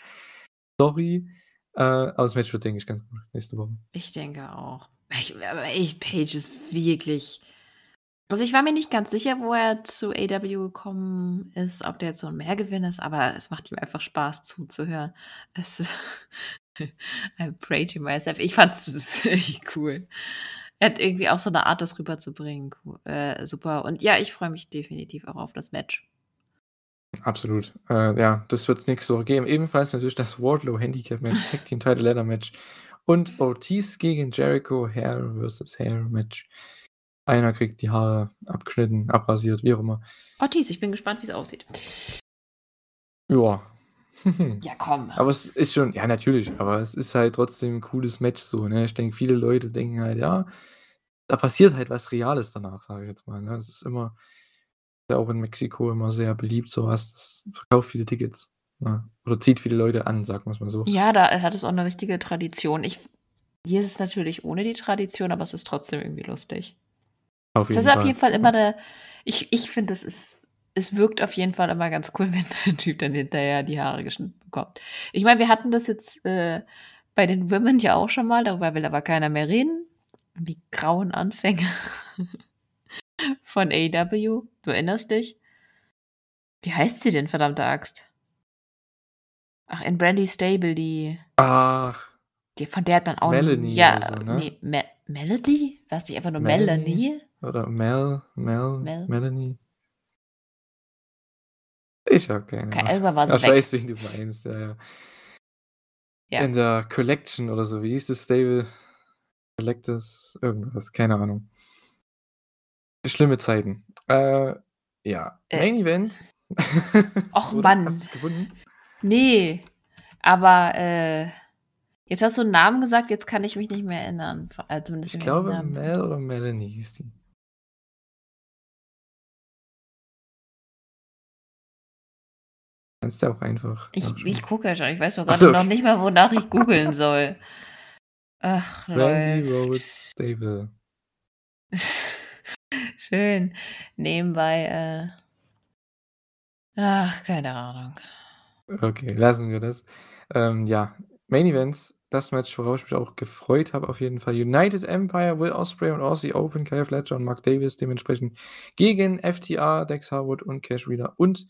Sorry, äh, aber das Match wird, denke ich, ganz gut nächste Woche. Ich denke auch. Ich aber echt, Page ist wirklich also, ich war mir nicht ganz sicher, wo er zu AEW gekommen ist, ob der jetzt so 'n Mehrgewinn ist, aber es macht ihm einfach Spaß zuzuhören. Es ist I'm praying to myself. Ich fand's s echt cool. Er hat irgendwie auch so 'ne Art, das rüberzubringen, co äh, super. Und ja, ich freue mich definitiv auch auf das Match. Absolut. Äh, ja, das wird's nächste Woche geben. Ebenfalls natürlich das Wardlow Handicap-Match, Tag Team Title Ladder Match und Ortiz gegen Jericho Hair versus Hair Match. Einer kriegt die Haare abgeschnitten, abrasiert, wie auch immer. Ortiz, ich bin gespannt, wie's aussieht. Ja. Ja, komm. Aber es ist schon ja, natürlich, aber es ist halt trotzdem 'n cooles Match so, ne? Ich denke, viele Leute denken halt: „Ja, da passiert halt was Reales danach“, sage ich jetzt mal, ne? Das ist immer ja auch in Mexiko immer sehr beliebt so was. Das verkauft viele Tickets, ne? Oder zieht viele Leute an, sagen wir's mal so. Ja, da hat es auch 'ne richtige Tradition. Ich hier ist es natürlich ohne die Tradition, aber es ist trotzdem irgendwie lustig. Auf Es jeden ist auf jeden Fall immer 'ne ich ich finde, es ist es wirkt auf jeden Fall immer ganz cool, wenn der Typ dann hinterher die Haare geschnitten bekommt. Ich meine, wir hatten das jetzt, äh, bei den Women ja auch schon mal, darüber will aber keiner mehr reden. Die grauen Anfänge von AEW. Du erinnerst dich? Wie heißt sie denn, verdammte Axt? Ach, in Brandy Stable, die Ach. die von der hat man auch Melanie ja, so, ne? ne, Me Melody? War's nicht einfach nur Melanie Melanie? Oder Mel Mel Mel? Melanie? Ich habe keine Ke Ahnung. irgendwann war sie ich weiß, wen du meinst, ja, ja. Ja. In der Collection oder so, wie hieß das Stable? Collectors irgendwas, keine Ahnung. Schlimme Zeiten. Äh, ja. Äh. Main Event. Och? Mann. Hast du's gefunden? Ne, aber, äh, jetzt hast du 'n Namen gesagt, jetzt kann ich mich nicht mehr erinnern. Zumindest Ich glaube. Mel oder Melanie hieß die. Kannst du auch einfach Ich ich gucke ja schon. Ich weiß nur Ach grade so, noch nicht mal, wonach ich googeln soll. Ach, Brandy lol. Rhodes Stable. Schön. Nebenbei, äh ach, keine Ahnung. Okay, lassen wir das. Ähm, ja, Main Events, das Match, worauf ich mich auch gefreut habe auf jeden Fall. United Empire, Will Ospreay und Aussie Open, Kyle Fletcher und Mark Davis dementsprechend gegen FTR, Dex Harwood und Cash Wheeler und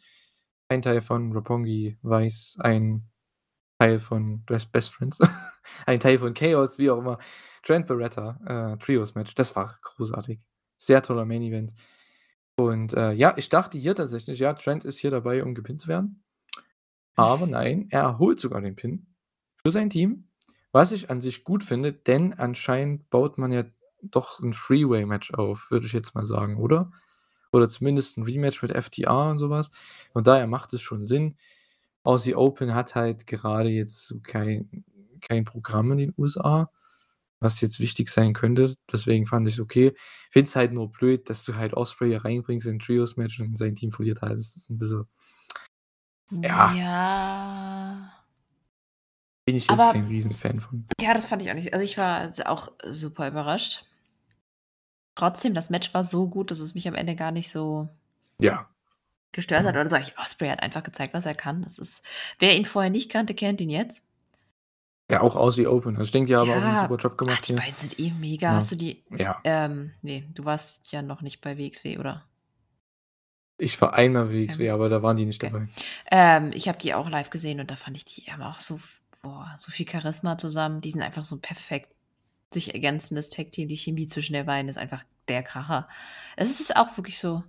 ein Teil von Roppongi Vice, ein Teil von Best Friends, ein Teil von Chaos, wie auch immer. Trent Beretta, äh, Trios-Match. Das war großartig. Sehr toller Main Event. Und, äh, ja, ich dachte hier tatsächlich, ja, Trent ist hier dabei, um gepinnt zu werden. Aber nein, er erholt sogar den Pin für sein Team, was ich an sich gut finde, denn anscheinend baut man ja doch 'n Three-Way-Match auf, würde ich jetzt mal sagen, oder? Oder zumindest 'n Rematch mit FTR und so was. Von daher macht es schon Sinn. Aussie Open hat halt gerade jetzt so kein kein Programm in den USA. was jetzt wichtig sein könnte. Deswegen fand ich's okay. Finde es halt nur blöd, dass du halt Osprey hier reinbringst in 'n Trios-Match und sein Team verliert halt. Das ist 'n bisschen ja. Ja. Bin ich jetzt Aber kein Riesenfan von. ja, das fand ich auch nicht. Also, ich war auch super überrascht. Trotzdem, das Match war so gut, dass es mich am Ende gar nicht so Ja. gestört hat. Ja. Oder sage ich, Osprey hat einfach gezeigt, was er kann. Das ist wer ihn vorher nicht kannte, kennt ihn jetzt. Ja, auch Aussie Open. Also, ich denke, die haben auch 'n Ja. super Job Ach, gemacht die hier. beiden sind eh mega. Ja. Hast du die Ja. ähm, ne, du warst ja noch nicht bei WXW, oder? Ich war einmal WXW, Ähm, aber da waren die nicht okay. dabei. Ähm, ich habe die auch live gesehen und da fand ich, die haben auch so boah, so viel Charisma zusammen. Die sind einfach so perfekt sich ergänzendes Tag-Team. Die Chemie zwischen den beiden ist einfach der Kracher. Es ist auch wirklich so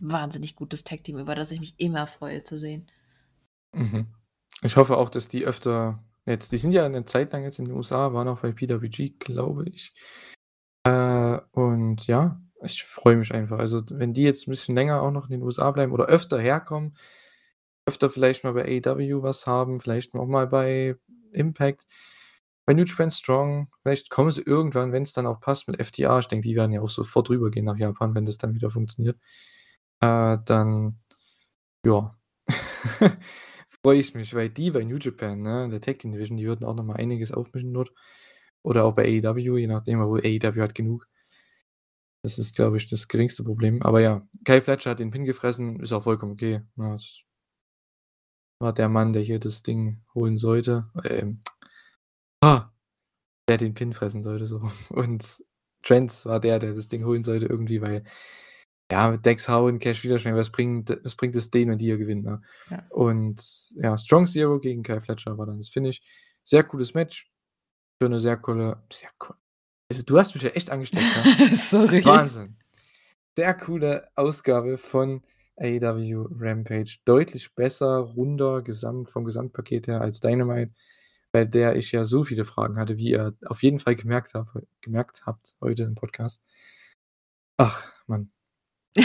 wahnsinnig gutes Tag-Team, über das ich mich immer freue zu sehen. Mhm. Ich hoffe auch, dass die öfter jetzt die sind ja 'ne Zeit lang jetzt in den USA, waren auch bei PWG, glaube ich. Äh, und ja, ich freue mich einfach. Also, wenn die jetzt 'n bisschen länger auch noch in den USA bleiben oder öfter herkommen, öfter vielleicht mal bei AEW was haben, vielleicht auch mal bei Impact, bei New Japan Strong. Vielleicht kommen sie irgendwann, wenn's dann auch passt mit FTA. Ich denke, die werden ja auch sofort rübergehen nach Japan, wenn das dann wieder funktioniert. Äh, dann ja, freue ich mich, weil die bei New Japan, ne, der Tag Team Division, die würden auch noch mal einiges aufmischen dort. Oder auch bei AEW, je nachdem, obwohl AEW hat genug. Das ist, glaube ich, das geringste Problem. Aber ja, Kyle Fletcher hat den Pin gefressen, ist auch vollkommen okay, ne? Es war der Mann, der hier das Ding holen sollte. Ähm, ah, der den Pin fressen sollte so. Und Trent war der, der das Ding holen sollte irgendwie, weil ja, mit Dex hauen, Cash Wiederschwingen, was bringt was bringt es denen, wenn die hier gewinnen, ne? Ja. Und ja, Strong Zero gegen Kyle Fletcher war dann das Finish. Sehr cooles Match für 'ne sehr coole sehr cool also, du hast mich ja echt angesteckt, ne? Sorry. Wahnsinn. Sehr coole Ausgabe von AEW Rampage. Deutlich besser, runder Gesamt vom Gesamtpaket her als Dynamite, bei der ich ja so viele Fragen hatte, wie ihr auf jeden Fall gemerkt habe gemerkt habt heute im Podcast. Ach, Mann.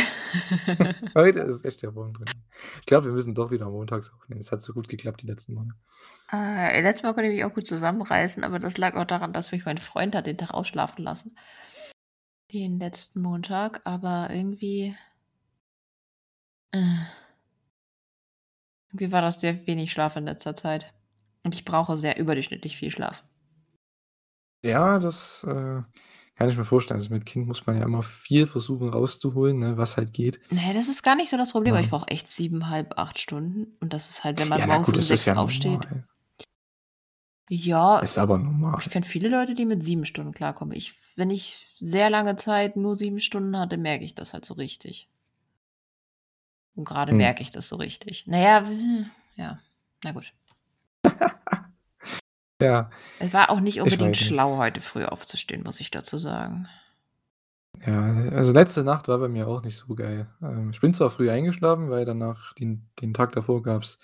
Heute ist echt der Wurm drin. Ich glaube, wir müssen doch wieder montags aufnehmen. Es hat so gut geklappt die letzten Male. Äh, letztes Mal konnte ich mich auch gut zusammenreißen, aber das lag auch daran, dass mich mein Freund hat den Tag ausschlafen lassen. Den letzten Montag, aber irgendwie äh irgendwie war das sehr wenig Schlaf in letzter Zeit. Und ich brauche sehr überdurchschnittlich viel Schlaf. Ja, das, äh, kann ich mir vorstellen. Also, mit Kind muss man ja immer viel versuchen rauszuholen, ne, was halt geht. Ne, das ist gar nicht so das Problem, aber ich Ja. brauche echt 7,5, 8 Stunden. Und das ist halt, wenn man Ja, morgens gut, um 6 ja aufsteht. normal. Ja, Ist aber normal. ich kenne viele Leute, die mit 7 Stunden klarkommen. Ich wenn ich sehr lange Zeit nur 7 Stunden hatte, merke ich das halt so richtig. Und grade Mhm. merke ich das so richtig. Na ja, w ja, na gut. Ja. Es war auch nicht Ich unbedingt nicht. schlau, heute früh aufzustehen, muss ich dazu sagen. Ja, also, letzte Nacht war bei mir auch nicht so geil. Ähm, ich bin zwar früh eingeschlafen, weil danach den den Tag davor gab's,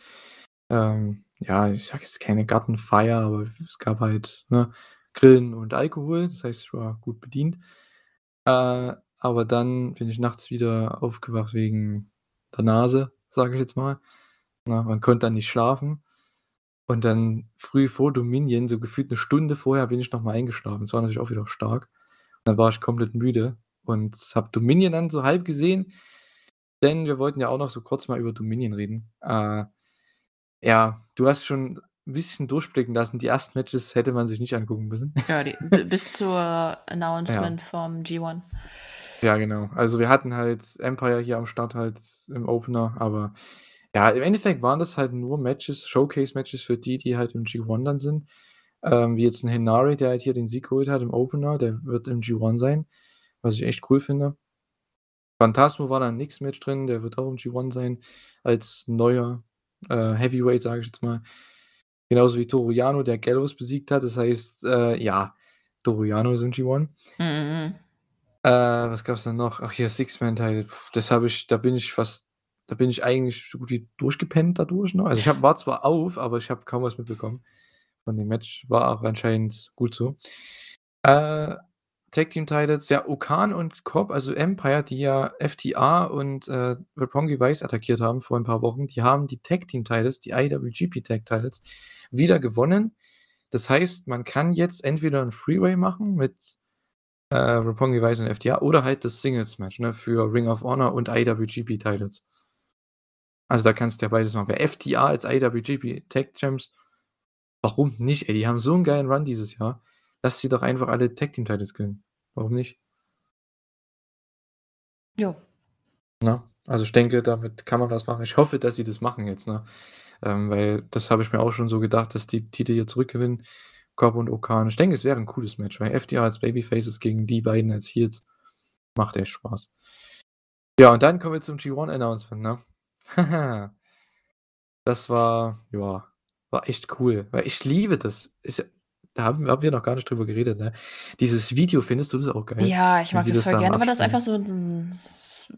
ähm, ja, ich sage jetzt keine Gartenfeier, aber es gab halt, ne, Grillen und Alkohol. Das heißt, ich war gut bedient. Äh, aber dann bin ich nachts wieder aufgewacht wegen der Nase, sage ich jetzt mal. Ne, man konnte dann nicht schlafen. Und dann früh vor Dominion, so gefühlt 'ne Stunde vorher, bin ich noch mal eingeschlafen. Das war natürlich auch wieder stark. Dann war ich komplett müde und habe Dominion dann so halb gesehen, denn wir wollten ja auch noch so kurz mal über Dominion reden. Äh, ja, du hast schon 'n bisschen durchblicken lassen, die ersten Matches hätte man sich nicht angucken müssen. Ja, die bis zur Ja. Announcement vom G1. Ja, genau. Also, wir hatten halt Empire hier am Start halt im Opener, aber ja, im Endeffekt waren das halt nur Matches, Showcase-Matches für die, die halt im G1 dann sind. Ähm, wie jetzt 'n Henare, der halt hier den Sieg geholt hat im Opener, der wird im G1 sein, was ich echt cool finde. Phantasmo war da im nächsten Match drin, der wird auch im G1 sein als neuer, äh, Heavyweight, sage ich jetzt mal. Genauso wie Toru Yano, der Gallows besiegt hat. Das heißt, äh, ja, Toru Yano ist im G1. Mhm. Äh, was gab's denn noch? Ach hier, Six-Man-Title. Das habe ich da bin ich fast da bin ich eigentlich so gut wie durchgepennt dadurch, ne? Also, ich habe war zwar auf, aber ich habe kaum was mitbekommen von dem Match. War auch anscheinend gut so. Äh, Tag-Team-Titles, ja, Okan und Cobb, also Empire, die ja FTA und, äh, Roppongi Vice attackiert haben vor 'n paar Wochen, die haben die Tag-Team-Titles, die IWGP Tag Titles wieder gewonnen. Das heißt, man kann jetzt entweder 'n Freeway machen mit, äh, Roppongi Vice und FTR oder halt das Singles-Match, ne, für Ring of Honor und IWGP-Titles. Also, da kannst du ja beides machen. Bei FTR als IWGP Tag Champs, warum nicht, ey? Die haben so 'n geilen Run dieses Jahr. Lass sie doch einfach alle Tag Team Titles gewinnen. Warum nicht? Jo. Ne? Also, ich denke, damit kann man was machen. Ich hoffe, dass sie das machen jetzt, ne? Ähm, weil das habe ich mir auch schon so gedacht, dass die Titel hier zurückgewinnen, Cobb und O-Khan. Ich denke, es wäre 'n cooles Match, weil FTR als Babyfaces gegen die beiden als Heels macht echt Spaß. Ja, und dann kommen wir zum G1 Announcement, ne? Das war ja, war echt cool, weil ich liebe das. Ich da haben haben wir noch gar nicht drüber geredet, ne? Dieses Video, findest du das auch geil, Ja, ich mag das voll gerne, weil das einfach so 'n s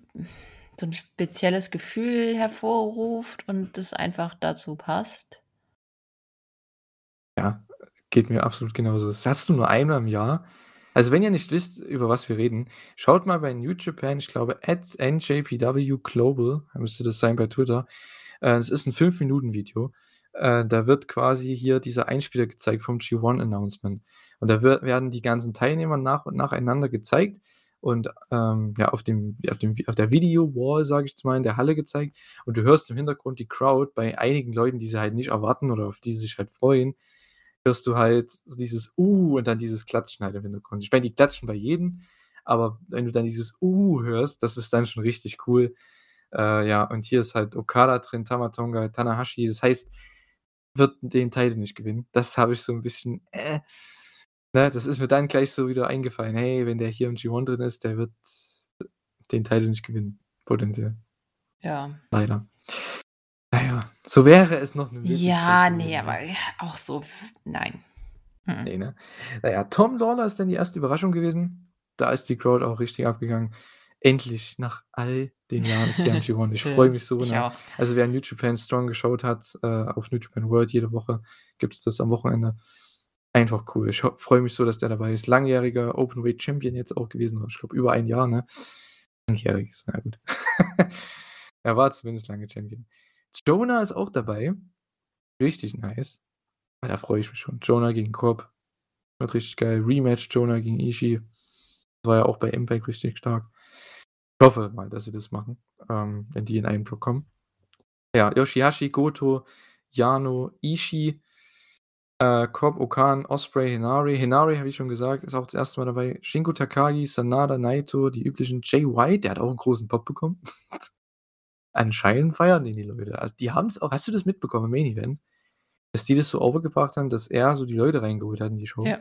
so 'n spezielles Gefühl hervorruft und das einfach dazu passt. Ja, geht mir absolut genauso. Das hast du nur einmal im Jahr. Also, wenn ihr nicht wisst, über was wir reden, schaut mal bei New Japan, ich glaube @NJPW Global müsste das sein bei Twitter. Äh, es ist 'n 5 Minuten Video. Äh, da wird quasi hier dieser Einspieler gezeigt vom G1 Announcement. Und da werden die ganzen Teilnehmer nach und nacheinander gezeigt und, ähm, ja, auf dem auf dem auf der Video-Wall, sage ich jetzt mal, in der Halle gezeigt. Und du hörst im Hintergrund die Crowd bei einigen Leuten, die sie halt nicht erwarten oder auf die sie sich halt freuen, hörst du halt dieses „Uh“ und dann dieses Klatschen halt im Hintergrund. Ich meine, die klatschen bei jedem, aber wenn du dann dieses „Uh“ hörst, das ist dann schon richtig cool. Äh, ja, und hier ist halt Okada drin, Tama Tonga, Tanahashi. Das heißt, wird den Title nicht gewinnen. Das habe ich so 'n bisschen, äh ne, das ist mir dann gleich so wieder eingefallen: „Hey, wenn der hier im G1 drin ist, der wird den Title nicht gewinnen, potenziell.“ Ja. Leider. Na ja, so wäre es noch 'ne Möglichkeit Ja, gewesen, ne, ne? aber auch so nein. Mm-mm. Ne, ne? Na ja, Tom Lawlor ist dann die erste Überraschung gewesen. Da ist die Crowd auch richtig abgegangen. Endlich nach all den Jahren ist der im G1. Ich freue mich so, ne? Also, wer New Japan Strong geschaut hat, äh, auf New Japan World, jede Woche gibt's das am Wochenende. Einfach cool. Ich freue mich so, dass der dabei ist. Langjähriger Openweight Champion jetzt auch gewesen, ich glaube über 1 Jahr, ne? Langjähriges, na gut. Er war zumindest lange Champion. Jonah ist auch dabei. Richtig nice. Ah, da freue ich mich schon. Jonah gegen Cobb. Wird richtig geil. Rematch Jonah gegen Ishii. War ja auch bei Impact richtig stark. Ich hoffe mal, dass sie das machen, ähm, wenn die in einen Block kommen. Ja, Yoshihashi, Goto, Yano, Ishii, äh, Cobb, O-Khan, Ospreay, Henare. Henare, habe ich schon gesagt, ist auch das 1. Mal dabei. Shingo Takagi, Sanada, Naito, die üblichen. Jay White, der hat auch 'n großen Pop bekommen. Anscheinend feiern den die Leute. Also, die haben's auch hast du das mitbekommen im Main Event? Dass die das so overgebracht haben, dass er so die Leute reingeholt hat in die Show? Ja.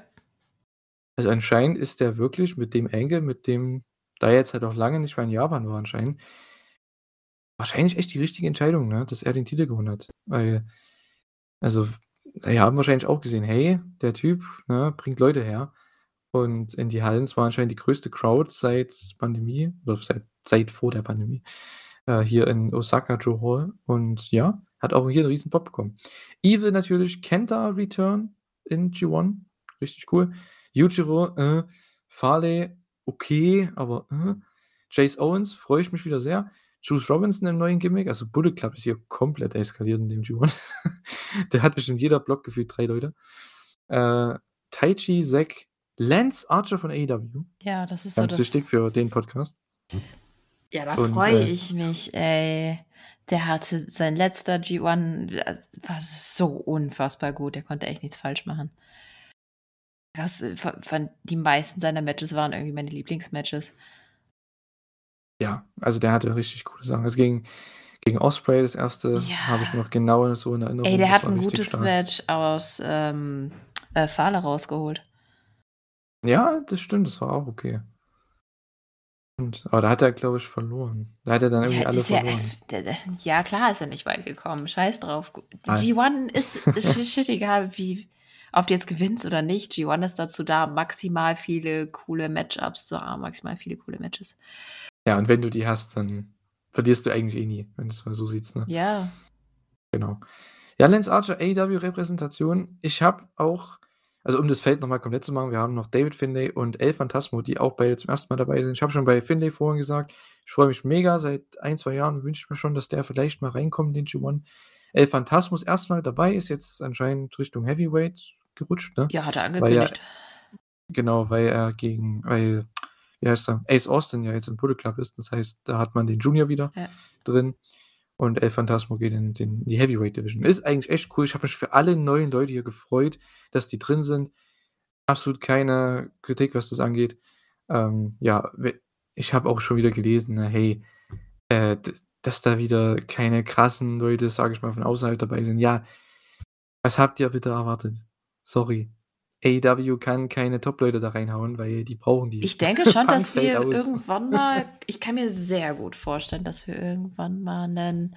Also, anscheinend ist der wirklich mit dem Angle, mit dem da er jetzt halt auch lange nicht mehr in Japan war anscheinend wahrscheinlich echt die richtige Entscheidung, ne, dass er den Titel gewonnen hat. Weil also, die haben wahrscheinlich auch gesehen: „Hey, der Typ, ne, bringt Leute her.“ Und in die Hallen, es war anscheinend die größte Crowd seit Pandemie oder seit seit vor der Pandemie, äh, hier in Osaka, Joe Hall. Und ja, hat auch hier 'n riesen Pop bekommen. Evil natürlich, Kenta Return in G1, richtig cool. Yujiro, äh, Farley, okay, aber, äh. Chase Owens, freue ich mich wieder sehr. Juice Robinson im neuen Gimmick, also Bullet Club ist hier komplett eskaliert in dem G1. Der hat bestimmt jeder Block gefühlt 3 Leute. Äh, Taichi, Zack, Lance Archer von AEW. Ja, das ist so Ganz das wichtig für den Podcast. Ja, da freue äh ich mich, ey. Der hatte sein letzter G1 das war so unfassbar gut. Der konnte echt nichts falsch machen. Das, äh, von von die meisten seiner Matches waren irgendwie meine Lieblingsmatches. Ja, also, der hatte richtig coole Sachen. Also, gegen gegen Ospreay das 1. habe ich Ja. noch genau so in Erinnerung. Ey, der Das hat war 'n richtig gutes stark. Match aus, ähm, äh, Fale rausgeholt. Ja, das stimmt, das war auch okay. Und aber da hat er, glaube ich, verloren. Da hat er dann irgendwie Ja, alle ja verloren. d ja klar ist er nicht weit gekommen. Scheiß drauf. Gu die Ei. G1 ist ist sh shit egal, wie ob du jetzt gewinnst oder nicht. G1 ist dazu da, maximal viele coole Match-ups zu haben, maximal viele coole Matches. Ja, und wenn du die hast, dann verlierst du eigentlich eh nie, wenn du's mal so siehst, ne? Ja. Genau. Ja, Lance Archer, AEW-Repräsentation. Ich habe auch also, um das Feld noch mal komplett zu machen, wir haben noch David Finlay und El Phantasmo, die auch beide zum 1. Mal dabei sind. Ich habe schon bei Finlay vorhin gesagt, ich freue mich mega. Seit 1, 2 Jahren wünsche ich mir schon, dass der vielleicht mal reinkommt in den G1. El ist erst mal dabei, ist jetzt anscheinend Richtung Heavyweight. abgerutscht, ne? Ja, hat er angekündigt. genau, weil er gegen weil, wie heißt er, Ace Austin ja jetzt im Bullet Club ist. Das heißt, da hat man den Junior wieder Ja. drin und El Phantasmo geht in den in die Heavyweight Division. Ist eigentlich echt cool. Ich habe mich für alle neuen Leute hier gefreut, dass die drin sind. Absolut keine Kritik, was das angeht. Ähm, ja, ich habe auch schon wieder gelesen, ne, hey, äh, dass da wieder keine krassen Leute, sage ich mal, von außerhalb dabei sind. Ja, was habt ihr bitte erwartet? Sorry. AEW kann keine Top-Leute da reinhauen, weil die brauchen die. Ich denke schon, dass wir aus. irgendwann mal ich kann mir sehr gut vorstellen, dass wir irgendwann mal 'nen,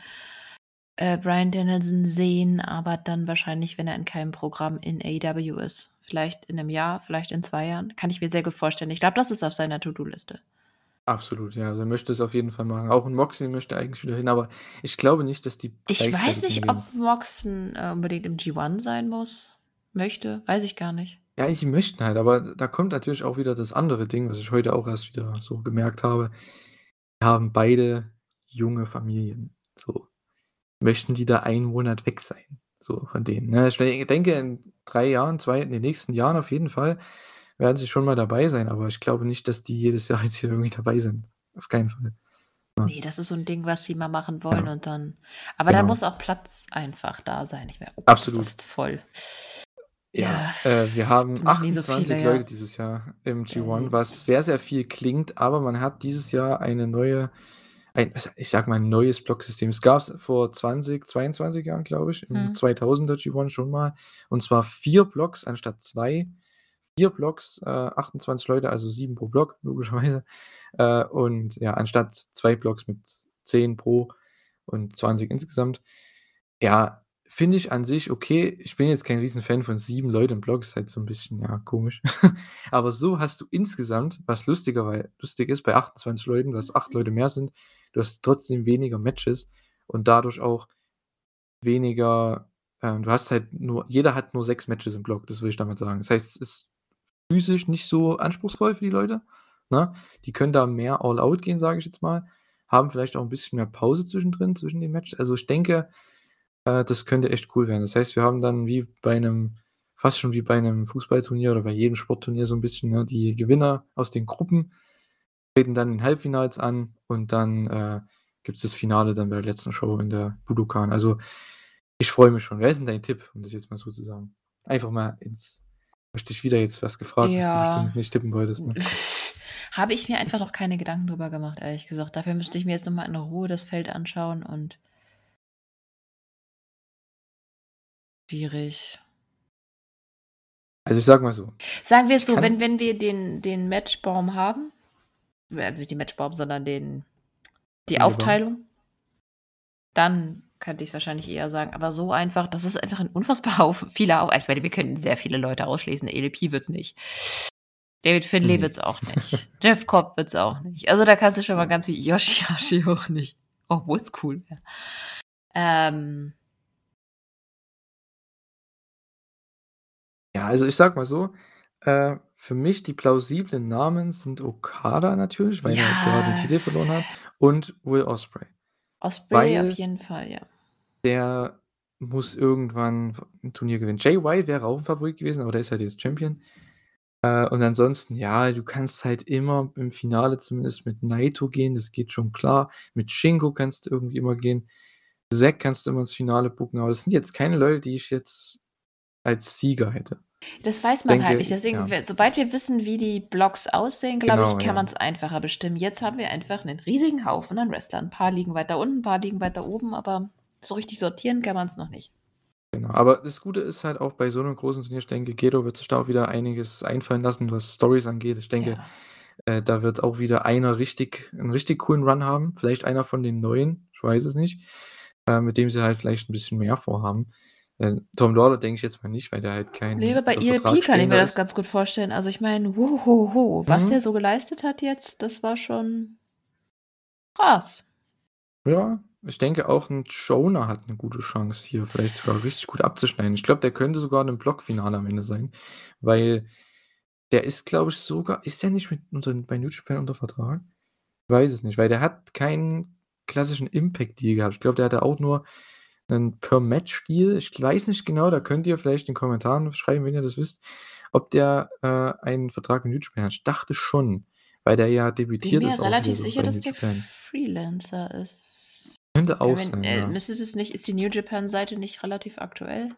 äh, Bryan Danielson sehen, aber dann wahrscheinlich, wenn er in keinem Programm in AEW ist. Vielleicht in 'nem Jahr, vielleicht in 2 Jahren. Kann ich mir sehr gut vorstellen. Ich glaube, das ist auf seiner To-do-Liste. Absolut, ja. Also, er möchte es auf jeden Fall machen. Auch 'n Moxley möchte eigentlich wieder hin, aber ich glaube nicht, dass die Ich weiß nicht, hingehen. ob Moxen, äh, unbedingt im G1 sein muss möchte, weiß ich gar nicht. Ja, sie möchten halt, aber da kommt natürlich auch wieder das andere Ding, was ich heute auch erst wieder so gemerkt habe. Wir haben beide junge Familien, so. Möchten die da einen Monat weg sein, so von denen, ne? Ich de denke, in 3 Jahren, 2 in den nächsten Jahren auf jeden Fall werden sie schon mal dabei sein, aber ich glaube nicht, dass die jedes Jahr jetzt hier irgendwie dabei sind. Auf keinen Fall. Ja. Ne, das ist so 'n Ding, was sie mal machen wollen Ja. und dann aber dann Genau. muss auch Platz einfach da sein. Ich meine: „Oh Gott, ist Absolut. das jetzt voll.“ Ja, Ja, äh, wir haben noch nie so 28 viele, Leute ja. dieses Jahr im G1, Äh. was sehr, sehr viel klingt, aber man hat dieses Jahr eine neue ein also, ich sage mal, 'n neues Blocksystem. Es gab's vor 20, 22 Jahren, glaube ich, im Mhm. 2000er G1 schon mal, und zwar 4 Blocks anstatt 2. 4 Blocks, äh, 28 Leute, also 7 pro Block logischerweise. Äh, und ja, anstatt 2 Blocks mit 10 pro und 20 insgesamt. Ja, finde ich an sich okay. Ich bin jetzt kein Riesenfan von 7 Leuten im Block, ist halt so 'n bisschen, ja, komisch. Aber so hast du insgesamt, was lustiger weil lustig ist, bei 28 Leuten, dass 8 Leute mehr sind, du hast trotzdem weniger Matches und dadurch auch weniger ähm, du hast halt nur jeder hat nur 6 Matches im Block, das will ich damit sagen. Das heißt, es ist physisch nicht so anspruchsvoll für die Leute, ne? Die können da mehr all out gehen, sage ich jetzt mal, haben vielleicht auch 'n bisschen mehr Pause zwischendrin, zwischen den Matches. Also, ich denke, äh, das könnte echt cool werden. Das heißt, wir haben dann wie bei 'nem fast schon wie bei 'nem Fußballturnier oder bei jedem Sportturnier so 'n bisschen, ne, die Gewinner aus den Gruppen treten dann in Halbfinals an und dann, äh, gibt's das Finale dann bei der letzten Show in der Budokan. Also, ich freue mich schon. Wer ist 'n dein Tipp, um das jetzt mal so zu sagen? Einfach mal ins habe ich dich wieder jetzt was gefragt, was du Ja. bestimmt nicht tippen wolltest, ne? Habe ich mir einfach noch keine Gedanken drüber gemacht, ehrlich gesagt. Dafür müsste ich mir jetzt noch mal in Ruhe das Feld anschauen und schwierig. Also, ich sage mal so Sagen wir es ich so, wenn wenn wir den den Matchbaum haben also, nicht den Matchbaum, sondern den die Turnierbaum. Aufteilung dann könnte ich's wahrscheinlich eher sagen, aber so einfach das ist einfach 'n unfassbar Haufen viele Au ich meine, wir können sehr viele Leute ausschließen. ADP wird's nicht. David Finlay Ne. wird's auch nicht. Jeff Cobb wird's auch nicht. Also, da kannst du schon mal ganz viel Yoshihashi auch nicht, obwohl's cool wäre. Ähm Ja, also, ich sage mal so, äh, für mich die plausiblen Namen sind Okada natürlich, weil er gerade den Ja. Titel verloren hat, und Will Ospreay. Osprey auf Weil jeden Fall, ja. der muss irgendwann w 'n Turnier gewinnen. Jay White wäre auch 'n Favorit gewesen, aber der ist halt jetzt Champion. Äh, und ansonsten, ja, du kannst halt immer im Finale zumindest mit Naito gehen, das geht schon klar. Mit Shingo kannst du irgendwie immer gehen. Zack kannst du immer ins Finale booken, aber das sind jetzt keine Leute, die ich jetzt als Sieger hätte. Das weiß man halt Denke nicht. Deswegen, ja. sobald wir wissen, wie die Blocks aussehen, glaube Genau, ich, kann ja. man's einfacher bestimmen. Jetzt haben wir einfach 'nen riesigen Haufen an Wrestlern. 'N paar liegen weiter unten, 'n paar liegen weiter oben, aber so richtig sortieren kann man's noch nicht. Genau, aber das Gute ist halt auch bei so 'nem großen Turnier, ich denke, Gedo wird sich da auch wieder einiges einfallen lassen, was Storys angeht. Ich denke, Ja. äh, da wird auch wieder einer richtig 'n richtig coolen Run haben, vielleicht einer von den Neuen, ich weiß es nicht, äh, mit dem sie halt vielleicht 'n bisschen mehr vorhaben. Äh, Tom Lawlor denke ich jetzt mal nicht, weil der halt kein Ne, bei ELP Vertrag kann ich mir das ganz gut vorstellen. Also, ich meine, wo ho ho, was Mhm. der so geleistet hat jetzt, das war schon krass. Ja, ich denke auch 'n Jonah hat 'ne gute Chance, hier vielleicht sogar richtig gut abzuschneiden. Ich glaube, der könnte sogar in 'nem Blockfinale am Ende sein, weil der ist, glaube ich, sogar ist der nicht mit unter bei New Japan unter Vertrag? Ich weiß es nicht, weil der hat keinen klassischen Impact Deal gehabt. Ich glaube, der hatte auch nur 'nen Per-Match-Deal. Ich weiß nicht genau, da könnt ihr vielleicht in den Kommentaren schreiben, wenn ihr das wisst, ob der, äh, einen Vertrag mit New Japan hat. Ich dachte schon, weil der ja Bin debütiert mir ist auch relativ wieder so sicher, dass der. Freelancer ist. Könnte auch sein, äh, ja. müsste das nicht ist die New Japan-Seite nicht relativ aktuell?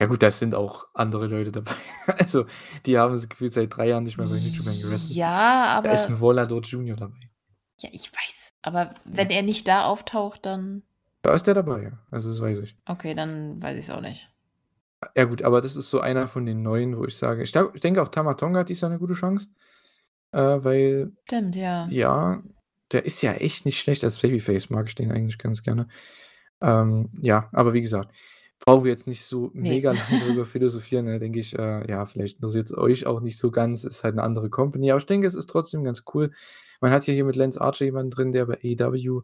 Ja gut, da sind auch andere Leute dabei. Also, die haben das Gefühl seit 3 Jahren nicht mehr bei New Japan gewrestelt. Ja, Da ist 'n aber Volador Junior dabei. Ja, ich weiß, aber wenn er nicht da auftaucht, dann Da ist der dabei, ja. Also, das weiß ich. Okay, dann weiß ich's auch nicht. Ja gut, aber das ist so einer von den Neuen, wo ich sage ich ich denke auch Tama Tonga hat dieses Jahr 'ne gute Chance, äh, weil Stimmt, ja. ja, der ist ja echt nicht schlecht als Babyface, mag ich den eigentlich ganz gerne. Ähm, ja, aber wie gesagt, brauchen wir jetzt nicht so Ne. mega lang drüber philosophieren, ne, denke ich, äh, ja, vielleicht interessiert's euch auch nicht so ganz, ist halt 'ne andere Company, aber ich denke, es ist trotzdem ganz cool. Man hat ja hier mit Lance Archer jemanden drin, der bei AEW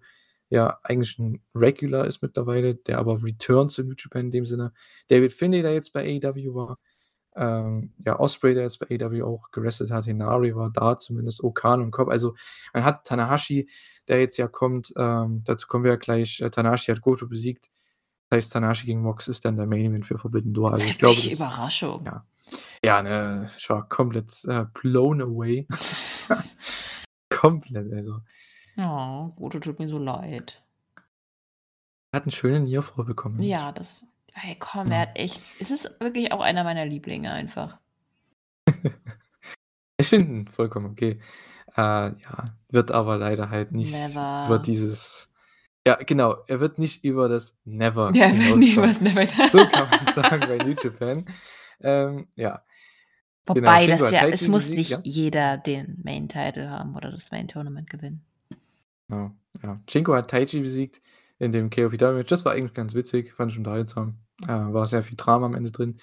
ja eigentlich 'n Regular ist mittlerweile, der aber returned zu New Japan in dem Sinne. David Finlay, der jetzt bei AEW war, ähm, ja, Ospreay, der jetzt bei AEW auch gewrestelt hat, Henare war da zumindest, O-Khan und Cobb. Also, man hat Tanahashi, der jetzt ja kommt, ähm, dazu kommen wir ja gleich. Äh, Tanahashi hat Goto besiegt. Das heißt, Tanahashi gegen Mox ist dann der Main Event für Forbidden Door. Also, ich glaube, das Überraschung. ja. Ja, ne, ich war komplett, äh, blown away. Komplett, also. Oh, Goto tut mir so leid. Er hat 'n schönen Nearfall bekommen. Ja, das ey, komm, Ja. er hat echt es ist wirklich auch einer meiner Lieblinge einfach. Ich finde ihn vollkommen okay. Äh, ja, wird aber leider halt nicht über Never. dieses ja, genau, er wird nicht über das Never Ja, er wird nie hinauskommen. übers Never So kann man's sagen bei New Japan. Ähm, ja. Genau, Wobei Shingo das ja es muss nicht ja? jeder den Main Title haben oder das Main Tournament gewinnen. Ja, ja. Shingo hat Taichi besiegt in dem KOPW-Match. Das war eigentlich ganz witzig, fand ich unterhaltsam. Äh, war sehr viel Drama am Ende drin.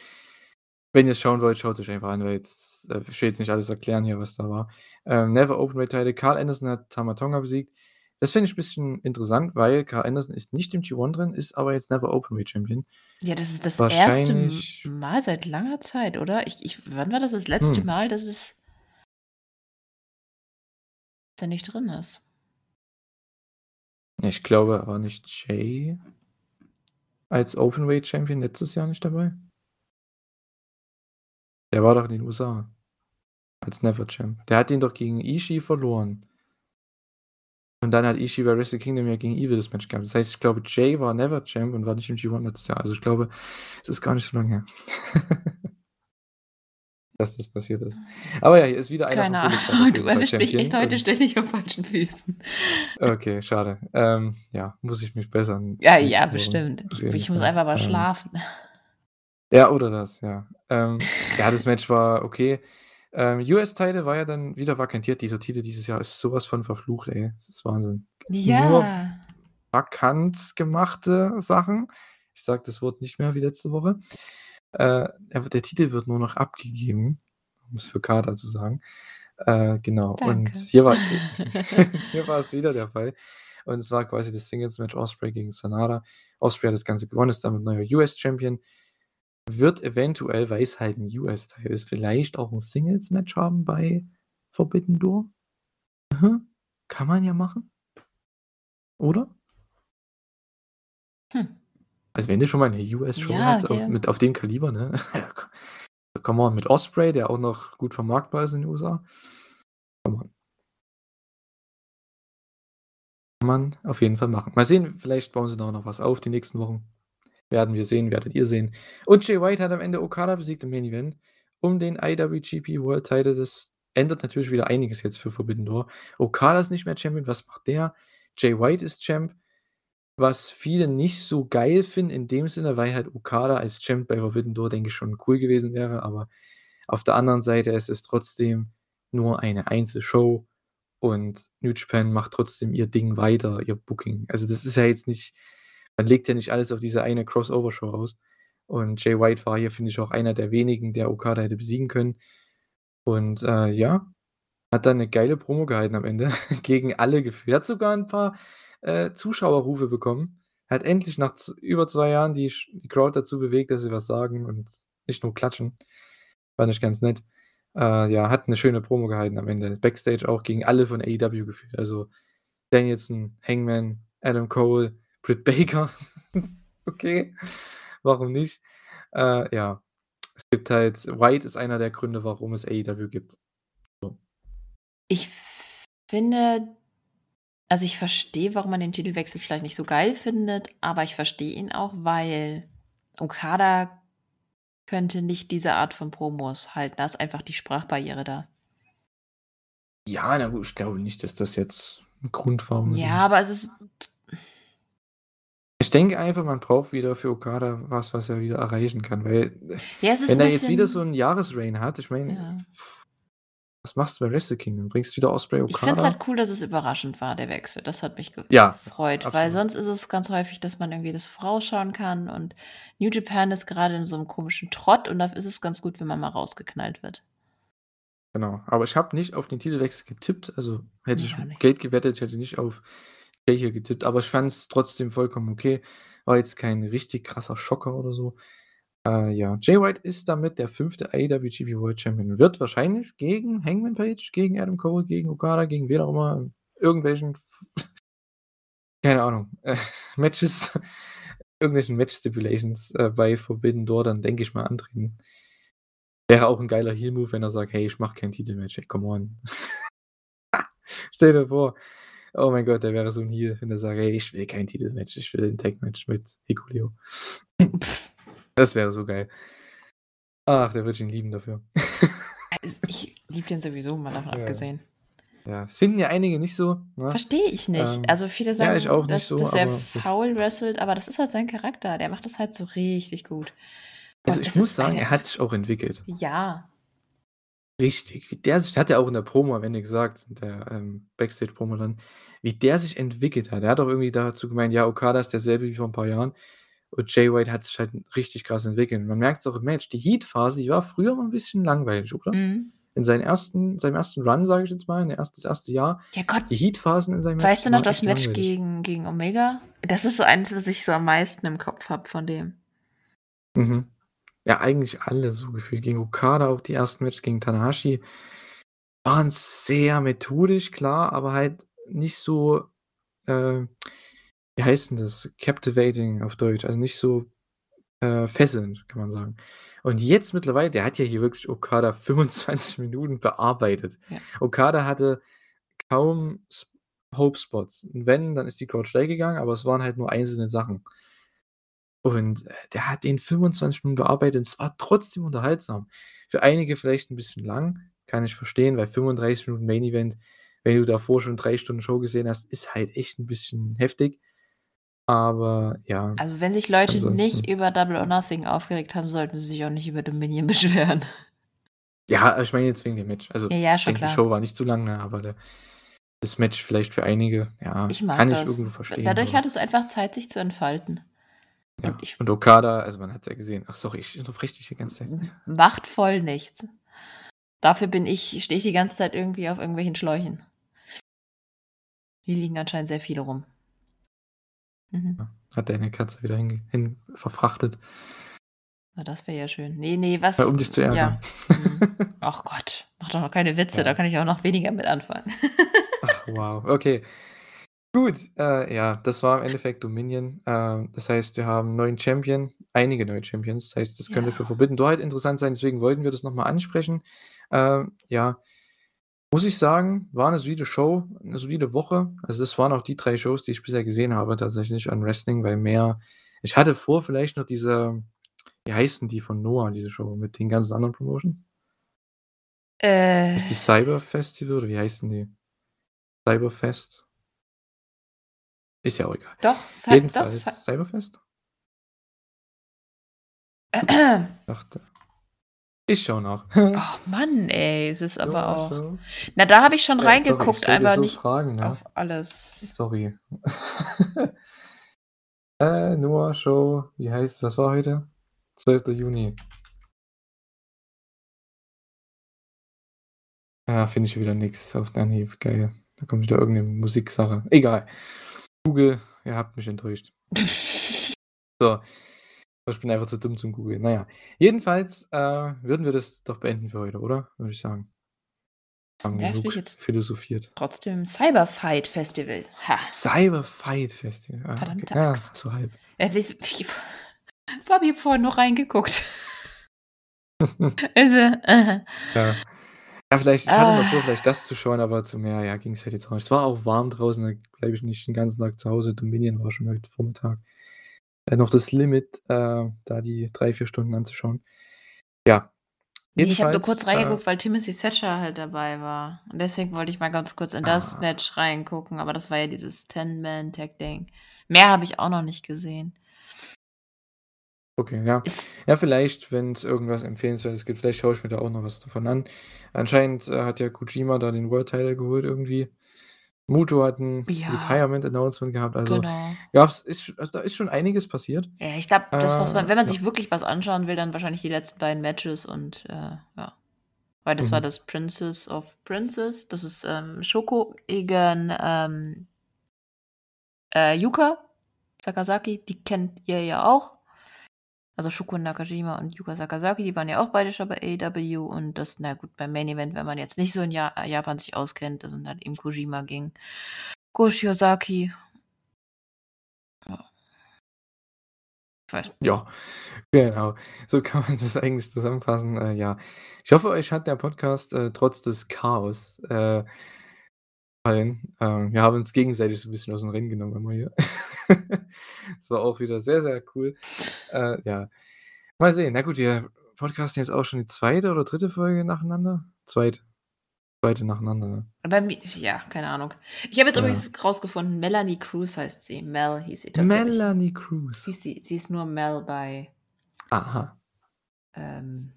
Wenn ihr's schauen wollt, schaut's euch einfach an, weil das äh, ich will jetzt nicht alles erklären hier, was da war. Ähm, Never Openweight Title. Karl Anderson hat Tama Tonga besiegt. Das finde ich 'n bisschen interessant, weil Karl Anderson ist nicht im G1 drin, ist aber jetzt Never Openweight Champion. Ja, das ist das erste Mal seit langer Zeit, oder? Ich ich wann war das das letzte Hm. Mal, dass es dass er nicht drin ist? Ich glaube, war nicht Jay als Openweight Champion letztes Jahr nicht dabei? Der war doch in den USA als Never Champ. Der hat ihn doch gegen Ishii verloren. Und dann hat Ishii bei Wrestle Kingdom ja gegen Evil das Match gehabt. Das heißt, ich glaube, Jay war Never Champ und war nicht im G1 letztes Jahr. Also, ich glaube, es ist gar nicht so lange her. Dass das passiert ist. Aber ja, hier ist wieder einer Keine Ahnung, du erwischst mich echt heute ständig auf falschen Füßen. Okay, schade. Ähm, ja, muss ich mich bessern Ja, ja, bestimmt. Ich ich muss einfach mal Ähm schlafen. Ja, oder das, ja. Ähm, ja, das Match war okay. Ähm, US-Title war ja dann wieder vakantiert. Dieser Titel dieses Jahr ist so was von verflucht, ey. Das ist Wahnsinn. Nur Ja. vakant gemachte Sachen. Ich sage das Wort nicht mehr wie letzte Woche. Äh, der Titel wird nur noch abgegeben, um es für Kater zu sagen. Äh, genau. Und Danke. hier war hier war es wieder der Fall. Und es war quasi das Singles-Match Ospreay gegen Sanada. Ospreay hat das Ganze gewonnen, ist damit neuer US-Champion. Wird eventuell, weil es halt 'n US-Title ist, vielleicht auch 'n Singles-Match haben bei Forbidden Door? Mhm. Kann man ja machen. Oder? Hm. Also, wenn du schon mal 'ne US-Show Ja, hast auf mit auf dem Kaliber, ne? Come on, mit Ospreay, der auch noch gut vermarktbar ist in den USA. Come on. Kann man auf jeden Fall machen. Mal sehen, vielleicht bauen sie da auch noch was auf die nächsten Wochen. Werden wir sehen, werdet ihr sehen. Und Jay White hat am Ende Okada besiegt im Main Event um den IWGP World Title. Das ändert natürlich wieder einiges jetzt für Forbidden Door. Okada ist nicht mehr Champion. Was macht der? Jay White ist Champ. Was viele nicht so geil finden in dem Sinne, weil halt Okada als Champ bei Forbidden Door, denke ich, schon cool gewesen wäre. Aber auf der anderen Seite ist es trotzdem nur eine Einzelshow und New Japan macht trotzdem ihr Ding weiter, ihr Booking. Also, das ist ja jetzt nicht man legt ja nicht alles auf diese eine Crossover-Show aus. Und Jay White war hier, finde ich, auch einer der wenigen, der Okada hätte besiegen können. Und, äh, ja, hat dann 'ne geile Promo gehalten am Ende gegen alle gefühlt. Er hat sogar 'n paar, äh, Zuschauerrufe bekommen. Hat endlich nach über 2 Jahren die die Crowd dazu bewegt, dass sie was sagen und nicht nur klatschen. Fand ich ganz nett. Äh, ja, hat 'ne schöne Promo gehalten am Ende. Backstage auch gegen alle von AEW gefühlt. Also, Danielson, Hangman, Adam Cole, Britt Baker. okay, warum nicht? Äh, ja, es gibt halt White ist einer der Gründe, warum es AEW gibt. So. Ich finde also, ich verstehe, warum man den Titelwechsel vielleicht nicht so geil findet, aber ich verstehe ihn auch, weil Okada könnte nicht diese Art von Promos halten. Da ist einfach die Sprachbarriere da. Ja, na gut, ich glaube nicht, dass das jetzt 'n Grund war Ja, unbedingt. aber es ist Ich denke einfach, man braucht wieder für Okada was, was er wieder erreichen kann, weil, Ja, wenn er jetzt wieder so 'n Jahresreign hat, ich meine, Ja. Was machst du bei Wrestle Kingdom? Bringst wieder Ospreay, Ich finde es Okada? halt cool, dass es überraschend war, der Wechsel. Das hat mich Ja, gefreut, weil absolut. sonst ist es ganz häufig, dass man irgendwie das vorausschauen kann und New Japan ist grade in so 'nem komischen Trott und da ist es ganz gut, wenn man mal rausgeknallt wird. Genau, aber ich habe nicht auf den Titelwechsel getippt, also, hätte ich ich. Geld gewettet, ich hätte nicht auf Jay hier getippt, aber ich fand's trotzdem vollkommen okay. War jetzt kein richtig krasser Schocker oder so. Äh, ja, Jay White ist damit der 5. IWGP World Champion, wird wahrscheinlich gegen Hangman Page, gegen Adam Cole, gegen Okada, gegen wen auch immer, irgendwelchen keine Ahnung, äh, Matches irgendwelchen Match Stipulations, äh, bei Forbidden Door dann, denke ich mal, antreten. Wäre auch 'n geiler Heel Move, wenn er sagt: „Hey, ich mache kein Titelmatch, ey, come on.“ Stell dir vor, oh mein Gott, der wäre so 'n Heel, wenn er sagt: „Ey, ich will kein Titelmatch, ich will 'n Tag-Match mit Hikuleo.“ Das wäre so geil. Ach, der wird ihn lieben dafür. Also, ich liebe den sowieso, mal davon Ja. abgesehen. Ja, das finden ja einige nicht so, ne? Verstehe ich nicht. Ähm, Also, viele ja, ich sagen, auch nicht dass so, dass er faul wrestelt, aber das ist halt sein Charakter. Der macht das halt so richtig gut. Also, Und ich es muss sagen, er hat sich auch entwickelt. Ja. Richtig, wie der sich hat er auch in der Promo am Ende gesagt, in der, ähm, Backstage-Promo dann, wie der sich entwickelt hat. Er hat auch irgendwie dazu gemeint: „Ja, Okada ist derselbe wie vor 'n paar Jahren.“ Und Jay White hat sich halt richtig krass entwickelt. Man merkt's auch im Match. Die Heat-Phase, die war früher mal 'n bisschen langweilig, oder? Mhm. In seinen ersten seinem ersten Run, sage ich jetzt mal, in erst das 1. Jahr, Ja Gott. die Heat-Phasen in seinen Matches, Weißt du noch das Match langweilig. gegen gegen Omega? Das ist so eins, was ich so am meisten im Kopf habe von dem. Mhm. Ja, eigentlich alle so gefühlt. Gegen Okada auch die ersten Matches gegen Tanahashi waren sehr methodisch, klar, aber halt nicht so, äh, wie heißt 'n das? Captivating auf Deutsch, also, nicht so, äh, fesselnd, kann man sagen. Und jetzt mittlerweile der hat ja hier wirklich Okada 25 Minuten bearbeitet. Ja. Okada hatte kaum S Hope Spots. Und wenn, dann ist die Crowd steil gegangen, aber es waren halt nur einzelne Sachen. Und, äh, der hat den 25 Minuten bearbeitet und es war trotzdem unterhaltsam. Für einige vielleicht 'n bisschen lang, kann ich verstehen, weil 35 Minuten Main Event, wenn du davor schon 3 Stunden Show gesehen hast, ist halt echt 'n bisschen heftig. Aber ja, Also, wenn sich Leute nicht ansonsten über Double or Nothing aufgeregt haben, sollten sie sich auch nicht über Dominion beschweren. Ja, ich meine jetzt wegen dem Match. Also, Ja, ja, ich schon denke, die klar. Show war nicht zu lang, ne, aber der das Match vielleicht für einige, ja, Ich mag kann ich das. irgendwo verstehen, Dadurch aber hat es einfach Zeit, sich zu entfalten. Ja, Und ich und Okada, also, man hat's ja gesehen. Ach sorry, ich unterbreche dich die ganze Zeit. macht voll nichts. Dafür bin ich stehe ich die ganze Zeit irgendwie auf irgendwelchen Schläuchen. Hier liegen anscheinend sehr viele rum. Mhm. Hat deine Katze wieder hin hin verfrachtet. Na, das wäre ja schön. Ne, ne, was Ja, um dich zu ärgern. ja. Mhm. Ach Gott, mach doch noch keine Witze, Ja. da kann ich auch noch weniger mit anfangen. Ach, wow, okay. Gut, äh, ja, das war im Endeffekt Dominion. Äh, das heißt, wir haben neuen Champion, einige neue Champions. Das heißt, das könnte für Ja. Forbidden Door halt interessant sein, deswegen wollten wir das noch mal ansprechen. Ähm, ja, muss ich sagen, war 'ne solide Show, 'ne solide Woche. Also, das waren auch die 3 Shows, die ich bisher gesehen habe tatsächlich an Wrestling, weil mehr ich hatte vor, vielleicht noch diese wie heißt 'n die von Noah, diese Show mit den ganzen anderen Promotions? Äh. Ist die Cyber Festival oder wie heißt 'n die? Cyberfest? Ist ja auch egal. Doch, Cy doch, Jedenfalls Cy Cyberfest? Dachte ich schaue nach. Ach Mann, ey, es ist aber auch Show. na, da habe ich schon sorry, ich reingeguckt, dir aber so nicht Fragen, ne? auf alles. Sorry. Äh, Noah Show, wie heißt was war heute? 12. Juni. Ja, finde ich wieder nix auf Anhieb. Geil. Da kommt wieder irgend 'ne Musiksache. Egal. Google, ihr habt mich enttäuscht. So. Ich bin einfach zu dumm zum Googeln. Na ja, jedenfalls, äh, würden wir das doch beenden für heute, oder? Würde ich sagen. Haben nervt mich jetzt philosophiert. trotzdem. Cyberfight Festival. Ha, Cyberfight Festival. Ah, okay. verdammte Ja, Axt. so halb. Äh, wie- Fabi hat vorhin noch reingeguckt. Also, äh, Ja. Ja, vielleicht, ich hatte mal Ah. vor, vielleicht das zu schauen, aber zum Meer, ja, ging es halt jetzt auch nicht. Es war auch warm draußen, da bleibe ich nicht den ganzen Tag zu Hause. Dominion war schon heute Vormittag. Äh, noch das Limit, äh, da die drei, vier Stunden anzuschauen. Ja. nee, ich habe nur Jedenfalls, kurz reingeguckt, äh, weil Timothy Thatcher halt dabei war. Und deswegen wollte ich mal ganz kurz in das Ah. Match reingucken. Aber das war ja dieses Ten-Man-Tag-Ding. Mehr habe ich auch noch nicht gesehen. Okay, ja. Ja, vielleicht, wenn es irgendwas Empfehlenswertes gibt, vielleicht schaue ich mir da auch noch was davon an. Anscheinend äh, hat ja Kojima da den World Title geholt irgendwie. Muto hat ein Ja. Retirement Announcement gehabt, also genau. gab's, ist, also da ist schon einiges passiert. Ja, ich glaube, das, was man, Äh, wenn man ja. sich wirklich was anschauen will, dann wahrscheinlich die letzten beiden Matches und äh, ja. Weil das war Mhm. das Princess of Princess. Das ist ähm, Shoko gegen ähm, äh, Yuka Sakazaki. Die kennt ihr ja auch. Also Shoko Nakajima und Yuka Sakazaki, die waren ja auch beide schon bei AEW und das, na gut, beim Main Event, wenn man jetzt nicht so in ja Japan sich auskennt, das sind halt eben Kojima gegen Koshiosaki. Ja. Ich weiß. Ja, genau. So kann man das eigentlich zusammenfassen. Äh, ja. Ich hoffe, euch hat der Podcast äh, trotz des Chaos äh, gefallen. Ähm, wir haben uns gegenseitig so ein bisschen aus dem Rennen genommen immer hier. Das war auch wieder sehr, sehr cool. Äh, ja. Mal sehen. Na gut, wir podcasten jetzt auch schon die zweite oder dritte Folge nacheinander. Zweite. Zweite nacheinander. Ne? Bei mir, ja, keine Ahnung. Ich habe jetzt Ja. übrigens rausgefunden, Melanie Cruz heißt sie. Mel hieß sie tatsächlich. Melanie Cruz. Sie, sie, sie ist nur Mel bei Aha. ähm,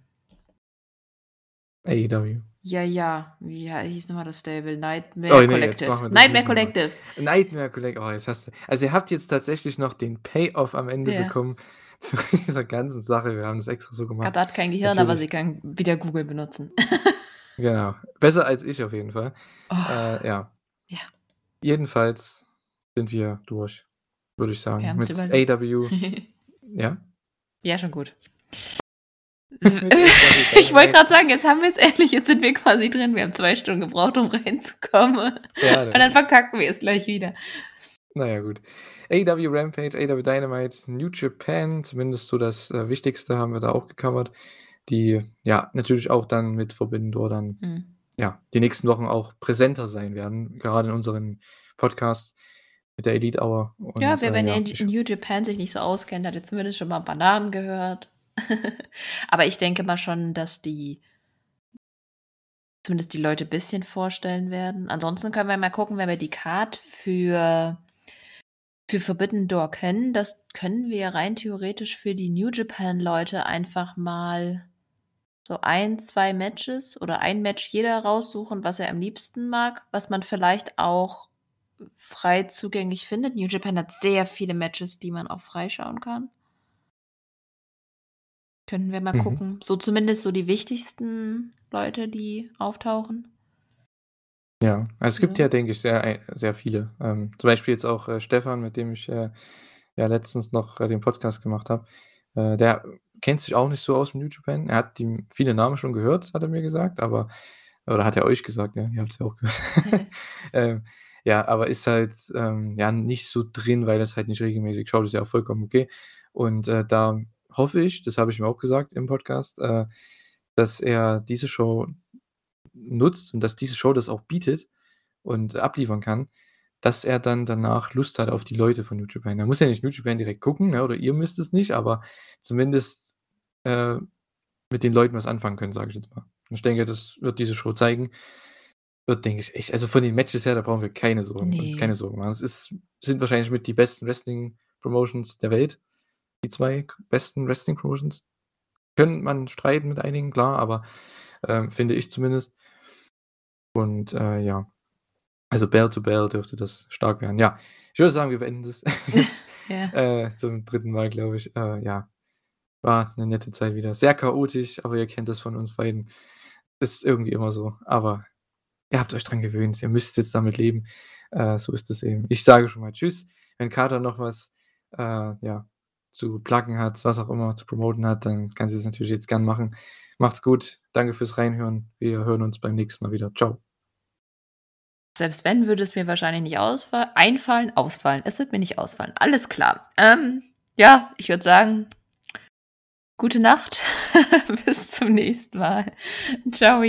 AEW. ja, ja, wie ja, hieß nochmal das Stable? Nightmare Oh, nee, Collective. Nightmare. Collective. Nightmare Collective. Oh, jetzt hast du. Also, ihr habt jetzt tatsächlich noch den Payoff am Ende Ja. bekommen zu dieser ganzen Sache. Wir haben das extra so gemacht. Katha hat kein Gehirn, aber Natürlich. sie kann wieder Google benutzen. Genau. Besser als ich auf jeden Fall. Oh, Äh, ja. Ja. Jedenfalls sind wir durch, würde ich sagen. Mit. AW. Ja. ja, schon gut. Ich wollte gerade sagen, jetzt haben wir es endlich, jetzt sind wir quasi drin. Wir haben zwei Stunden gebraucht, um reinzukommen. Ja, Und dann verkacken wir es gleich wieder. Naja, gut. AW Rampage, AW Dynamite, New Japan, zumindest so das äh, Wichtigste haben wir da auch gecovert. Die ja natürlich auch dann mit Forbidden Door dann Hm. ja die nächsten Wochen auch präsenter sein werden, gerade in unseren Podcasts mit der Elite Hour. Und, Ja, wer äh, wenn ja, New Japan sich nicht so auskennt, hat jetzt zumindest schon mal Bananen gehört. Aber ich denke mal schon, dass die zumindest die Leute ein bisschen vorstellen werden. Ansonsten können wir mal gucken, wenn wir die Card für, für Forbidden Door kennen. Das können wir rein theoretisch für die New Japan-Leute einfach mal so ein, zwei Matches oder ein Match jeder raussuchen, was er am liebsten mag, was man vielleicht auch frei zugänglich findet. New Japan hat sehr viele Matches, die man auch freischauen kann. Können wir mal Mhm. gucken. So zumindest so die wichtigsten Leute, die auftauchen. ja, also es gibt Ja. ja, denke ich, sehr, sehr viele. Ähm, zum Beispiel jetzt auch äh, Stefan, mit dem ich äh, ja letztens noch äh, den Podcast gemacht habe. Äh, der kennt sich auch nicht so aus mit New Japan. Er hat die viele Namen schon gehört, hat er mir gesagt, aber oder hat er euch gesagt, ja, ihr habt es ja auch gehört. ähm, ja, aber ist halt ähm, ja nicht so drin, weil das halt nicht regelmäßig schaut, ist ja auch vollkommen okay. Und äh, da hoffe ich, das habe ich mir auch gesagt im Podcast, äh, dass er diese Show nutzt und dass diese Show das auch bietet und abliefern kann, dass er dann danach Lust hat auf die Leute von New Japan. Er muss ja nicht New Japan direkt gucken, ne, oder ihr müsst es nicht, aber zumindest äh, mit den Leuten was anfangen können, sage ich jetzt mal. Und ich denke, das wird diese Show zeigen. Wird, denke ich, echt. Also von den Matches her, da brauchen wir keine Sorgen, Nee. keine Sorgen machen. Es ist, sind wahrscheinlich mit die besten Wrestling-Promotions der Welt. Die zwei besten Wrestling-Promotions. Können man streiten mit einigen, klar, aber ähm, finde ich zumindest. Und äh, ja, also Bell to Bell dürfte das stark werden. Ja, ich würde sagen, wir beenden das jetzt ja. äh, zum dritten Mal, glaube ich. Äh, ja, war eine nette Zeit wieder. Sehr chaotisch, aber ihr kennt das von uns beiden. Ist irgendwie immer so. Aber ihr habt euch dran gewöhnt. Ihr müsst jetzt damit leben. Äh, so ist es eben. Ich sage schon mal Tschüss. Wenn Kater noch was äh, ja, zu placken hat, was auch immer zu promoten hat, dann kann sie es natürlich jetzt gern machen. Macht's gut. Danke fürs Reinhören. Wir hören uns beim nächsten Mal wieder. Ciao. Selbst wenn, würde es mir wahrscheinlich nicht ausfall einfallen. Ausfallen. Es wird mir nicht ausfallen. Alles klar. Ähm, ja, ich würde sagen, gute Nacht. Bis zum nächsten Mal. Ciao.